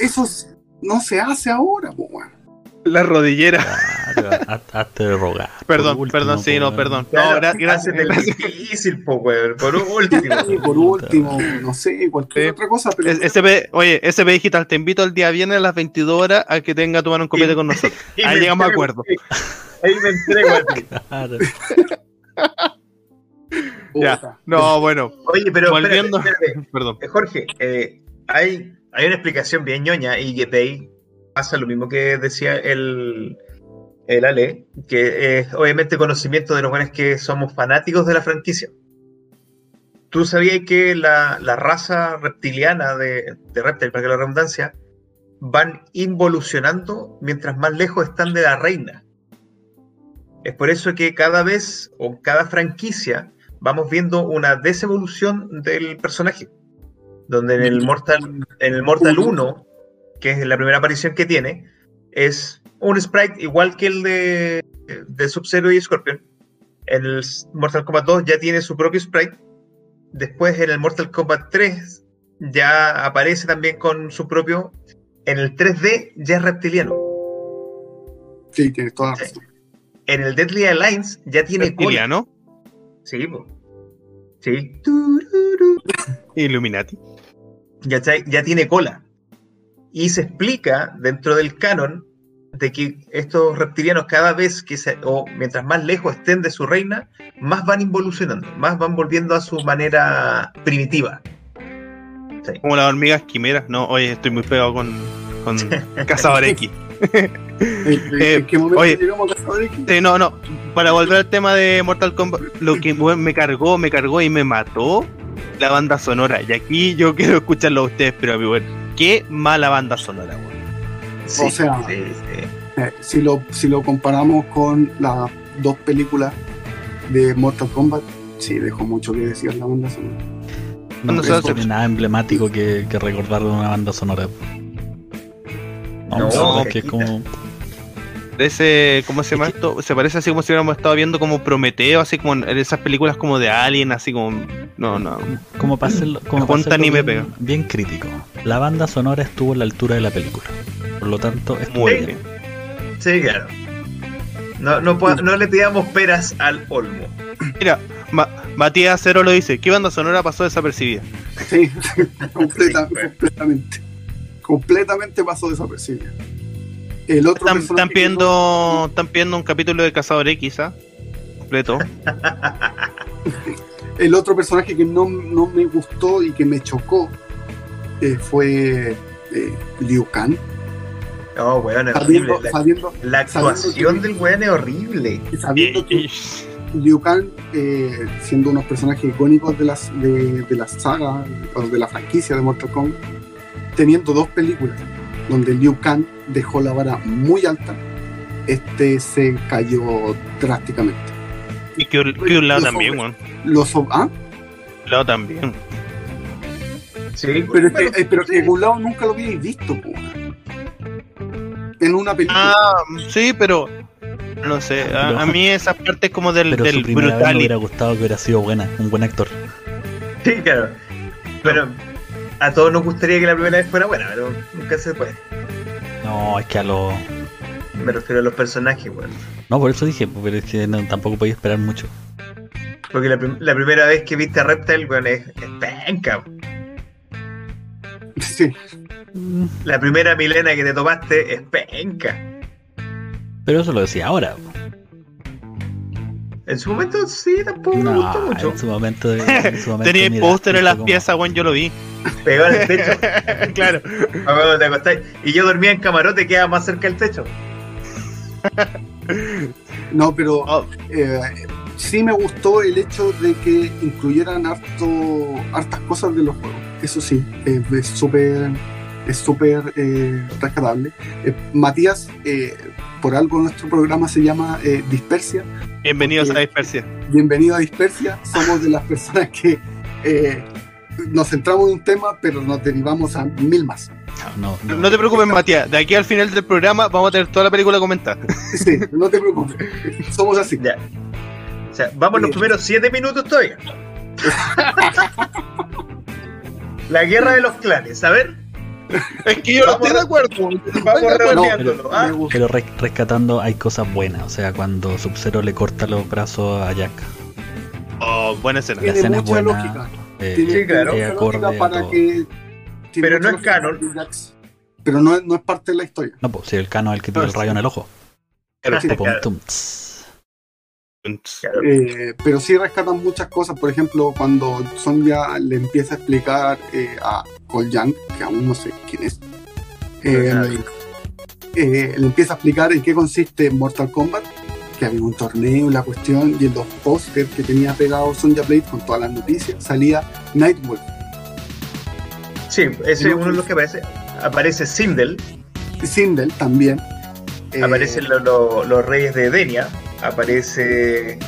eso es- no se hace ahora, weón. La rodillera. Claro, haz- hazte de rogar. Perdón, último, perdón, sí, no, perdón. No, Claro, gra- gracias. Gracias. difícil, po, weón. Por último. Por último, no sé, cualquier Sí. otra cosa, pero SP, oye, SP Digital, te invito el día viernes a las 22 horas a que tenga a tomar un copete con nosotros. Ahí llegamos a acuerdo. Ahí me entrego a ti. Claro. Ya. No, bueno, Oye, pero Volviendo- espérate, espérate. perdón. Eh, Jorge, eh, hay, hay una explicación bien ñoña y que pasa lo mismo que decía el, el Ale, que es obviamente conocimiento de los buenos que somos fanáticos de la franquicia. ¿Tú sabías que la, la raza reptiliana de, de Reptile, para que la redundancia, van involucionando mientras más lejos están de la reina? Es por eso que cada vez o cada franquicia vamos viendo una desevolución del personaje. Donde en el Mortal, en el Mortal 1, que es la primera aparición que tiene, es un sprite igual que el de, de Sub-Zero y Scorpion. En el Mortal Kombat 2 ya tiene su propio sprite. Después en el Mortal Kombat 3 ya aparece también con su propio. En el 3D ya es reptiliano. Sí, tienes toda la razón. En el Deadly Alliance ya tiene cola. Reptiliano, Sí, po. Sí. Illuminati. ya, ya tiene cola. Y se explica dentro del canon de que estos reptilianos cada vez que se, o mientras más lejos estén de su reina, más van involucionando, más van volviendo a su manera primitiva. Sí. Como las hormigas quimeras. No, oye, estoy muy pegado con, con Cazador X. ¿En, en- Eh, oye. llegamos a Cazador X? Sí, no, no. Para volver al tema de Mortal Kombat, lo que me cargó, me cargó y me mató la banda sonora. Y aquí yo quiero escucharlo a ustedes, pero mi weón, qué mala banda sonora, weón. Sí, O sea, sí, sí. Eh, si, lo, si lo comparamos con las dos películas de Mortal Kombat, sí, dejó mucho que decir la banda sonora. No, No, tiene nada emblemático que, que recordar de una banda sonora. No, No, es que que es como. Parece, ¿cómo se llama esto? Se parece así como si hubiéramos estado viendo como Prometeo, así como en esas películas como de Alien, así como. No, no. Como para hacerlo, como para hacerlo ni me bien, bien crítico. La banda sonora estuvo a la altura de la película. Por lo tanto, estuvo Muy bien. bien. Sí, claro. No, no, le pidamos peras al olmo. Mira, Ma- Matías Cero lo dice: ¿Qué banda sonora pasó desapercibida? Sí, completa- Sí, fue. completamente. Completamente pasó desapercibido. El otro Están, están pidiendo, están pidiendo un capítulo de Cazador X, ¿ah? Completo. el otro personaje que no, no me gustó y que me chocó eh, fue eh, Liu Kang. No, weón, es horrible. Sabiendo, La, sabiendo, la actuación que- del weón es horrible. sabiendo que Liu Kang, eh, siendo unos personajes icónicos de, las, de, de la saga o de la franquicia de Mortal Kombat, teniendo dos películas donde Liu Kang dejó la vara muy alta, este se cayó drásticamente. Y que, que un lado Los también, weón. Los, ah, Un lado también. Sí, pero es que, bueno, eh, pero sí. que Gulao nunca lo habíais visto. po. en una película. Ah, sí, pero no sé, a, Pero- a mí esa parte es como del, Pero su vez me brutal. hubiera gustado que hubiera sido buena, un buen actor. Sí, claro. Pero a todos nos gustaría que la primera vez fuera buena, pero nunca se puede. No, es que a lo. Me refiero a los personajes, weón. No, por eso dije, pero es que no, tampoco podía esperar mucho. Porque la, prim- la primera vez que viste a Reptile, weón, es, es penca. weón. Sí, La primera Milena que te tomaste es penca. Pero eso lo decía ahora. En su momento sí, tampoco me gustó mucho. en su momento. En su momento Tenía póster en las como- piezas, weón, yo lo vi. Pegado en el techo. claro. a cuando te acostáis. Y yo dormía en camarote, quedaba más cerca del techo. no, pero Oh, eh, sí me gustó el hecho de que incluyeran harto, hartas cosas de los juegos. Eso sí, eh, es súper es súper eh, rescatable. Eh, Matías, eh, por algo nuestro programa se llama eh, Dispersia. Bienvenidos a Dispersia. Bienvenido a Dispersia. Somos de las personas que eh, nos centramos en un tema, pero nos derivamos a mil más. No, no, No te preocupes, Matías. De aquí al final del programa vamos a tener toda la película comentada. Sí, no te preocupes. Somos así. Ya. O sea, vamos los Sí. primeros siete minutos todavía. La guerra de los clanes, a ver. Es que yo no estoy de acuerdo. Vamos ¿ah? Pero res- rescatando hay cosas buenas. O sea, cuando Sub-Zero le corta los brazos a Jack. Oh, buena escena. La Tiene escena es buena. lógica. eh, Tiene, Sí, claro. eh, lógica para todo. que. Pero no es canon. Pero no, es- no es parte de la historia. No, pues si el cano es el que tiene el rayo en el ojo. Eh, pero sí rescatan muchas cosas. Por ejemplo, cuando Sonja le empieza a explicar eh, a Cole Young, que aún no sé quién es, eh, eh, le empieza a explicar en qué consiste Mortal Kombat, que había un torneo, la cuestión, y en los pósters que tenía pegado Sonja Blade con todas las noticias, salía Nightwolf. Sí, ese es uno de los que aparece. Aparece Sindel, Sindel también. Eh, aparecen lo- lo- los reyes de Denia, aparece.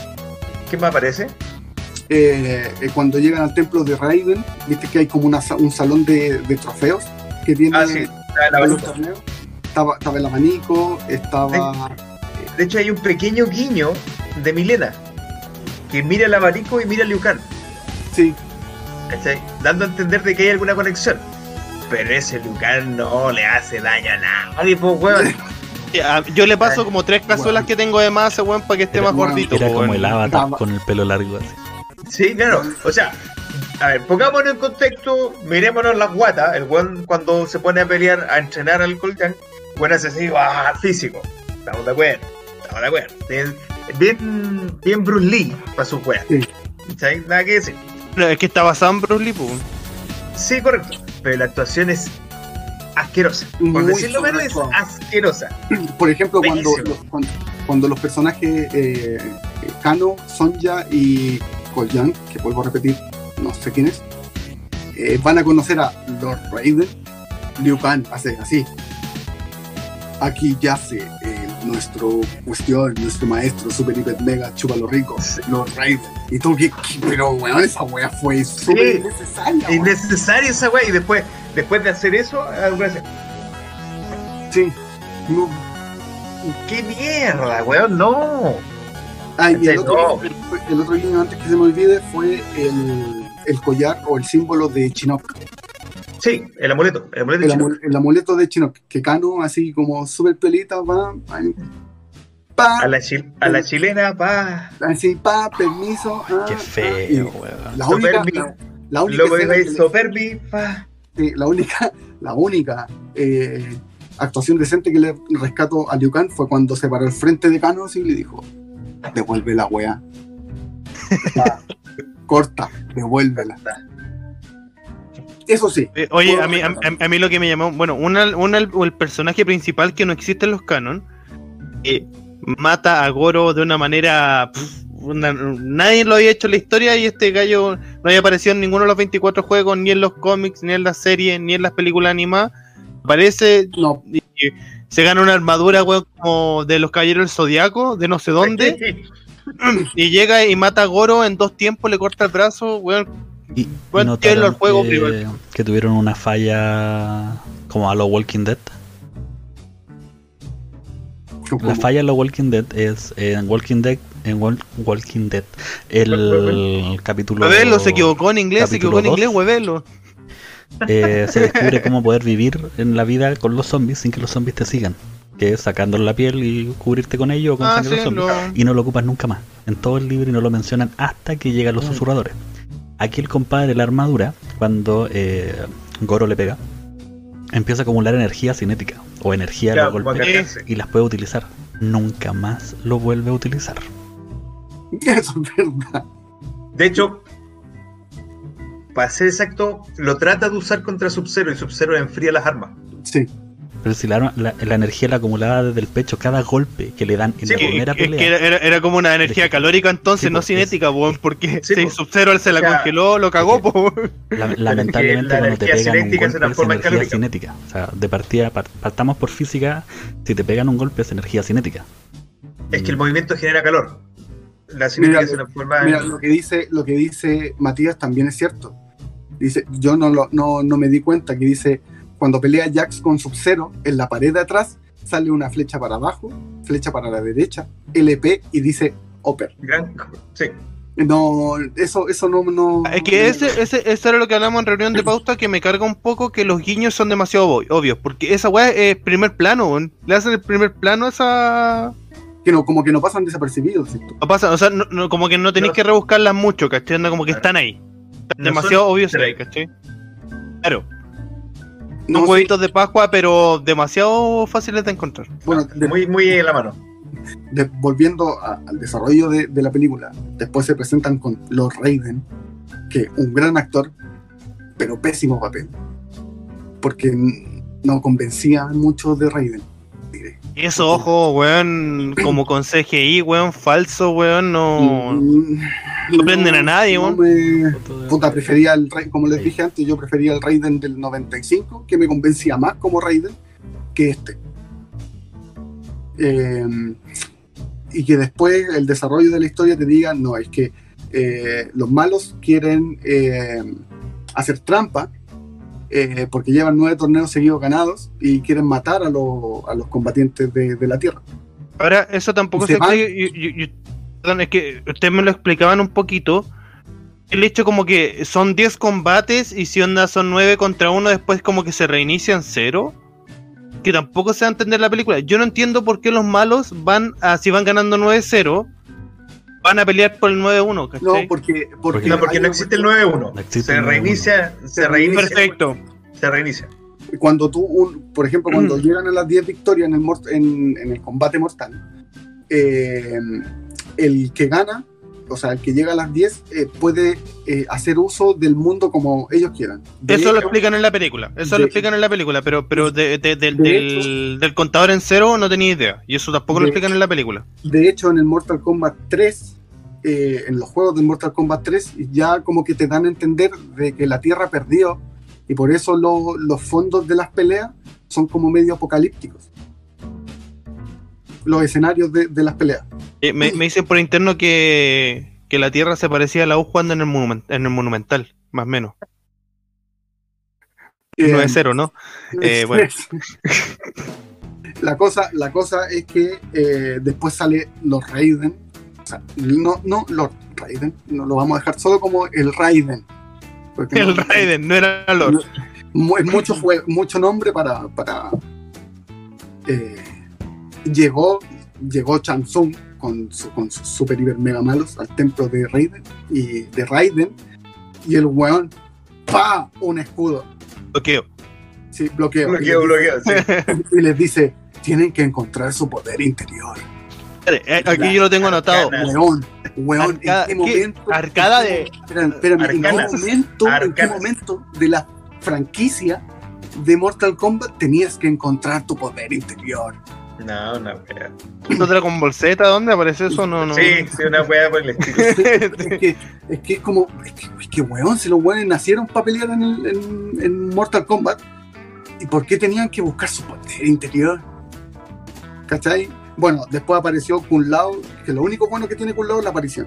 ¿Qué más aparece? Eh, eh, cuando llegan al templo de Raiden, viste que hay como una un salón de, de trofeos que tiene Ah, sí, está el para los abanico. torneos. Estaba, estaba el abanico, estaba. De hecho, hay un pequeño guiño de Milena que mira el abanico y mira a Liu Kang, Sí, ¿cachai? Dando a entender de que hay alguna conexión. Pero ese Kang no le hace daño a nadie, pues, weón. Yo le paso como tres cazuelas Bueno. que tengo de masa, weón, para que esté Era- más gordito. Era como el avatar Estaba- con el pelo largo así. Sí, claro. O sea, a ver, pongámonos en contexto, mirémonos las guatas. El weón cuando se pone a pelear, a entrenar al Coljan, bueno, hace así, ah, físico. Estamos de acuerdo, estamos de acuerdo. Bien, bien, bien Bruce Lee para su. Sí. ¿Cachai? Nada que decir. No, es que está basado en Bruce Lee, po. Sí, correcto. Pero la actuación es asquerosa. Por Muy decirlo menos, es asquerosa. por ejemplo, cuando, cuando, cuando los personajes eh, Kano, Sonja y Young, que vuelvo a repetir, no sé quién es, eh, van a conocer a Lord Raiden, Liu Kang hace así. Aquí yace eh, nuestro cuestión, nuestro maestro super hiper mega chúpalo rico, Lord Raiden. Y ¿qué, qué- pero weón, esa wea fue súper Sí. innecesaria. Esa wea. Y después, después de hacer eso, así, Sí. No. ¡Qué mierda, weón! ¡No! Ah, y el otro, el otro guiño antes que se me olvide fue el, el collar o el símbolo de Chinook. Sí, el amuleto. El amuleto El, amu- el amuleto de Chinook. Que Cano, así como súper pelita, va. Pa, A la, a la chilena, pa. así, pa, permiso. ah, Qué ah, feo, y weón. la única, la, la única Luego pa. sí, la única, la única eh, actuación decente que le rescato a Liu Kang fue cuando se paró al frente de Cano y le dijo: Devuelve la wea. Pa, Corta, devuélvela. Eso sí, Eh, Oye, a mí, a, a- mí lo que me llamó, bueno, una, una- el, personaje principal que no existe en los canon, eh, mata a Goro de una manera, una- nadie lo había hecho en la historia y este gallo no había aparecido en ninguno de los 24 juegos, ni en los cómics, ni en las series, ni en las películas animadas. Aparece no, y se gana una armadura, weón, como de los caballeros del zodiaco, de no sé dónde, y llega y mata a Goro en dos tiempos, le corta el brazo, weón. Y, y Bueno, notaron tiene los juegos que, primero. que tuvieron una falla como a los Walking Dead. La falla en los Walking Dead es en Walking Dead, en Wal- Walking Dead, el capítulo. Huevelo, se equivocó en inglés, se equivocó en inglés, huevelo. Eh, se descubre cómo poder vivir en la vida con los zombies sin que los zombies te sigan. Que es sacándole la piel y cubrirte con ello o con Ah, sangre de sí, zombies. lo- Y no lo ocupas nunca más. En todo el libro y no lo mencionan hasta que llegan los Mm. susurradores. Aquí el compadre, la armadura, cuando eh, Goro le pega, empieza a acumular energía cinética o energía de los golpes acá, sí. y las puede utilizar. Nunca más lo vuelve a utilizar. Eso es verdad. De hecho, para ser exacto, lo trata de usar contra Sub-Zero y Sub-Zero enfría las armas. Sí. Pero si la, la- la energía la acumulaba desde el pecho, cada golpe que le dan en Sí, la que- primera Es que pelea. era, era- era como una energía calórica entonces, Sí, no cinética, weón, porque Sí, si. Sub-Zero se la O sea, congeló, lo cagó. La- lamentablemente la cuando te pegan un se golpe es energía calórica. cinética. O sea, de partida par- partamos por física, si te pegan un golpe es energía cinética. Es que el movimiento genera calor. La cinética Mira, se transforma Mira, en. lo que dice, lo que dice Matías también es cierto. Dice, yo no, lo- no, no me di cuenta que dice, cuando pelea Jax con Sub-Zero, en la pared de atrás sale una flecha para abajo, flecha para la derecha, LP y dice. Gran... Sí. No, eso, eso no, no. Es que ese, ese, eso era lo que hablamos en reunión de pauta, que me carga un poco que los guiños son demasiado obvi- obvios, porque esa weá es primer plano. Le hacen el primer plano a esa... que no, como que no pasan desapercibidos. ¿sí? No pasa, o sea, no- no, como que no tenéis que rebuscarlas mucho, ¿cachai? Anda como que están ahí. No demasiado obvios ahí, easter ¿cachai? Claro, No, son sí, huevitos de Pascua, pero demasiado fáciles de encontrar. bueno, de- Muy, muy en la mano. de- volviendo a- al desarrollo de, de la película, después se presentan con Lord Raiden, que un gran actor, pero pésimo papel, porque no convencía mucho de Raiden. diré. Eso, ojo, weón, como con CGI, weón, falso, weón, no... Mm, no prenden a nadie, no me- Puta, prefería el Ra- como les dije antes, yo prefería el Raiden del 95, que me convencía más como Raiden que este. Eh, y que después el desarrollo de la historia te diga, no, es que eh, los malos quieren eh, hacer trampa eh, porque llevan nueve torneos seguidos ganados y quieren matar a, los- a los combatientes de, de la Tierra. Ahora, eso tampoco se se van. explica. yo- yo- yo- perdón, es que ustedes me lo explicaban un poquito. El hecho como que son 10 combates y si onda son 9 contra 1, después como que se reinician cero. Que tampoco se va a entender la película. Yo no entiendo por qué los malos van a, si van ganando 9-0, van a pelear por el 9-1, No, ¿cachai? porque, porque, No, porque no existe el 9-1. No existe Se el 9-1. reinicia, se reinicia. Perfecto. Se reinicia. cuando tú, un- por ejemplo, cuando llegan a las 10 victorias en el, mort- en, en el combate mortal, eh, el que gana, o sea, el que llega a las 10, eh, puede eh, hacer uso del mundo como ellos quieran. De Eso lo hecho, explican en la película. Eso de- lo explican en la película, pero, pero de- de- del- de del, contador en cero no tenía idea. Y eso tampoco lo De explican en la película. De hecho, en el Mortal Kombat 3, eh, en los juegos del Mortal Kombat 3, ya como que te dan a entender de que la Tierra perdió y por eso lo- los fondos de las peleas son como medio apocalípticos. Los escenarios de, de las peleas. Eh, me, me dicen por interno que, que la Tierra se parecía a la U jugando en el, monumen- en el Monumental, más o menos. Eh, 9-0, ¿no? Eh, bueno. La cosa, la cosa es que eh, después sale Lord Raiden. O sea, no, no Lord Raiden, no lo vamos a dejar solo como el Raiden. Porque El no- Raiden, no era Lord. no- mu- es mucho, mucho nombre para. para eh, llegó, llegó Chansung con, su, con sus super hiper mega malos al templo de Raiden y de Raiden y el weón ¡pa! un escudo. Bloqueo. Sí, bloqueo. Bloqueo, y, les bloqueo. sí. dice, y les dice, tienen que encontrar su poder interior. Eh, Aquí yo lo tengo anotado. Weón, weón, Arcada- ¿en qué ¿qué? momento? Arcada en qué de- mo- Espérame, espérame, ¿en qué Arcanas. momento, en qué Arcanas. momento de la franquicia de Mortal Kombat tenías que encontrar tu poder interior? No, una wea. ¿Otra con bolseta? ¿Dónde aparece eso? No, no. Sí, sí, una wea por el estilo. es que es que es como es que, es que, weón si los weones nacieron para pelear en, el- en- en Mortal Kombat y por qué tenían que buscar su poder interior ¿cachai? bueno después apareció Kun Lao que lo único bueno que tiene Kun Lao es la aparición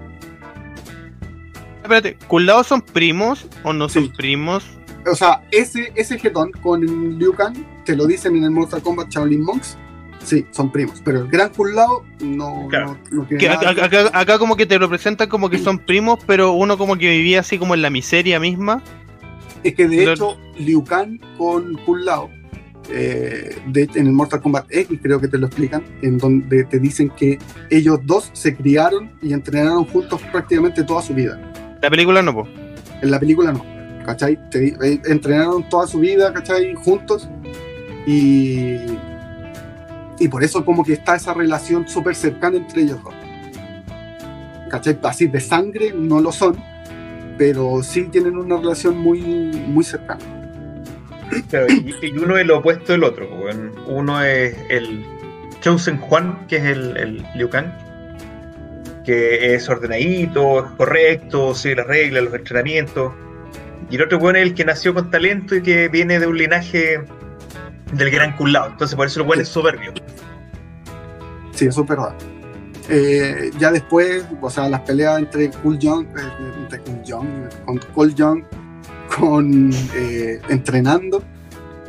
Espérate, ¿Culados son primos o no son primos? o sea ese ese jetón con Liu Kang te lo dicen en el Mortal Kombat Shaolin Monks Sí, son primos. Pero el gran Kun Lao no, Claro. no, no tiene Que acá, acá- acá como que te lo presentan como que son primos, pero uno como que vivía así como en la miseria misma. Es que de Lo- hecho, Liu Kang con Kun Lao, eh, de- en el Mortal Kombat X creo que te lo explican, en donde te dicen que ellos dos se criaron y entrenaron juntos prácticamente toda su vida. La película no, po. En la película no, ¿cachai? Te eh, entrenaron toda su vida, ¿cachai? Juntos y, y por eso como que está esa relación súper cercana entre ellos dos. ¿Cachai? Así de sangre no lo son, pero sí tienen una relación muy, muy cercana. Claro, y, uno es lo opuesto del otro. weón. Uno es el Chosen Juan, que es el, el Liu Kang, que es ordenadito, es correcto, sigue las reglas, los entrenamientos. Y el otro weón es el que nació con talento y que viene de un linaje del gran Kun Lao. Entonces por eso el weón es soberbio. Sí, eso es verdad. Eh, ya después, o sea, las peleas entre Cool Young, eh, entre Cool Young, con Cool Young, con eh, entrenando,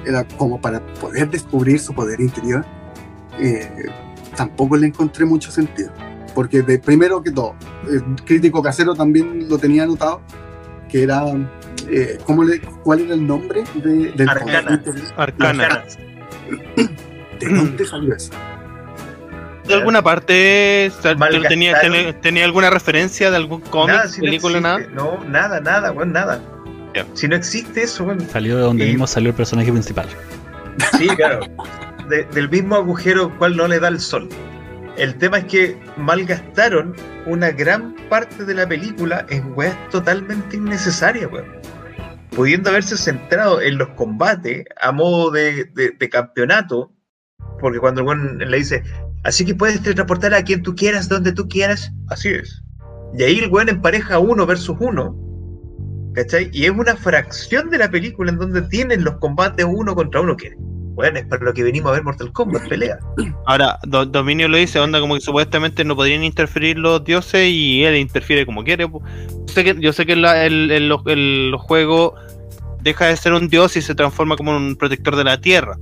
era como para poder descubrir su poder interior. Eh, tampoco le encontré mucho sentido. Porque de primero que todo, el crítico casero también lo tenía anotado, que era, eh, ¿cómo le, ¿cuál era el nombre de, del Arcana. Arcana. ¿De dónde salió eso? ¿De alguna parte Malgastaron. tenía, tenía, tenía alguna referencia de algún cómic, Nada, si no película, nada? No, nada, nada, weón, nada. Si no existe eso, weón. Salió de donde Y- mismo salió el personaje principal. Sí, claro. De- del mismo agujero cual no le da el sol. El tema es que malgastaron una gran parte de la película en weas totalmente innecesarias, weón. Pudiendo haberse centrado en los combates a modo de, campeonato, porque cuando el le dice, así que puedes teletransportar a quien tú quieras, donde tú quieras, así es. Y ahí el weón empareja uno versus uno, ¿cachai? Y es una fracción de la película en donde tienen los combates uno contra uno, que, bueno, es para lo que venimos a ver Mortal Kombat, pelea. Ahora, Do- Dominio lo dice, onda como que supuestamente no podrían interferir los dioses y él interfiere como quiere. Yo sé que, yo sé que la- el, juegos deja de ser un dios y se transforma como un protector de la tierra.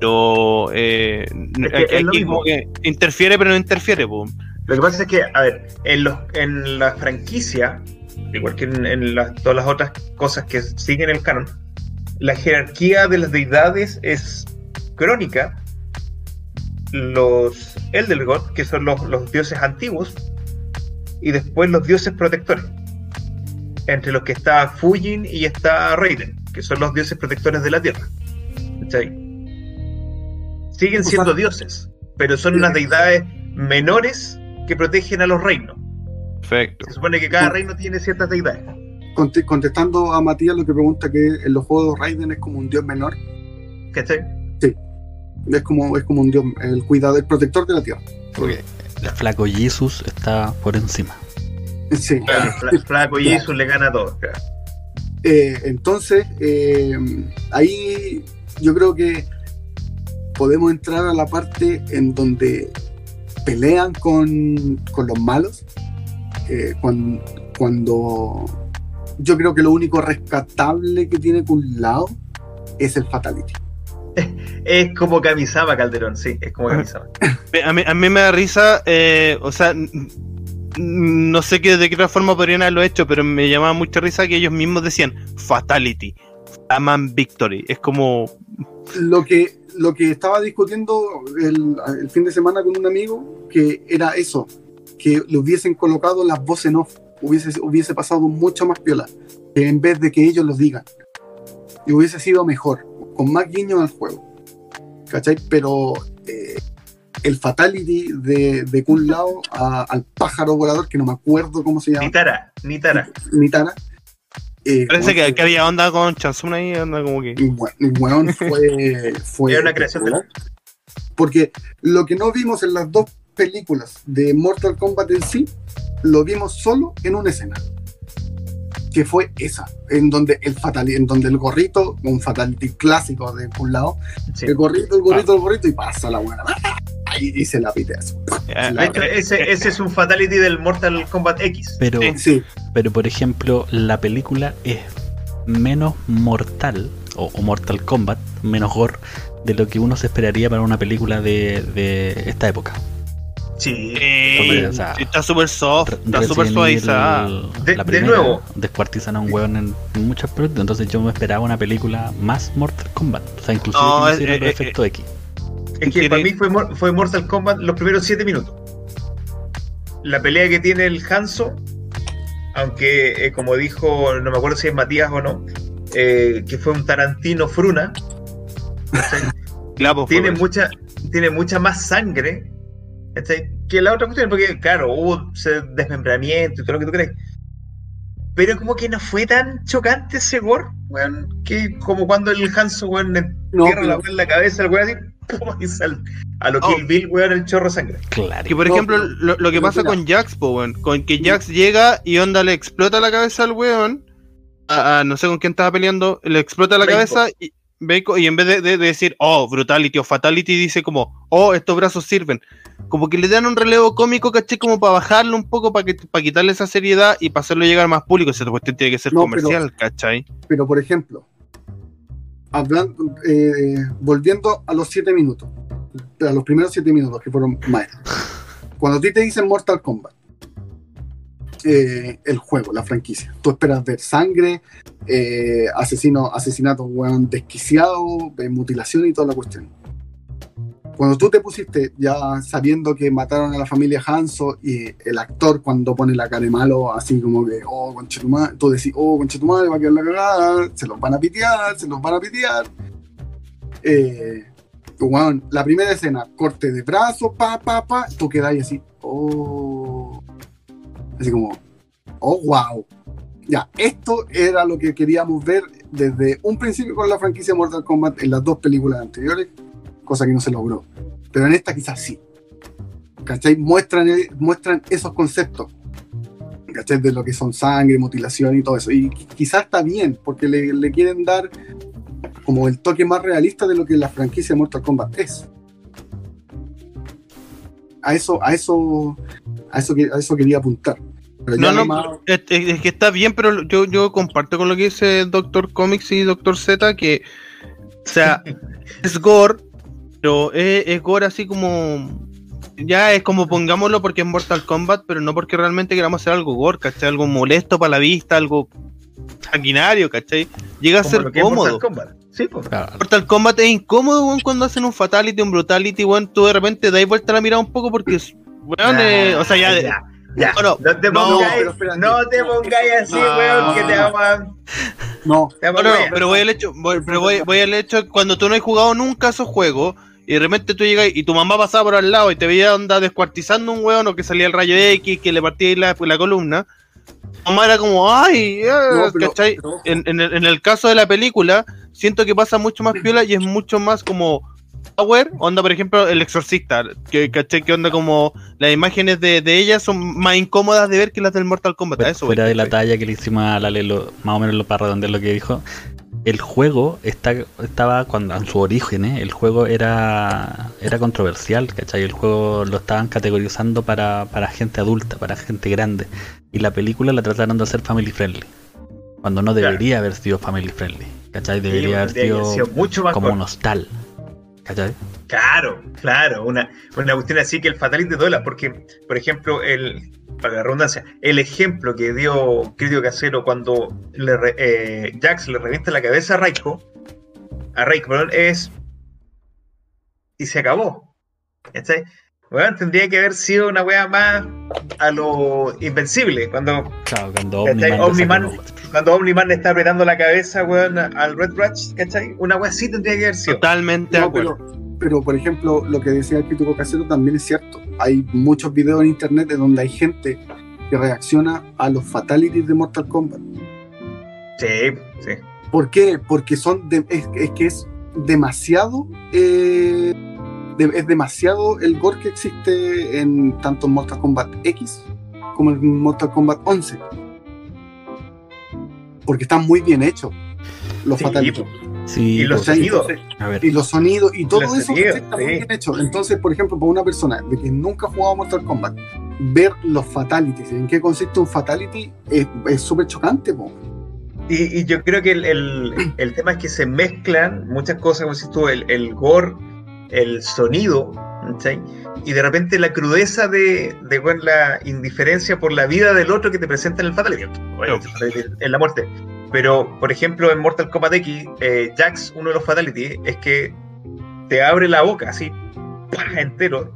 Pero eh, que es aquí mismo. como que interfiere pero no interfiere. po. Lo que pasa es que, a ver, en, los, en la franquicia, igual que en, en las- todas las otras cosas que siguen el canon, la jerarquía de las deidades es crónica. Los Elder God, que son los, los dioses antiguos, y después los dioses protectores. Entre los que está Fujin y está Raiden, que son los dioses protectores de la tierra. ¿Cachai? Siguen O sea- siendo dioses, pero son unas deidades menores que protegen a los reinos. Perfecto. Se supone que cada reino tiene ciertas deidades. Conte- contestando a Matías lo que pregunta que en los juegos Raiden es como un dios menor, ¿Cachai? es como, es como un dios, el cuidador, el protector de la tierra. El flaco Jesus está por encima. Sí. Claro, Flaco Jesus le gana a todos. claro. Eh, entonces, eh, ahí yo creo que podemos entrar a la parte en donde pelean con, con los malos. eh, cuan- cuando, yo creo que lo único rescatable que tiene Kun Lao es el Fatality. Es como Kamisama Calderón, sí, es como Kamisama. Me- A mí, a mí me da risa, eh, o sea, no sé qué, de qué otra forma podrían haberlo hecho, pero me llamaba mucha risa que ellos mismos decían Fatality, Aman Victory. Es como, Lo que, lo que estaba discutiendo el, el fin de semana con un amigo, que era eso, que le hubiesen colocado las voces en off, hubiese, hubiese pasado mucho más piola, que en vez de que ellos lo digan. Y hubiese sido mejor, con más guiños al juego. ¿Cachai? Pero eh, el fatality de, de Kun Lao a- al pájaro volador, que no me acuerdo cómo se llama, Nitara, Nitara. Nitara. eh, parece que, que había onda con Chansung ahí, onda como que... bueno, fue, fue Era una creación de. Porque lo que no vimos en las dos películas de Mortal Kombat en sí, lo vimos solo en una escena. Que fue esa, en donde el fatality, en donde el gorrito, un fatality clásico de un lado, Sí. el gorrito, el gorrito, el gorrito, y pasa la buena. Ahí dice la pitea. eh, ese, ese es un fatality del Mortal Kombat X. Pero. Sí, pero por ejemplo, la película es menos mortal, o, o Mortal Kombat, menos gore, de lo que uno se esperaría para una película de, de esta época. Sí. O sea, sí, está súper soft, está súper suavizada. De- la de primera, nuevo. Descuartizan a un weón en, en muchas productos, entonces yo me esperaba una película más Mortal Kombat. O sea, inclusive No, los eh, efectos X. Es que Tiene- para mí fue, fue Mortal Kombat los primeros 7 minutos. La pelea que tiene el Hanzo, aunque eh, como dijo, no me acuerdo si es Matías o no, eh, que fue un Tarantino Fruna, Claro, tiene mucha, tiene mucha más sangre ¿cachai? que la otra cuestión, porque claro, hubo ese desmembramiento y todo lo que tú crees. Pero como que no fue tan chocante ese gore, weón, que como cuando el Hanzo, weón, le No, la en la cabeza, el weón así, ¡pum! y sal- a lo Oh. Kill Bill, weón, el chorro de sangre. Claro. Que por No, ejemplo, pero- lo, lo que pero pasa con Jax, po, weón, con que Jax llega y onda le explota la cabeza al weón, a, a- no sé con quién estaba peleando, le explota la Bacon. cabeza y, Y en vez de, de- de decir, oh, brutality o fatality, dice como, oh, estos brazos sirven. Como que le dan un relevo cómico, caché, como para bajarlo un poco, para que para quitarle esa seriedad y para hacerlo llegar más público. Esa cuestión tiene que ser No, comercial, ¿cachai? Pero por ejemplo, hablando, eh, volviendo a los siete minutos, a los primeros siete minutos que fueron maestros. Cuando a ti te dicen Mortal Kombat, eh, el juego, la franquicia, tú esperas ver sangre, eh, asesino, asesinatos weón, desquiciados, eh, mutilación y toda la cuestión. Cuando tú te pusiste ya sabiendo que mataron a la familia Hanso y el actor cuando pone la cara de malo, así como que, oh, conchetumare, tú decís, oh, conchetumare, va a quedar la cagada, se los van a pitear, se los van a pitear. Eh, weón, la primera escena, corte de brazo, pa, pa, pa, tú ahí así, oh, así como, oh, wow. Ya, esto era lo que queríamos ver desde un principio con la franquicia Mortal Kombat en las dos películas anteriores, cosa que no se logró. Pero en esta quizás sí. ¿Cachai? Muestran, muestran esos conceptos. ¿Cachai? De lo que son sangre, mutilación y todo eso. Y qui- quizás está bien, porque le, le quieren dar como el toque más realista de lo que la franquicia Mortal Kombat es. A eso, a eso, a eso, a eso quería apuntar. No, no, Es, que está bien, pero yo, yo comparto con lo que dice Doctor Comics y Doctor Z, que, o sea, es gore, pero es, es gore así como, ya es como pongámoslo porque es Mortal Kombat, pero no porque realmente queramos hacer algo gore, ¿cachai? Algo molesto para la vista, algo sanguinario, ¿cachai? Llega a Como ser cómodo. Mortal Kombat. Sí, pues. Claro. Mortal Kombat es incómodo, weón, cuando hacen un fatality, un brutality, weón, tú de repente dais vuelta la mirada un poco porque, weón, eh, o sea, ya, ya, ya. No, no, No te pongáis, pero espérate. no te pongáis así, No. weón, que te vamos a. no, Te vamos No, a pero voy al hecho, voy, pero voy, voy al hecho cuando tú no has jugado nunca esos juegos y de repente tú llegas y tu mamá pasaba por al lado y te veía onda descuartizando un weón o que salía el rayo X, que le partía ahí la, la columna. Tu mamá era como, ay, eh", no, pero- ¿cachai? pero- En, en el, en el caso de la película, siento que pasa mucho más piola y es mucho más como power, onda por ejemplo el exorcista, que caché que onda como las imágenes de, de ella son más incómodas de ver que las del Mortal Kombat. a Fuera, eso, fuera voy, de la talla que le hicimos a Lale, lo- más o menos lo para redondear lo que dijo. El juego está, estaba cuando en su origen, ¿eh? el juego era, era controversial, ¿cachai? El juego lo estaban categorizando para, para gente adulta, para gente grande. Y la película la trataron de hacer family friendly. Cuando no Claro. debería haber sido family friendly. ¿Cachai? Sí, Debería haber sido haber sido mucho más como corto. Claro, claro, una, una cuestión así que el Fatality duela, porque, por ejemplo, el, para la redundancia, el ejemplo que dio Crítico Casero cuando le eh, Jax le revienta la cabeza a Raiko, a Raiko, perdón, es. Y se acabó. ¿Cachai? Bueno, tendría que haber sido una wea más a lo invencible, cuando, Claro, cuando. Omniman, Omniman- cuando Omniman le está apretando la cabeza, weón, al Red Ratch, ¿cachai? Una wea así tendría que haber sido. Totalmente de acuerdo. pero, pero, por ejemplo, lo que decía el crítico casero también es cierto. Hay muchos videos en internet de donde hay gente que reacciona a los fatalities de Mortal Kombat. Sí, sí. ¿Por qué? Porque son de- es, es que es demasiado eh, de- es demasiado el gore que existe en tanto en Mortal Kombat X como en Mortal Kombat 11. Porque están muy bien hechos los Sí. Sí, y los sonidos. y los sonidos y todo Los eso sonidos, está sí. muy bien hecho. Entonces, por ejemplo, para una persona de que nunca ha jugado Mortal Kombat, ver los fatalities, en qué consiste un fatality, es súper chocante. po. Y, y yo creo que el, el- el tema es que se mezclan muchas cosas, como dices tú, el, el gore, el sonido, ¿cachai? y de repente la crudeza de, de bueno, la indiferencia por la vida del otro que te presenta en el Fatality. Es la muerte. Pero, por ejemplo, en Mortal Kombat X, eh, Jax, uno de los Fatality, es que te abre la boca así, ¡pah! entero,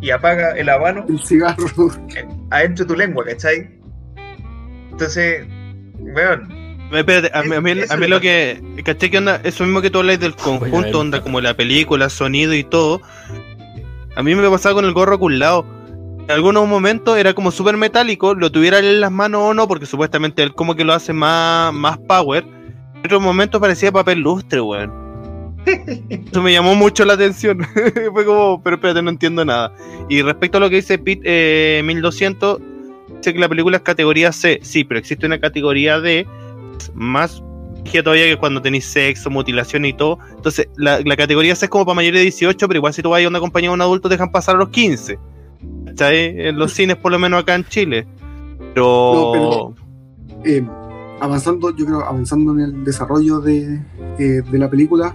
y apaga el habano El cigarro. adentro de tu lengua, ¿cachai? Entonces, weón, Eh, Espérate, a mí, a mí- Eso a mí le lo que. ¿Cachai? Que onda? Eso mismo que tú hablas del conjunto, onda como la película, sonido y todo. A mí me pasaba con el gorro aculado. En algunos momentos era como súper metálico, lo tuviera él en las manos o no, porque supuestamente él como que lo hace más, más power. En otros momentos parecía papel lustre, weón. Eso me llamó mucho la atención. Fue como, pero espérate, no entiendo nada. Y respecto a lo que dice Pete eh, 1200, dice que la película es categoría C. Sí, pero existe una categoría D más todavía que cuando tenéis sexo, mutilación y todo. Entonces, la, la categoría C es como para mayores de 18, pero igual si tú vas a una compañía de un adulto, dejan pasar a los 15. ¿Cachai? En los cines, por lo menos acá en Chile. Pero. No, Eh, avanzando, yo creo, avanzando en el desarrollo de, eh, de la película,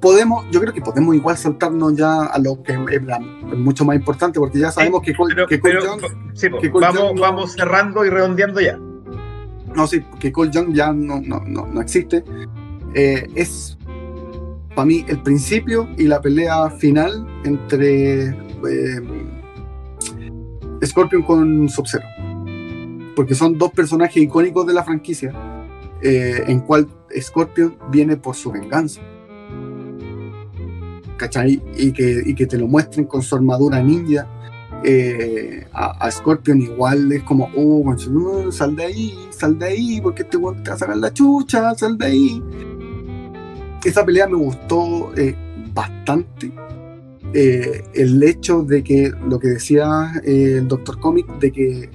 podemos, yo creo que podemos igual saltarnos ya a lo que es la- mucho más importante, porque ya sabemos que, Cole, pero, que Cole pero- Young- sí, po, que Cole vamos, Young no- vamos cerrando y redondeando ya. No, sí, que Cole Young ya no, no, no, no existe. Eh, es para mí el principio y la pelea final entre eh, Scorpion con Sub-Zero. Porque son dos personajes icónicos de la franquicia, eh, en cual Scorpion viene por su venganza. ¿Cachai? Y que, y que te lo muestren con su armadura ninja. Eh, a, a Scorpion igual es como, oh, sal de ahí, sal de ahí, porque te, weón te va a sacar la chucha, sal de ahí. Esa pelea me gustó eh, bastante. Eh, el hecho de que lo que decía el Doctor Comic, de que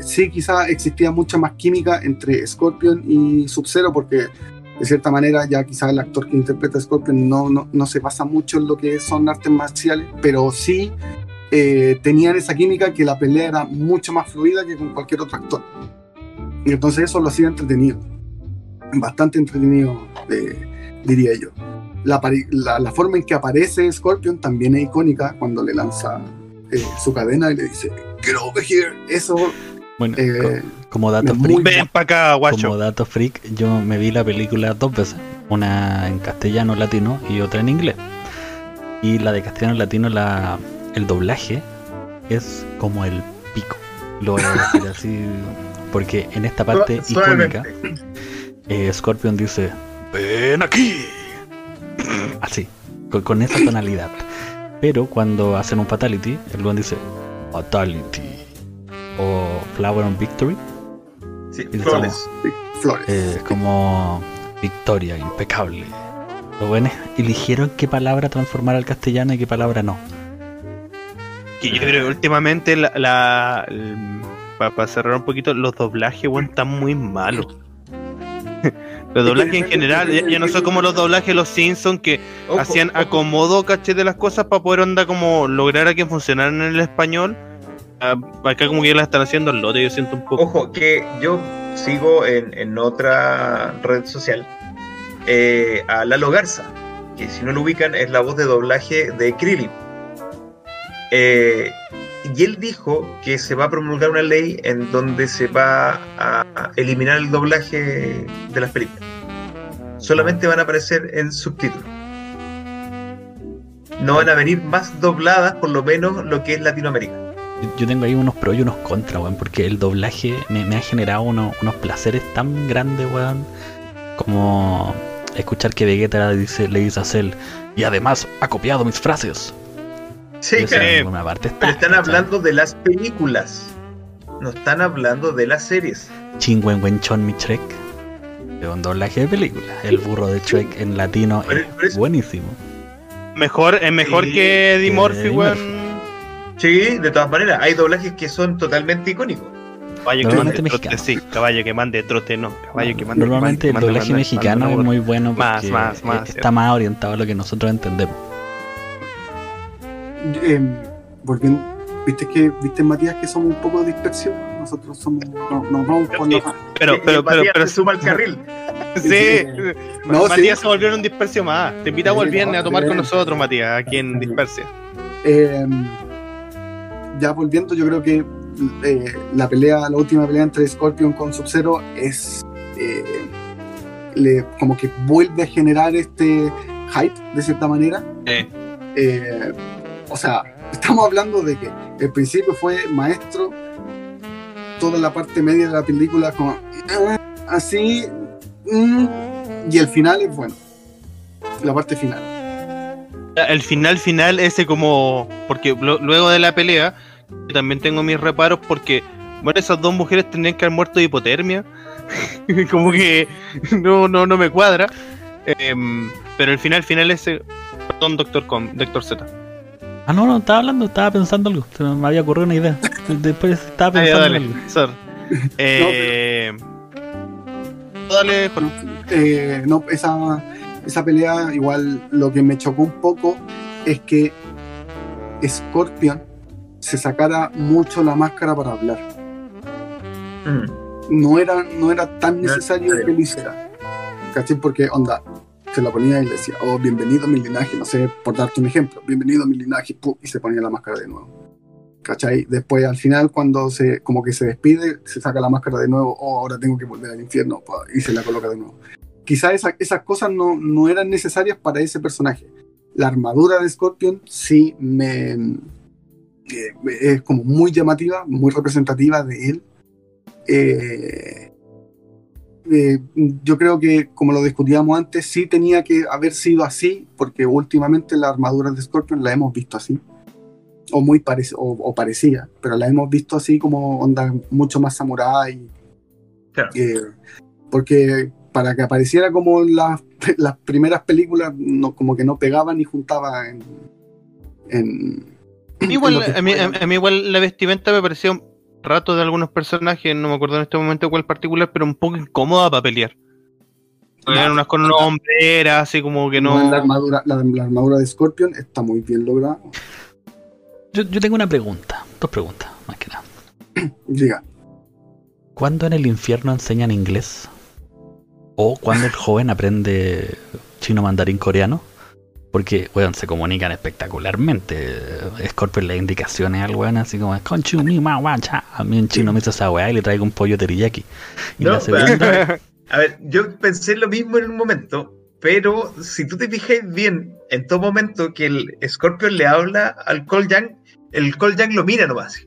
sí, quizá existía mucha más química entre Scorpion y Sub-Zero, porque de cierta manera ya quizá el actor que interpreta a Scorpion no, no, no se basa mucho en lo que son artes marciales, pero sí eh, tenían esa química que la pelea era mucho más fluida que con cualquier otro actor. Y entonces eso lo hacía entretenido, bastante entretenido, eh, diría yo. La, apari- la, la forma en que aparece Scorpion también es icónica cuando le lanza eh, su cadena y le dice, Get over here. Eso Bueno, Eh, co- como dato freak, Ven para acá, guacho. como dato freak, yo me vi la película dos veces, una en castellano latino y otra en inglés. Y la de castellano latino, la, el doblaje es como el pico. Lo voy a decir así, porque en esta parte icónica, eh, Scorpion dice Ven aquí. así, con, con esa tonalidad. Pero cuando hacen un fatality, el buen dice fatality o flower on victory, Sí, flores. sí, Flores. eh, como victoria, impecable. Los buenos eligieron qué palabra transformar al castellano y qué palabra no. Que yo creo que últimamente la, la para cerrar un poquito, los doblajes, weón, están muy malos. los doblajes en general, ya, ya no son como los doblajes de los Simpsons que Ojo, hacían acomodo, caché, de las cosas para poder onda como lograr a que funcionaran en el español. Ah, acá como que ya la están haciendo al lote, yo siento un poco. Ojo, que yo sigo en, en otra red social eh, a Lalo Garza, que si no lo ubican es la voz de doblaje de Krillin. Eh, y él dijo que se va a promulgar una ley en donde se va a eliminar el doblaje de las películas. Solamente van a aparecer en subtítulos. No van a venir más dobladas, por lo menos lo que es Latinoamérica. Yo- tengo ahí unos pros y unos contras, weón, porque el doblaje me, ha generado uno- unos placeres tan grandes, weón, como escuchar que Vegeta dice, le dice a Cell, y además ha copiado mis frases. Sí, Y eso claro. en una parte está, Pero están hablando de las películas. No están hablando de las series. Chingüengüenchón mi Shrek. De un doblaje de película. El burro de Shrek en latino Pero- es pero es- buenísimo. Mejor, es mejor Sí, que Eddie Murphy, weón. Sí, de todas maneras, hay doblajes que son totalmente icónicos. Caballo que Normalmente mande trote, sí. Caballo que mande trote, no. Caballo que mande Normalmente el mande, doblaje mande, mexicano mande, es muy bueno porque más, más, eh, sí. está más orientado a lo que nosotros entendemos. Eh, volviendo, viste que, viste Matías que somos un poco dispersos nosotros somos, no, nos vamos por Sí. la- Pero, pero, pero, Matías pero, se suma al carril. sí. No, Matías sí. se volvió un dispersio más. Te invitamos Sí, el viernes no, a tomar sí. con nosotros, Matías, aquí en Sí. Dispersia. Eh, ya volviendo, yo creo que eh, la pelea, la última pelea entre Scorpion con Sub-Zero es eh, le- como que vuelve a generar este hype de cierta manera. Sí. Eh, o sea, estamos hablando de que el principio fue maestro, toda la parte media de la película como "Ah", así, mm, y el final es bueno. La parte final. El final final ese como porque luego de la pelea también tengo mis reparos porque bueno esas dos mujeres tendrían que haber muerto de hipotermia como que no no no me cuadra Em, pero el final final ese perdón doctor com doctor Z Ah, no, no, estaba hablando, estaba pensando algo. Se me había ocurrido una idea. Después estaba Ah, pensando en dale algo. sorry. Eh, dale Jorge. Eh, no, esa, esa pelea, igual lo que me chocó un poco es que Scorpion se sacara mucho la máscara para hablar. Mm. No era, no era tan No, necesario sí. que lo hiciera. ¿Cachai? Porque, onda, se la ponía y le decía, oh, bienvenido a mi linaje, no sé, por darte un ejemplo, bienvenido a mi linaje, ¡pum! y se ponía la máscara de nuevo. ¿Cachai? Después, al final, cuando se, como que se despide, se saca la máscara de nuevo, oh, ahora tengo que volver al infierno, y se la coloca de nuevo. Quizás esa- esas cosas no, no eran necesarias para ese personaje. La armadura de Scorpion sí me eh, es como muy llamativa, muy representativa de él. Eh, eh, yo creo que, como lo discutíamos antes, sí tenía que haber sido así, porque últimamente las armaduras de Scorpion las hemos visto así, o muy parec o, o parecía, pero las hemos visto así como onda mucho más samurai, Claro. eh, porque para que apareciera como las, las primeras películas, no, como que no pegaba ni juntaba en... en Igual, en a mí, a mí igual la vestimenta me pareció rato de algunos personajes, no me acuerdo en este momento cuál particular, pero un poco incómoda para pelear. Eran unas con una hombrera, así como que no. La armadura, la, la armadura de Scorpion está muy bien lograda. Yo, yo tengo una pregunta, dos preguntas, más que nada. Diga, ¿Cuándo en el infierno enseñan inglés? ¿O cuando el joven aprende chino, mandarín, coreano? Porque, weón, se comunican espectacularmente. Scorpion le da indicaciones al weón, así como, conchu, mi, ma, wa, cha". A mí en chino me hizo esa weá y le traigo un pollo teriyaki. Y No, la segunda, A ver, yo pensé lo mismo en un momento, pero si tú te fijáis bien, en todo momento que el Scorpion le habla al Cole Yang, el Cole Yang lo mira nomás.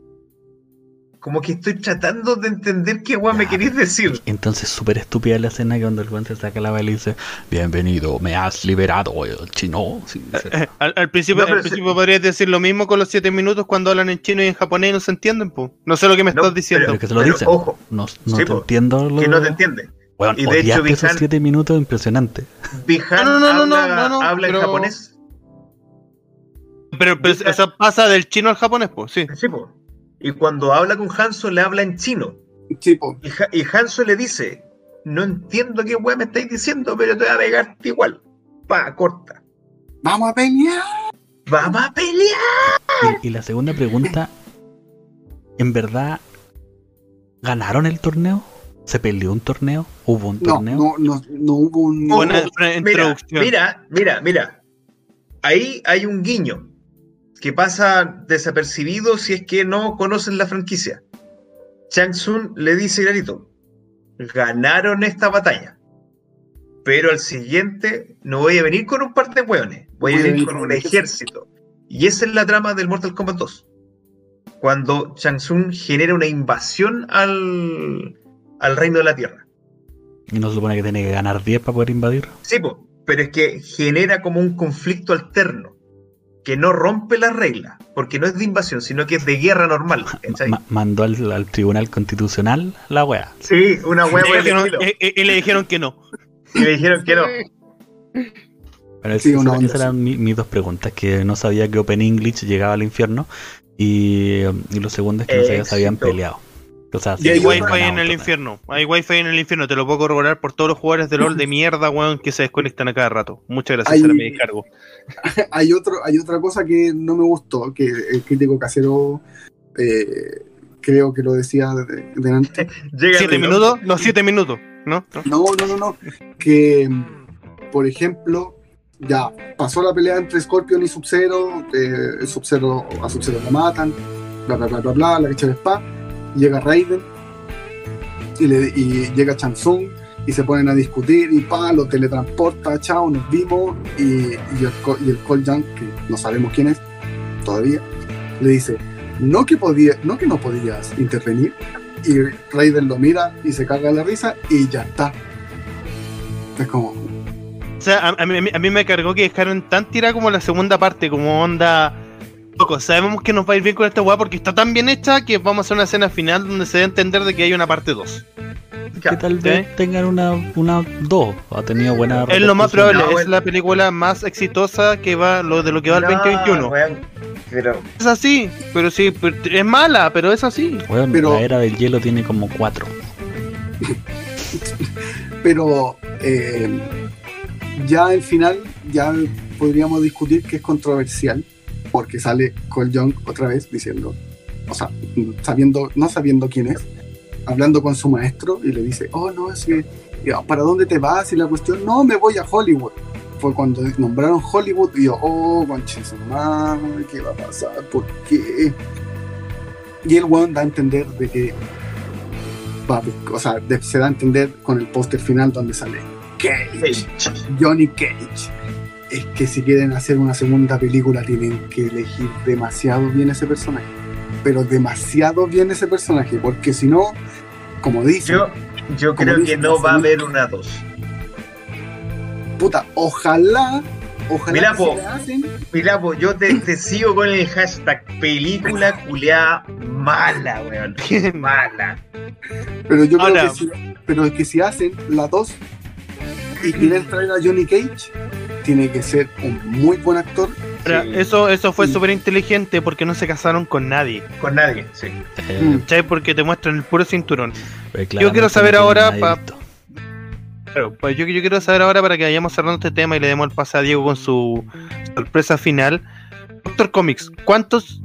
Como que estoy tratando de entender qué weón me Ya. queréis decir. entonces súper estúpida la escena que cuando el weón se saca la bala y dice, bienvenido, me has liberado, el chino. Sí, sí. Al, al principio, No, pero al principio podrías decir lo mismo con los 7 minutos cuando hablan en chino y en japonés y no se entienden, po. No sé lo que me No, estás diciendo. Pero que se lo pero dicen. ojo, No, no Sí, te po, entiendo lo que no te entiende. Weón, Y de hecho, esos Bijan- siete minutos impresionante. Bihan No, no, no, no, habla, no, no, habla pero- en japonés. Pero, pero pasa del chino al japonés, pues, sí. Sí, po. Y cuando habla con Hanzo le habla en chino. tipo, Y, Ha- y Hanzo le dice, no entiendo qué weón me estáis diciendo, pero te voy a pegarte igual. Pa, corta. vamos a pelear. ¡Vamos a pelear! Y, y la segunda pregunta, ¿en verdad ganaron el torneo? ¿Se peleó un torneo? ¿Hubo un torneo? no, no, no hubo un. Buena Mira, introducción. mira, mira, mira. Ahí hay un guiño que pasa desapercibido si es que no conocen la franquicia. Chang Sun le dice clarito, ganaron esta batalla. Pero al siguiente no voy a venir con un par de hueones, voy a venir con un ejército. Y esa es la trama del Mortal Kombat 2. Cuando Chang Sun genera una invasión al, al reino de la Tierra. ¿Y no se supone que tiene que ganar 10 para poder invadir? Sí, po, pero es que genera como un conflicto alterno que no rompe las reglas, porque no es de invasión, sino que es de guerra normal. mandó al, al Tribunal Constitucional la wea. Sí, una Y por el dijeron- estilo. y- y- y le dijeron que no. Y le dijeron que no. Pero Sí, esas eran mi- mis dos preguntas, que no sabía que Open English llegaba al infierno y, y lo segundo es que no sabía que se habían peleado. O sea, Y hay otra- wifi en el infierno. Hay wifi en el infierno. Te lo puedo corroborar por todos los jugadores de LOL de mierda, weón, que se desconectan a cada rato. Muchas gracias, Hay- ahora me descargo. hay, otro, hay otra cosa que no me gustó, que el crítico casero eh, creo que lo decía de- delante. Llega ¿Siete minutos? No, siete minutos, ¿no? ¿no? No, no, no, no. Que, por ejemplo, ya pasó la pelea entre Scorpion y Sub-Zero. eh, Sub-Zero a Sub-Zero lo matan, bla, bla, bla, bla, bla, la fecha de spa. Llega Raiden y, le, y llega Chansung y se ponen a discutir y pa, lo teletransporta, chao, nos vimos. Y, el, y Cole Young, que no sabemos quién es todavía, le dice: No que, podía, no que no podías intervenir. Y Raiden lo mira y se caga de la risa y ya está. Es como, O sea, a mí- a mí me cargó que dejaron tan tirada como la segunda parte, como onda. Loco, sabemos que nos va a ir bien con esta weá porque está tan bien hecha que vamos a hacer una escena final donde se dé a entender de que hay una parte 2. Que tal vez tengan una, una dos. Ha tenido buena Es lo más probable, No, es bueno. la película más exitosa que va lo de lo que va al No, 2021. weón, Pero Es así, pero sí, pero- es mala, pero es así. Pero- la era del hielo tiene como cuatro. pero eh, ya el final ya podríamos discutir que es controversial porque sale Cole Young otra vez diciendo, o sea, sabiendo, no sabiendo quién es, hablando con su maestro y le dice, oh no, es que, ya, ¿para dónde te vas? Y la cuestión, no, me voy a Hollywood. Fue cuando nombraron Hollywood y yo, oh, conches, madre, ¿qué va a pasar? ¿Por qué? Y el weón da a entender de que va o sea, de- se da a entender con el póster final donde sale Cage, Johnny Cage. Es que si quieren hacer una segunda película tienen que elegir demasiado bien ese personaje. Pero demasiado bien ese personaje, porque si no, como dice, yo, yo creo que no va a haber una 2. puta, ojalá, ojalá Mira, que po. se la hacen, Mira, pues yo te, te sigo con el hashtag película culeada mala, weón. Mala. pero yo creo Ahora- que si, pero es que si hacen la 2 y quieren traer a Johnny Cage, tiene que ser un muy buen actor. Sí. eso, eso fue Sí. súper inteligente porque no se casaron con nadie. Con nadie, sí. Eh, Mm. ¿Cachai? Porque te muestran el puro cinturón. pero quiero claramente saber ahora nadie pa- visto. Claro, pues yo, yo quiero saber ahora para que vayamos cerrando este tema y le demos el pase a Diego con su sorpresa final. Doctor Comics, ¿cuántos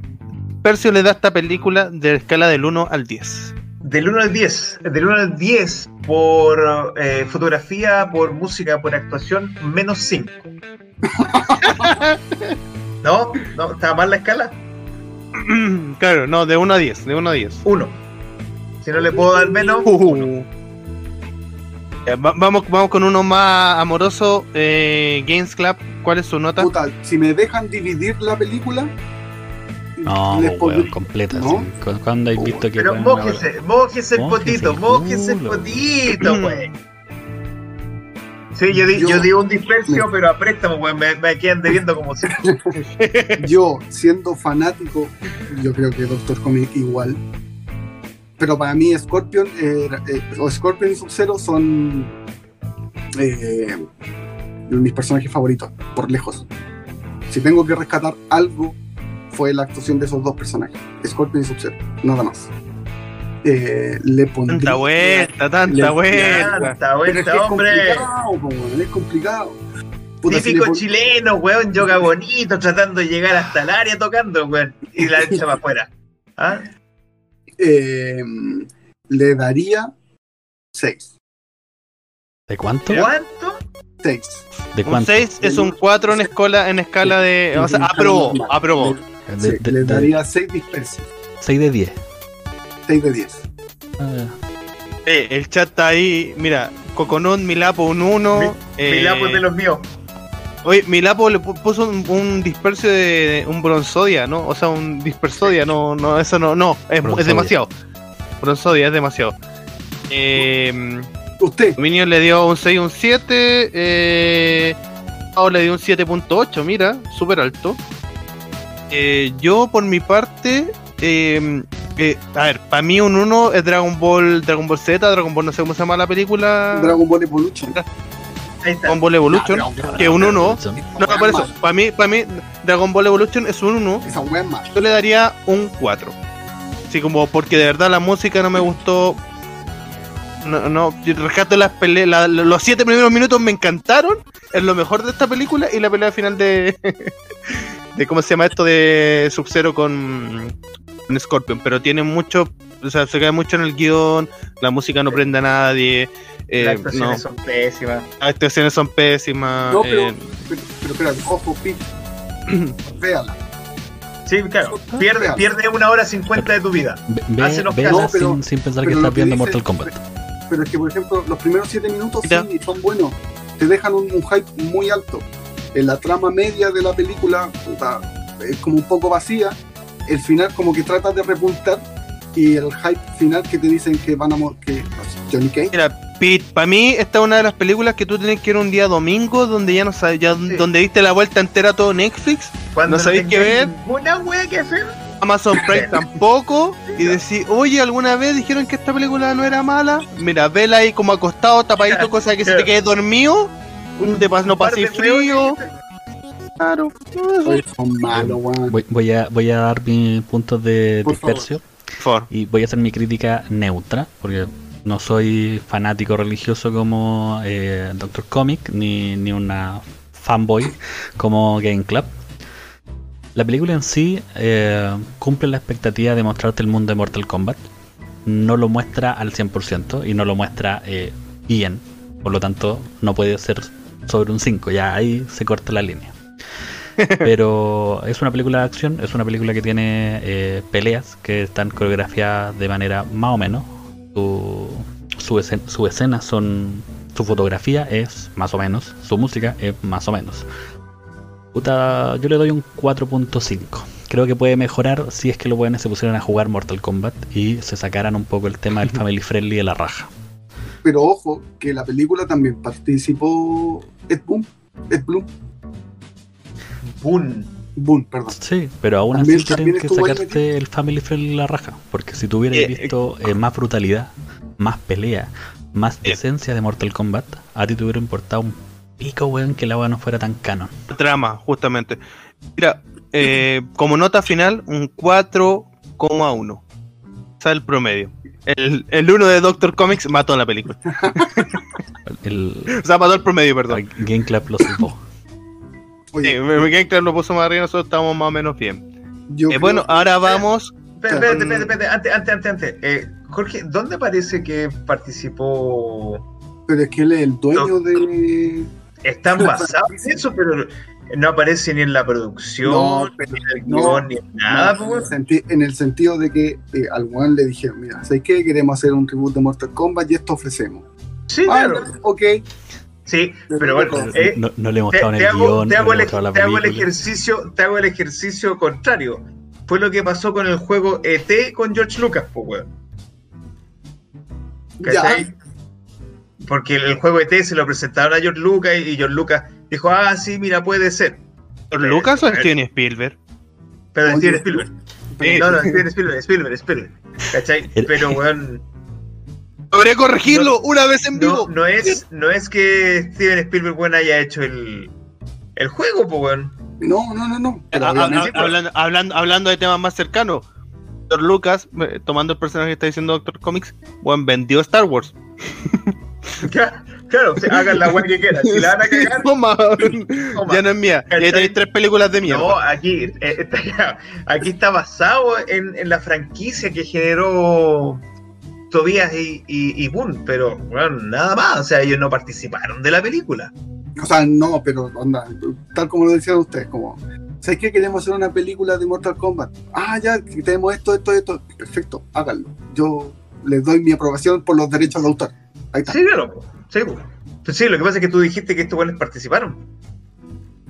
tercios le da esta película de escala del 1 al 10? Del 1 al 10. Del 1 al 10 por eh, fotografía, por música, por actuación, menos 5. ¿No? ¿No? ¿Estaba mal la escala? claro, no, de 1 a 10, de 1 a 10. 1. Si no le puedo dar menos, Uh. Ya, va- vamos, vamos con uno más amoroso. Eh, Games Club, ¿cuál es su nota? Puta, si me dejan dividir la película, No, les pues, weón, completa. ¿No? sí. ¿Cu- ¿Cuándo has visto que pero weón, mójese, mójese el potito, mójese el potito, wey. Sí, yo, di, Yo- yo digo un dispersio, pero a préstamo, wey, me, me quedan debiendo como si. yo siendo fanático, yo creo que Doctor Comic igual. Pero para mí Scorpion era- eh, o Scorpion y Sub-Zero son eh, mis personajes favoritos, por lejos. Si tengo que rescatar algo, fue la actuación de esos dos personajes, Scorpion y Sub-Zero, nada más. Eh, le pondría... Tanta vuelta, Le- tanta vuelta. Tanta es que vuelta, es hombre. complicado, po, weón, es complicado. Puta, si le Típico pon- chileno, weón, yoga bonito, tratando de llegar hasta el área tocando, weón, y la echa para afuera. ¿Ah? eh, le daría 6. ¿De cuánto? ¿Cuánto? 6. ¿De Un cuánto? 6 es un 4 en escala, en escala de. O sea, aprobó, aprobó. De, de- daría 6 dispersos. 6 de 10. 6 de 10. Ah, Eh, el chat está ahí. Mira, Coconut, Milapo, un 1. Mi- Mi lapo es de los míos. Oye, Milapo le pu- puso un, un dispersio de un bronzodia, ¿no? O sea, un dispersodia, no, no, eso no, no, es, es demasiado. Bronzodia es demasiado. Eh, Usted, Dominion le dio un 6, un 7. Eh, Pau le dio un 7.8, mira, súper alto. Eh, yo, por mi parte, eh, eh, a ver, para mí un 1 es Dragon Ball, Dragon Ball Z, Dragon Ball, no sé cómo se llama la película. Dragon Ball Evolution. Dragon Ball Evolution. que un 1. No, por wea eso, es para mí, para mí, Dragon Ball Evolution es un 1. mala. Esa wea es mala. Yo le daría un 4. Así como porque de verdad la música no me gustó. No, no, rescato las peleas. la- los 7 primeros minutos me encantaron. Es lo mejor de esta película. Y la pelea final de. de ¿Cómo se llama esto? De Sub-Zero con. con Scorpion, pero tiene mucho, o sea, se cae mucho en el guion, la música no prende a nadie, eh, Las actuaciones no, son pésimas. las actuaciones son pésimas. No, pero, eh, pero, ojo, Pete. Véala. Sí, claro. Pierde, pierde una hora cincuenta de tu vida. Ve, sin, sin pensar que estás viendo dice- Mortal Kombat. Pero es que, por ejemplo, los primeros siete minutos sí son buenos. Te dejan un, un hype muy alto. En la trama media de la película, puta, es como un poco vacía. El final como que trata de repuntar. Y el hype final que te dicen que van a... que Johnny Cage. Mira, Pete, para mí esta es una de las películas que tú tienes que ir un día domingo donde ya no sabes, ya Sí. donde diste la vuelta entera a todo Netflix, Cuando ¿No sabéis qué ver? Ninguna wea que hacer. Amazon Prime tampoco, y decir, oye, ¿alguna vez dijeron que esta película no era mala? Mira, vela ahí como acostado, tapadito, cosa que se te quede dormido, de pas no pase frío. Claro, Oye, son malos, weón. Voy, voy a, voy a dar mis puntos de Por favor. y voy a hacer mi crítica neutra, porque no soy fanático religioso como eh, Doctor Comic, ni, ni una fanboy como Game Club. La película en sí eh, cumple la expectativa de mostrarte el mundo de Mortal Kombat. No lo muestra al 100% y no lo muestra eh, bien. Por lo tanto, no puede ser sobre un 5. Ya ahí se corta la línea. Pero es una película de acción, es una película que tiene eh, peleas que están coreografiadas de manera más o menos. Su, su, escen- su escena son. Su fotografía es más o menos, su música es más o menos. Puta, yo le doy un 4.5. Creo que puede mejorar si es que los buenos se pusieran a jugar Mortal Kombat y se sacaran un poco el tema del family friendly de la raja. Pero ojo, que la película también participó Ed Boon. Ed Bloom. Boom. Boon, perdón. Sí, pero aún También- así tienen que sacarte el family friendly de la raja. Porque si tuvieras Eh, visto eh, más brutalidad, más pelea, más Eh. esencia de Mortal Kombat, a ti te hubiera importado un pico, weón, que la weá no fuera tan canon. Trama, justamente. Mira, eh, como nota final, un 4,1. O sea, el promedio. El, el 1 de Doctor Comics mató la película. El, O sea, mató el promedio, perdón. Game Club lo. Sí, Oye, Game Club lo puso más arriba, nosotros estábamos más o menos bien. yo Eh, bueno, ahora vamos. Espérate, espérate, espérate, antes, antes, antes, antes. Eh, Jorge, ¿dónde parece que participó? pero es que él es el dueño de. Están basados en eso, pero no aparece ni en la producción, No, pero- ni en el no, guion, ni en nada, No, pues, en, el weón. senti- en el sentido de que eh, al weón le dijeron, mira, ¿sabes qué? Queremos hacer un reboot de Mortal Kombat y esto ofrecemos. Sí, Ah, claro. ok. Sí, pero bueno, eh, no, no le mostraron te el hago, guion, te no hago le el, mostraron la te hago el película. ejercicio, te hago el ejercicio contrario. Fue lo que pasó con el juego ET con George Lucas, pues, weón. ¿Cachai? Porque el juego ET se lo presentaron a George Lucas y George Lucas dijo, ah, sí, mira, puede ser. ¿Por Lucas o Steven Spielberg? Pero. Steven Spielberg. Sí. No, no, Steven Spielberg, Spielberg, Spielberg. ¿Cachai? Pero, weón, Logré corregirlo una vez en vivo. no es, no es que Steven Spielberg, weón, haya hecho el, el juego, pues, weón. No, no, no, no. Pero Ah, ah, hablando, hablando, hablando de temas más cercanos, Doctor Lucas, eh, tomando el personaje que está diciendo Doctor Comics, bueno, vendió Star Wars. Claro, claro, o sea, hagan la weón que quieran. Si la van a cagar, Toma, toma. ya no es mía. Ya tenéis tres películas de mierda. No, aquí, eh, está, aquí está basado en, en la franquicia que generó Tobias y, y, y Boone, pero bueno, nada más, o sea, ellos no participaron de la película. O sea, no, pero onda, tal como lo decían ustedes, como, ¿sabes qué? Queremos hacer una película de Mortal Kombat. Ah, ya, tenemos esto, esto, esto. Perfecto, háganlo. Yo les doy mi aprobación por los derechos de autor. Ahí está. Sí, claro, sí, po. Pues sí, lo que pasa es que tú dijiste que estos buenos participaron.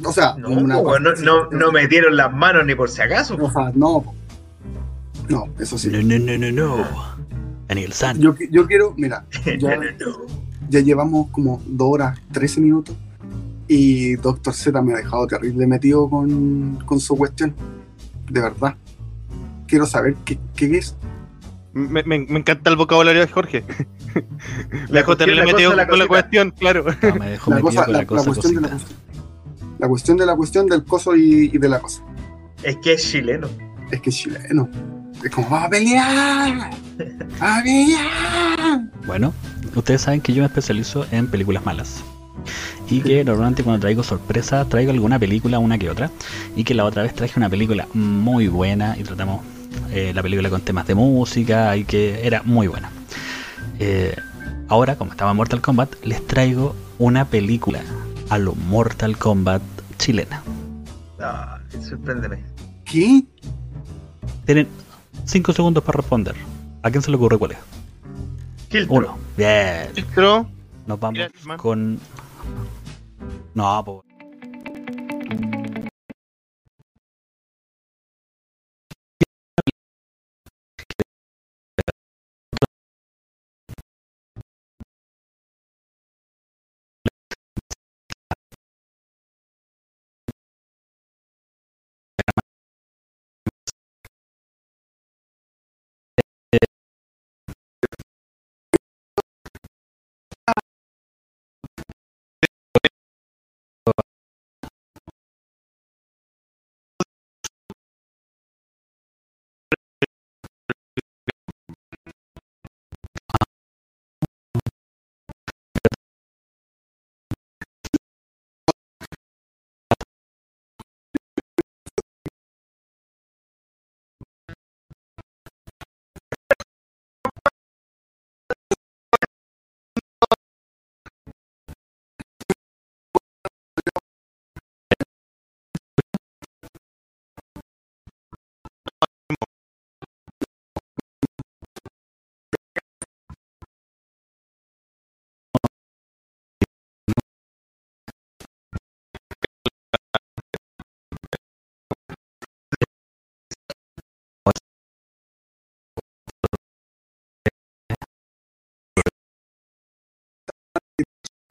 O sea, No, una po, no, no, no metieron las manos ni por si acaso. O sea, no. No, eso sí. No, no, no, no, no. Daniel San. Yo, yo quiero, mira, ya, No, no, no. ya llevamos como 2 horas, 13 minutos. Y Doctor Z me ha dejado terrible metido con, con su cuestión. De verdad. Quiero saber qué, qué es. Me, me- me encanta el vocabulario de Jorge. La cosa, la con la cosita. cuestión, claro. No, me dejó La, metido cosa, con la, cuestión de la cuestión. La cuestión de la cuestión del coso y, y de la cosa. Es que es chileno. Es que es chileno. Es como, ¡va a pelear! ¡Va a pelear! Bueno, ustedes saben que yo me especializo en películas malas. Y que normalmente cuando traigo sorpresa traigo alguna película, una que otra. Y que la otra vez traje una película muy buena y tratamos eh, la película con temas de música y que era muy buena. Eh, ahora, como estaba Mortal Kombat, les traigo una película a lo Mortal Kombat chilena. Ah, sorpréndeme. ¿Qué? Tienen 5 segundos para responder. ¿A quién se le ocurre cuál es? Kiltro. Uno. Bien. Filtro. Nos vamos Gracias, con. No, po.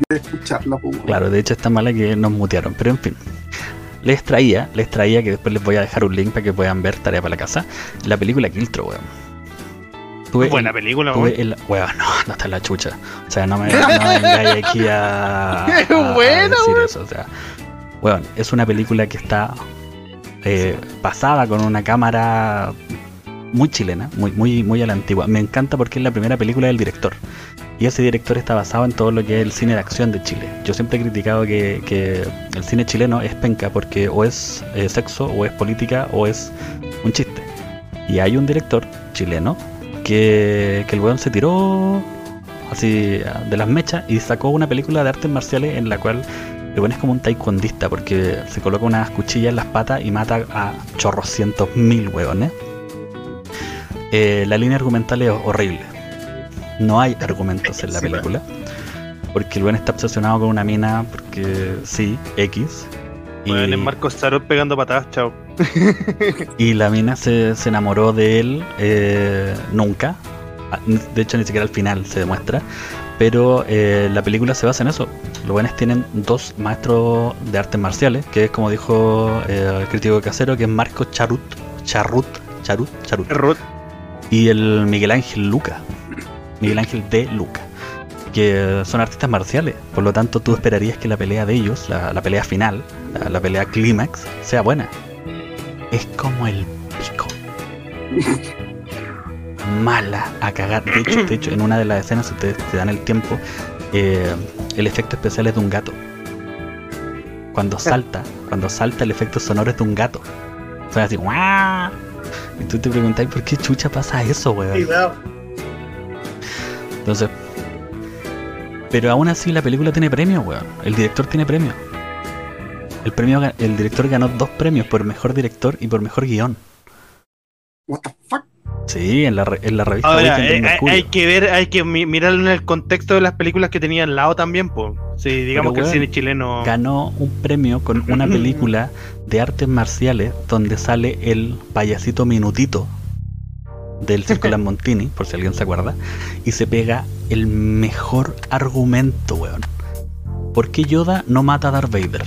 De escucharla, weón. Claro, de hecho está mala que nos mutearon, pero en fin. Les traía, les traía que después les voy a dejar un link para que puedan ver tarea para la casa. La película Kiltro, weón. Tuve Buena el- película, tuve weón. el- weón, no, no está en la chucha. O sea, no me, no me aquí a, a- ¡Qué a buena, decir weón! eso. O sea, weón, es una película que está eh, pasada con una cámara muy chilena, muy, muy, muy a la antigua. Me encanta porque es la primera película del director. Y ese director está basado en todo lo que es el cine de acción de Chile. Yo siempre he criticado que, el cine chileno es penca porque o es eh, sexo, o es política, o es un chiste. Y hay un director chileno que, el weón se tiró así de las mechas y sacó una película de artes marciales en la cual el weón es como un taekwondista porque se coloca unas cuchillas en las patas y mata a chorrocientos mil weones. Eh, la línea argumental es horrible. No hay argumentos en la película. Porque el weón está obsesionado con una mina porque sí, X. Y, Marcos Sarot pegando patadas, chao. y la mina se, se enamoró de él eh, nunca. De hecho, ni siquiera al final se demuestra. Pero eh, la película se basa en eso. Los buenos tienen dos maestros de artes marciales, que es como dijo eh, el crítico casero, que es Marco Charut, Charrut, Charut, Charut, Ruth. y el Miguel Ángel Luca, Miguel Ángel de Luca, que son artistas marciales. Por lo tanto, tú esperarías que la pelea de ellos, la, la pelea final, la, la pelea clímax, sea buena. Es como el pico. Mala a cagar. De hecho, de hecho, en una de las escenas, si ustedes te dan el tiempo, eh, el efecto especial es de un gato. Cuando salta, cuando salta el efecto sonoro es de un gato. Suena así, ¡guau! Y tú te preguntas, ¿por qué chucha pasa eso, weón? Entonces. Pero aún así la película tiene premio, weón. El director tiene premio. El premio el director ganó dos premios por mejor director y por mejor guion. What the fuck? Sí, en la, re- en la revista Ahora, del eh, hay, hay que ver, hay que mi- mirarlo en el contexto de las películas que tenía al lado también, pues. Sí, digamos Pero, que el cine chileno. Ganó un premio con una película de artes marciales donde sale el payasito minutito del Circo Montini, por si alguien se acuerda, y se pega el mejor argumento, weón. ¿Por qué Yoda no mata a Darth Vader?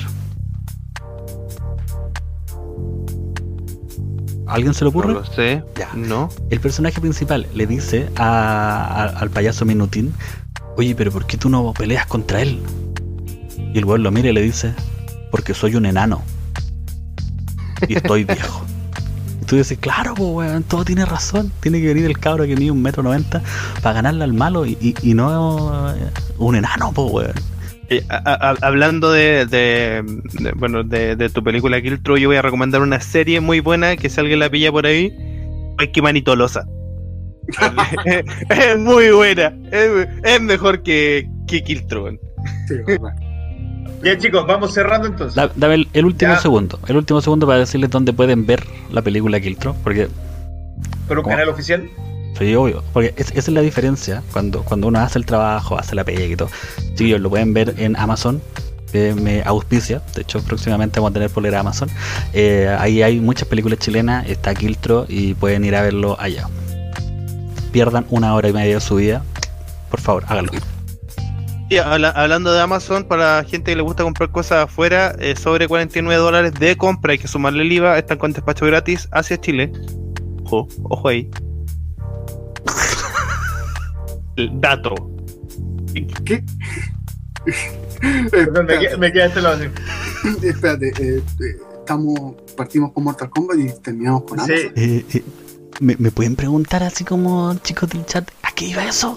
¿A ¿Alguien se le No ocurre? lo sé. Ya. No. El personaje principal le dice a- a- al payaso Minutín, oye, pero ¿por qué tú no peleas contra él? Y el weón lo mira y le dice, porque soy un enano. Y estoy viejo. Y tú dices, claro, pues weón, todo tiene razón. Tiene que venir el cabro que mide un metro noventa para ganarle al malo y, y- y no eh, un enano, pues weón. Eh, a- a- hablando de, de- de- bueno de, de tu película Kiltro, yo voy a recomendar una serie muy buena que si alguien la pilla por ahí, qué manitolosa. es muy buena. Es, es mejor que, que Killtron. Sí. Ya chicos, vamos cerrando entonces. Da- dame el, el último Ya. segundo. El último segundo para decirles dónde pueden ver la película Killtron. Porque Con un ¿Cómo? canal oficial. Sí, obvio. Porque es- esa es la diferencia cuando, cuando uno hace el trabajo, hace la pega y todo. Chiquillos, lo pueden ver en Amazon. Que me auspicia. De hecho, próximamente vamos a tener polera Amazon. Eh, ahí hay muchas películas chilenas. Está Kiltro y pueden ir a verlo allá. Pierdan una hora y media de su vida. Por favor, háganlo. Y habla- hablando de Amazon, para la gente que le gusta comprar cosas afuera, eh, sobre 49 dólares de compra, hay que sumarle el IVA, están con despacho gratis hacia Chile. Ojo, ojo ahí. El dato. ¿Qué? Perdón, me, queda- me este lado así. espérate, eh, eh, estamos, partimos con Mortal Kombat y terminamos con Sí. Amazon. Eh, eh, ¿me, me pueden preguntar así como chicos del chat? ¿A qué iba eso?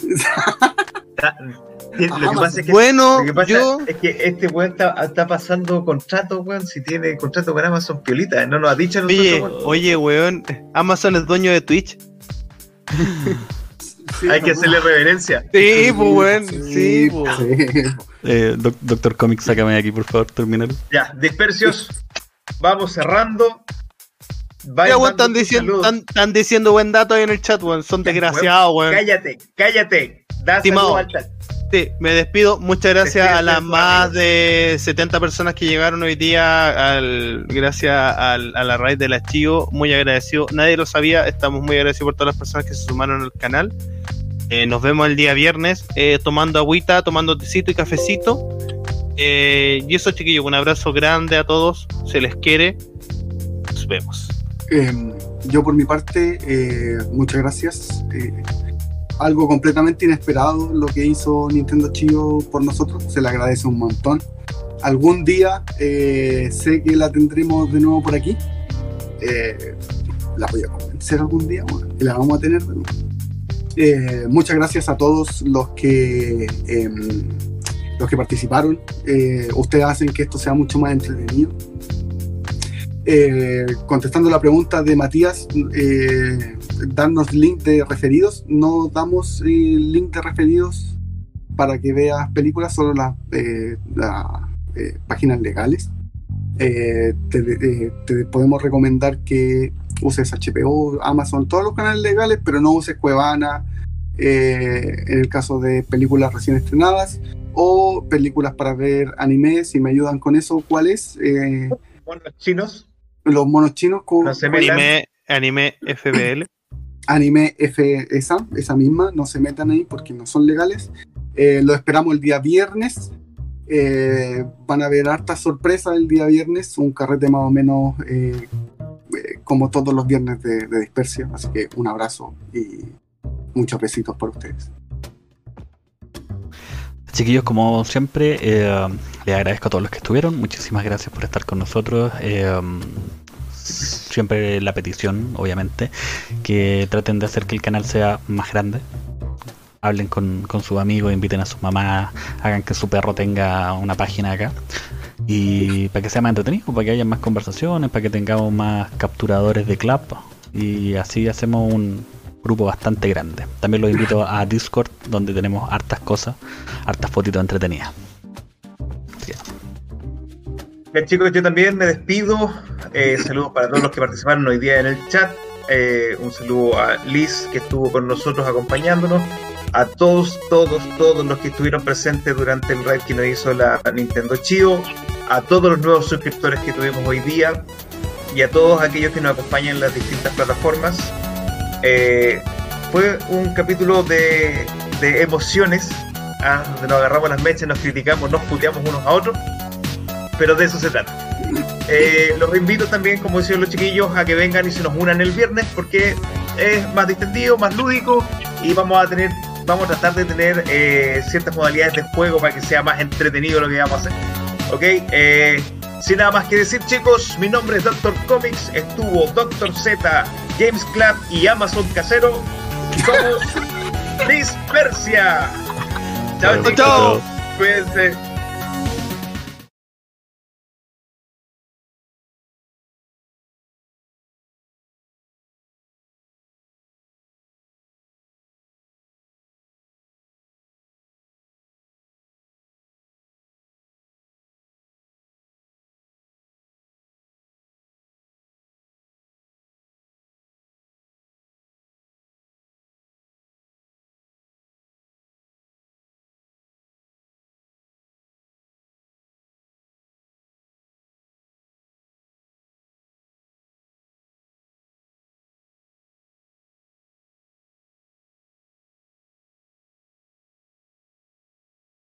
Lo que pasa es que, Bueno, lo que pasa yo. es que este weón está, está pasando contrato, weón. Si tiene contrato con Amazon, piolita. No nos ha dicho nosotros, Oye, weón. oye, weón. Amazon es dueño de Twitch. Sí, Hay que ¿verdad? hacerle reverencia. Sí, pues, weón. Sí, pues. sí. Eh, doc- Doctor Comic, sácame de aquí, por favor, terminar. Ya, dispersios. Vamos cerrando. Ya, weón, están diciendo, saludos. están, están diciendo buen dato ahí en el chat, weón. Son desgraciados, weón. Cállate, cállate. Da Estimado. al chat. Sí, me despido. Muchas gracias a las más de 70 personas que llegaron hoy día. Al, gracias al- a la raíz del archivo. Muy agradecido. Nadie lo sabía. Estamos muy agradecidos por todas las personas que se sumaron al canal. Eh, nos vemos el día viernes eh, tomando agüita, tomando tecito y cafecito. Eh, y eso, chiquillos, un abrazo grande a todos. Se les quiere. Nos vemos. Eh, yo por mi parte, eh, muchas gracias. Algo completamente inesperado lo que hizo Nintendo Chivo por nosotros, se le agradece un montón. Algún día eh, sé que la tendremos de nuevo por aquí. Eh, la voy a convencer algún día bueno, y la vamos a tener de nuevo. Eh, muchas gracias a todos los que em, los que participaron. Eh, ustedes hacen que esto sea mucho más entretenido. Eh, contestando la pregunta de Matías, eh, darnos link de referidos. No damos eh, link de referidos para que veas películas, solo las eh, las, eh, páginas legales. Eh, te, eh, te podemos recomendar que uses HBO, Amazon, todos los canales legales, pero no uses Cuevana eh, en el caso de películas recién estrenadas o películas para ver anime. Si me ayudan con eso, ¿cuál es? Eh, chinos. Los monos chinos con No se. Anime, anime FBL. anime F esa, esa misma, no se metan ahí porque no son legales. Eh, lo esperamos el día viernes. Eh, van a haber hartas sorpresas el día viernes, un carrete más o menos eh, eh, como todos los viernes de, de dispersión. Así que un abrazo y muchos besitos por ustedes. Chiquillos, como siempre, eh, les agradezco a todos los que estuvieron. Muchísimas gracias por estar con nosotros. Eh, siempre la petición, obviamente, que traten de hacer que el canal sea más grande. Hablen con, con sus amigos, inviten a sus mamás, hagan que su perro tenga una página acá. Y para que sea más entretenido, para que haya más conversaciones, para que tengamos más capturadores de club. Y así hacemos un grupo bastante grande. También los invito a Discord, donde tenemos hartas cosas hartas fotitos entretenidas. Bien, chicos, yo también me despido. Eh, saludos para todos los que participaron hoy día en el chat. Eh, un saludo a Liz, que estuvo con nosotros acompañándonos. A todos, todos, todos los que estuvieron presentes durante el raid que nos hizo la Nintendo Chio. A todos los nuevos suscriptores que tuvimos hoy día. Y a todos aquellos que nos acompañan en las distintas plataformas. Eh, fue un capítulo de, de emociones. ah, donde nos agarramos las mechas, nos criticamos, nos puteamos unos a otros pero de eso se trata. Eh, los invito también, como decían los chiquillos, a que vengan y se nos unan el viernes porque es más distendido, más lúdico y vamos a tener, vamos a tratar de tener eh, ciertas modalidades de juego para que sea más entretenido lo que vamos a hacer. Ok, eh, sin nada más que decir, chicos, mi nombre es Doctor Comics, estuvo Doctor Z, James Club y Amazon Casero. Somos Dispersia. Chao, Chao. Cuídense.